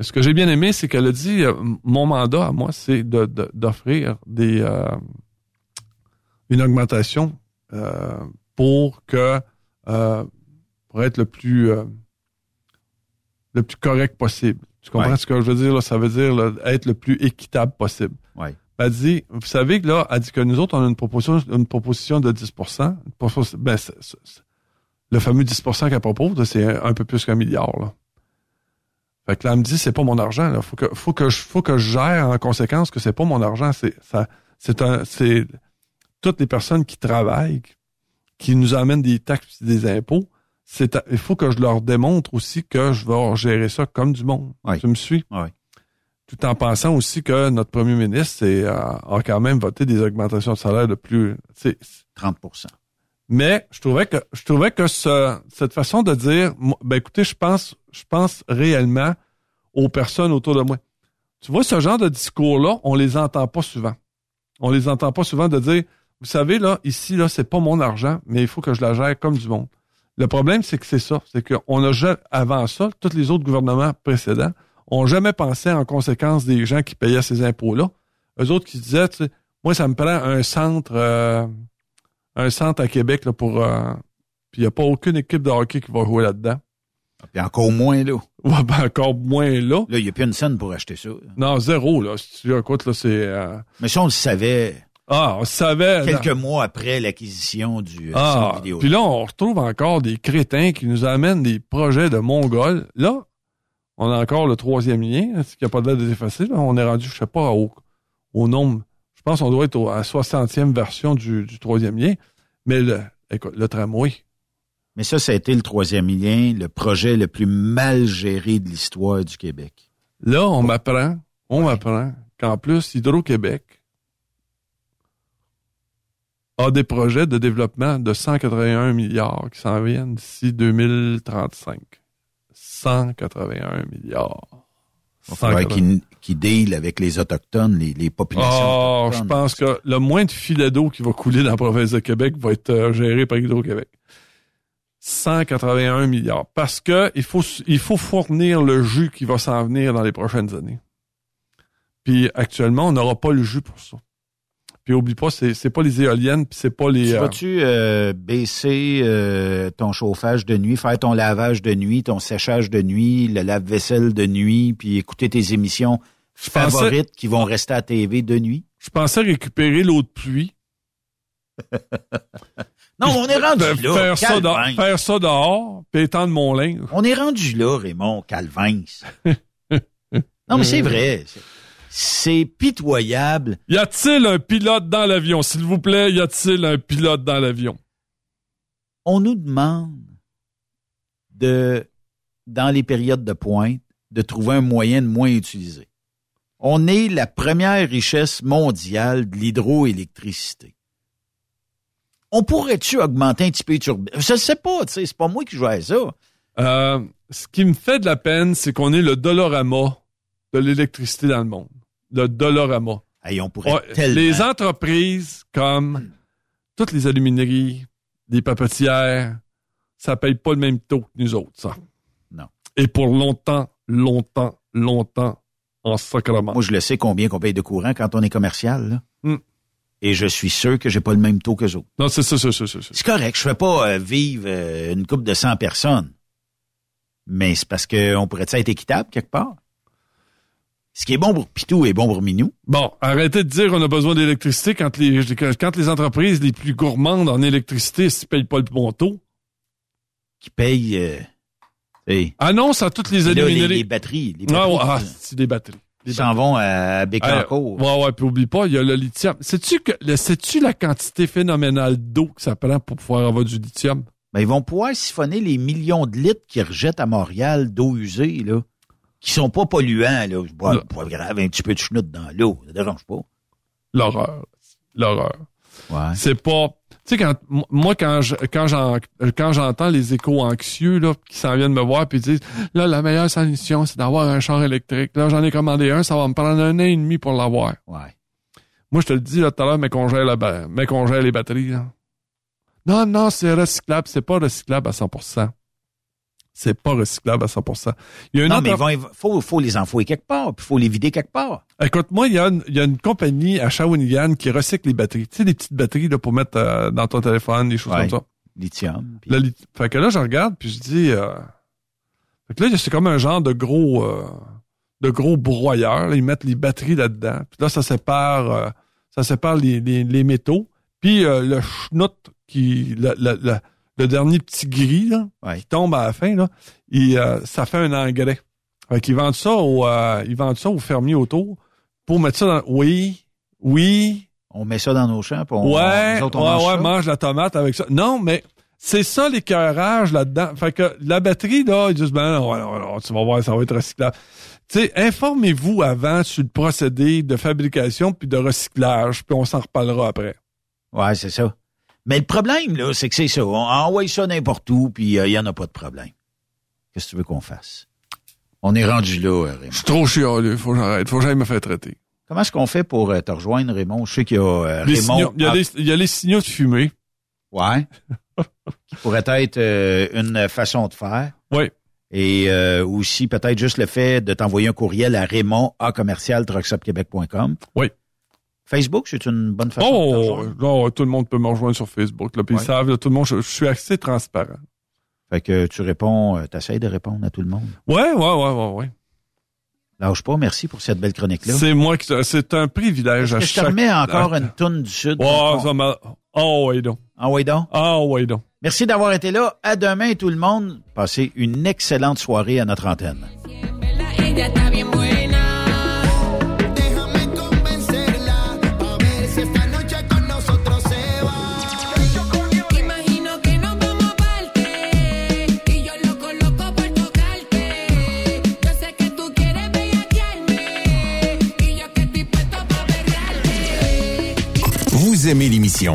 Ce que j'ai bien aimé, c'est qu'elle a dit euh, mon mandat à moi, c'est de- de- d'offrir des euh, une augmentation euh, pour que euh, pour être le plus euh, le plus correct possible. Tu comprends Ouais. ce que je veux dire? Là? Ça veut dire là, être le plus équitable possible. Ouais. Elle dit, vous savez que là, elle dit que nous autres, on a une proposition, une proposition de 10 une propos- ben, Le fameux 10% qu'elle propose, c'est un, un peu plus qu'un milliard. Là. Fait que là, elle me dit, c'est pas mon argent. Là. Faut que, faut que je, faut que je gère en conséquence que c'est pas mon argent. C'est, ça, c'est un, c'est toutes les personnes qui travaillent, qui nous amènent des taxes et des impôts. C'est, il faut que je leur démontre aussi que je vais gérer ça comme du monde. Tu me suis? Oui. Tout en pensant aussi que notre premier ministre c'est, euh, a quand même voté des augmentations de salaire de plus. c'est- 30 mais je trouvais que je trouvais que ce- cette façon de dire ben écoutez, je pense je pense réellement aux personnes autour de moi. Tu vois ce genre de discours là, on les entend pas souvent. On les entend pas souvent de dire vous savez là ici là, c'est pas mon argent, mais il faut que je la gère comme du monde. Le problème c'est que c'est ça, c'est qu'on a avant ça, tous les autres gouvernements précédents ont jamais pensé en conséquence des gens qui payaient ces impôts là. Eux autres qui disaient tu sais, Moi, ça me prend un centre, euh, un centre à Québec là, pour. euh, puis il n'y a pas aucune équipe de hockey qui va jouer là-dedans. Puis encore moins là. Ouais, ben, encore moins là. Là, il n'y a plus une scène pour acheter ça. Non, zéro, là. Si tu écoutes, là, c'est. euh, Mais ça, on le savait Ah, on savait. quelques mois après l'acquisition du Ah, vidéo. puis là, on retrouve encore des crétins qui nous amènent des projets de Mongols. Là, on a encore le troisième lien, hein, ce qui n'a pas l'air de effacer. Là. On est rendu, je sais pas, au, au nombre. Je pense qu'on doit être au- à la 60e version du, du troisième lien. Mais le, écoute, le tramway, Mais ça, ça a été le troisième lien, le projet le plus mal géré de l'histoire du Québec. là, on m'apprend, on m'apprend qu'en plus, Hydro-Québec a des projets de développement de 181 milliards qui s'en viennent d'ici 2035. 181 milliards. Il 180. qu'ils qu'ils deal avec les Autochtones, les, les populations Oh, je pense que le moins de filet d'eau qui va couler dans la province de Québec va être euh, géré par Hydro-Québec. 181 milliards. Parce que il faut, il faut fournir le jus qui va s'en venir dans les prochaines années. Puis actuellement, on n'aura pas le jus pour ça. Puis oublie pas, c'est, c'est pas les éoliennes, puis c'est pas les. Tu euh, vas-tu euh, baisser euh, ton chauffage de nuit, faire ton lavage de nuit, ton séchage de nuit, le lave-vaisselle de nuit, puis écouter tes émissions favorites qui vont rester à TV de nuit? je pensais récupérer l'eau de pluie. Non, on est rendu là. Faire ça, dehors, faire ça dehors, puis étendre mon linge. On est rendu là, Raymond Calvin. non, mais c'est vrai. C'est- C'est pitoyable. Y a-t-il un pilote dans l'avion? S'il vous plaît, y a-t-il un pilote dans l'avion? On nous demande de, dans les périodes de pointe, de trouver un moyen de moins utiliser. On est la première richesse mondiale de l'hydroélectricité. On pourrait-tu augmenter un petit peu les turbines? Je sais pas, tu sais, c'est pas moi qui joue à ça. Euh, ce qui me fait de la peine, c'est qu'on est le Dolorama de l'électricité dans le monde. Le Dolorama. Hey, on pourrait Ouais, tellement... les entreprises comme toutes les alumineries, les papetières, ça paye pas le même taux que nous autres, ça. Non. Et pour longtemps, longtemps, longtemps, en sacrement. Moi, je le sais combien qu'on paye de courant quand on est commercial, là. Hmm. Et je suis sûr que j'ai pas le même taux que autres. Non, c'est ça, c'est ça, c'est ça. C'est correct, je fais pas euh, vivre euh, une couple de 100 personnes. Mais c'est parce qu'on pourrait être équitable quelque part? Ce qui est bon pour Pitou est bon pour Minou. Bon, arrêtez de dire qu'on a besoin d'électricité quand les, quand les entreprises les plus gourmandes en électricité ne payent pas le bon taux. Qui payent... euh, hey, Annonce à toutes les là, les, alumineries. les batteries. Les Ah, ouais, ah, c'est des batteries. qui s'en vont à Bécancourt. Ouais, ouais, puis oublie pas, il y a le lithium. Sais-tu que, sais-tu la quantité phénoménale d'eau que ça prend pour pouvoir avoir du lithium? Ben, ils vont pouvoir siphonner les millions de litres qu'ils rejettent à Montréal d'eau usée, là, qui sont pas polluants, là. Pas, pas grave, un petit peu de chenoute dans l'eau, ça dérange pas. L'horreur. L'horreur. Ouais. C'est pas, tu sais, quand, moi, quand je, quand j'en, quand j'entends les échos anxieux, là, qui s'en viennent me voir puis disent, là, la meilleure solution, c'est d'avoir un char électrique. Là, j'en ai commandé un, ça va me prendre un an et demi pour l'avoir. Ouais. Moi, je te le dis, là, tout à l'heure, mais mais congèle les batteries, là. Non, non, c'est recyclable. C'est pas recyclable à 100%. C'est pas recyclable à 100%. Il y a une Non, autre mais il faut, faut les enfouer quelque part, puis faut les vider quelque part. Écoute, moi, il y, a une- il y a une compagnie à Shawinigan qui recycle les batteries. Tu sais, les petites batteries là, pour mettre euh, dans ton téléphone, des choses Ouais. comme ça. Lithium. lit- Fait que là, je regarde, puis je dis... Euh... Fait que là, c'est comme un genre de gros... euh, de gros broyeur. là. Ils mettent les batteries là-dedans. Puis là, ça sépare... ça sépare les, les, les métaux. Puis le schnout, qui... le dernier petit gris, là, Ouais. qui tombe à la fin, là, il, euh, ça fait un engrais. Fait qu'ils vendent ça au, euh, ils vendent ça aux fermiers autour pour mettre ça dans... Oui, oui, On met ça dans nos champs, puis on, ouais, autres, on ouais, mange ouais, mange la tomate avec ça. Non, mais c'est ça l'écœurage là-dedans. Fait que la batterie, là, ils disent, ben non, non, non, tu vas voir, ça va être recyclable. Tu sais, informez-vous avant sur le procédé de fabrication puis de recyclage, puis on s'en reparlera après. Ouais, c'est ça. Mais le problème, là, c'est que c'est ça. On envoie ça n'importe où, puis euh, il y en a pas de problème. Qu'est-ce que tu veux qu'on fasse? On est rendu là, euh, Raymond. Je suis trop chialeux, faut que j'arrête, faut que j'aille me faire traiter. Comment est-ce qu'on fait pour euh, te rejoindre, Raymond? Je sais qu'il y a euh, Les Raymond... signaux- il, y a Ah, les, il y a les signaux de fumée. Ouais. qui pourrait être une façon de faire. Oui. Et aussi, peut-être juste le fait de t'envoyer un courriel à Raymond à commercial. Oui. Facebook, c'est une bonne façon de Oh, rejoindre. non, tout le monde peut me rejoindre sur Facebook. Là, puis Ouais. ils savent, là, tout le monde, je, je suis assez transparent. Fait que tu réponds, tu essaies de répondre à tout le monde. Ouais, ouais, ouais, ouais, ouais. Lâche pas, merci pour cette belle chronique-là. C'est moi qui, te- c'est un privilège à je te remets encore une toune du Sud? Oh, ça m'a... Oh, ouais, donc. Ah ouais donc? Ah ouais donc. Merci d'avoir été là. À demain tout le monde. Passez une excellente soirée à notre antenne. Aimez l'émission?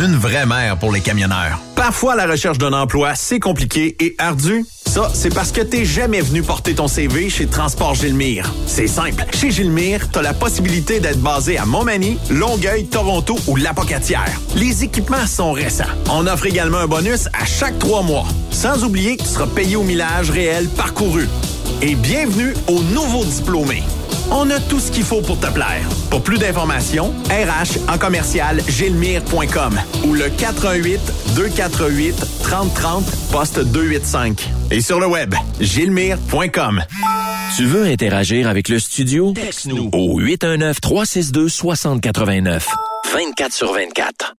Une vraie mère pour les camionneurs. Parfois, la recherche d'un emploi, c'est compliqué et ardu. Ça, c'est parce que t'es jamais venu porter ton CV chez Transport Gilmire. C'est simple. Chez Gilmire, t'as la possibilité d'être basé à Montmagny, Longueuil, Toronto ou Lapocatière. Les équipements sont récents. On offre également un bonus à chaque trois mois. Sans oublier que tu seras payé au millage réel parcouru. Et bienvenue aux nouveaux diplômés. On a tout ce qu'il faut pour te plaire. Pour plus d'informations, RH en commercial gilmire.com ou le 418 248 3030 poste 285. Et sur le web, gilmire.com. Tu veux interagir avec le studio? Texte-nous au 819-362-6089. 24 sur 24.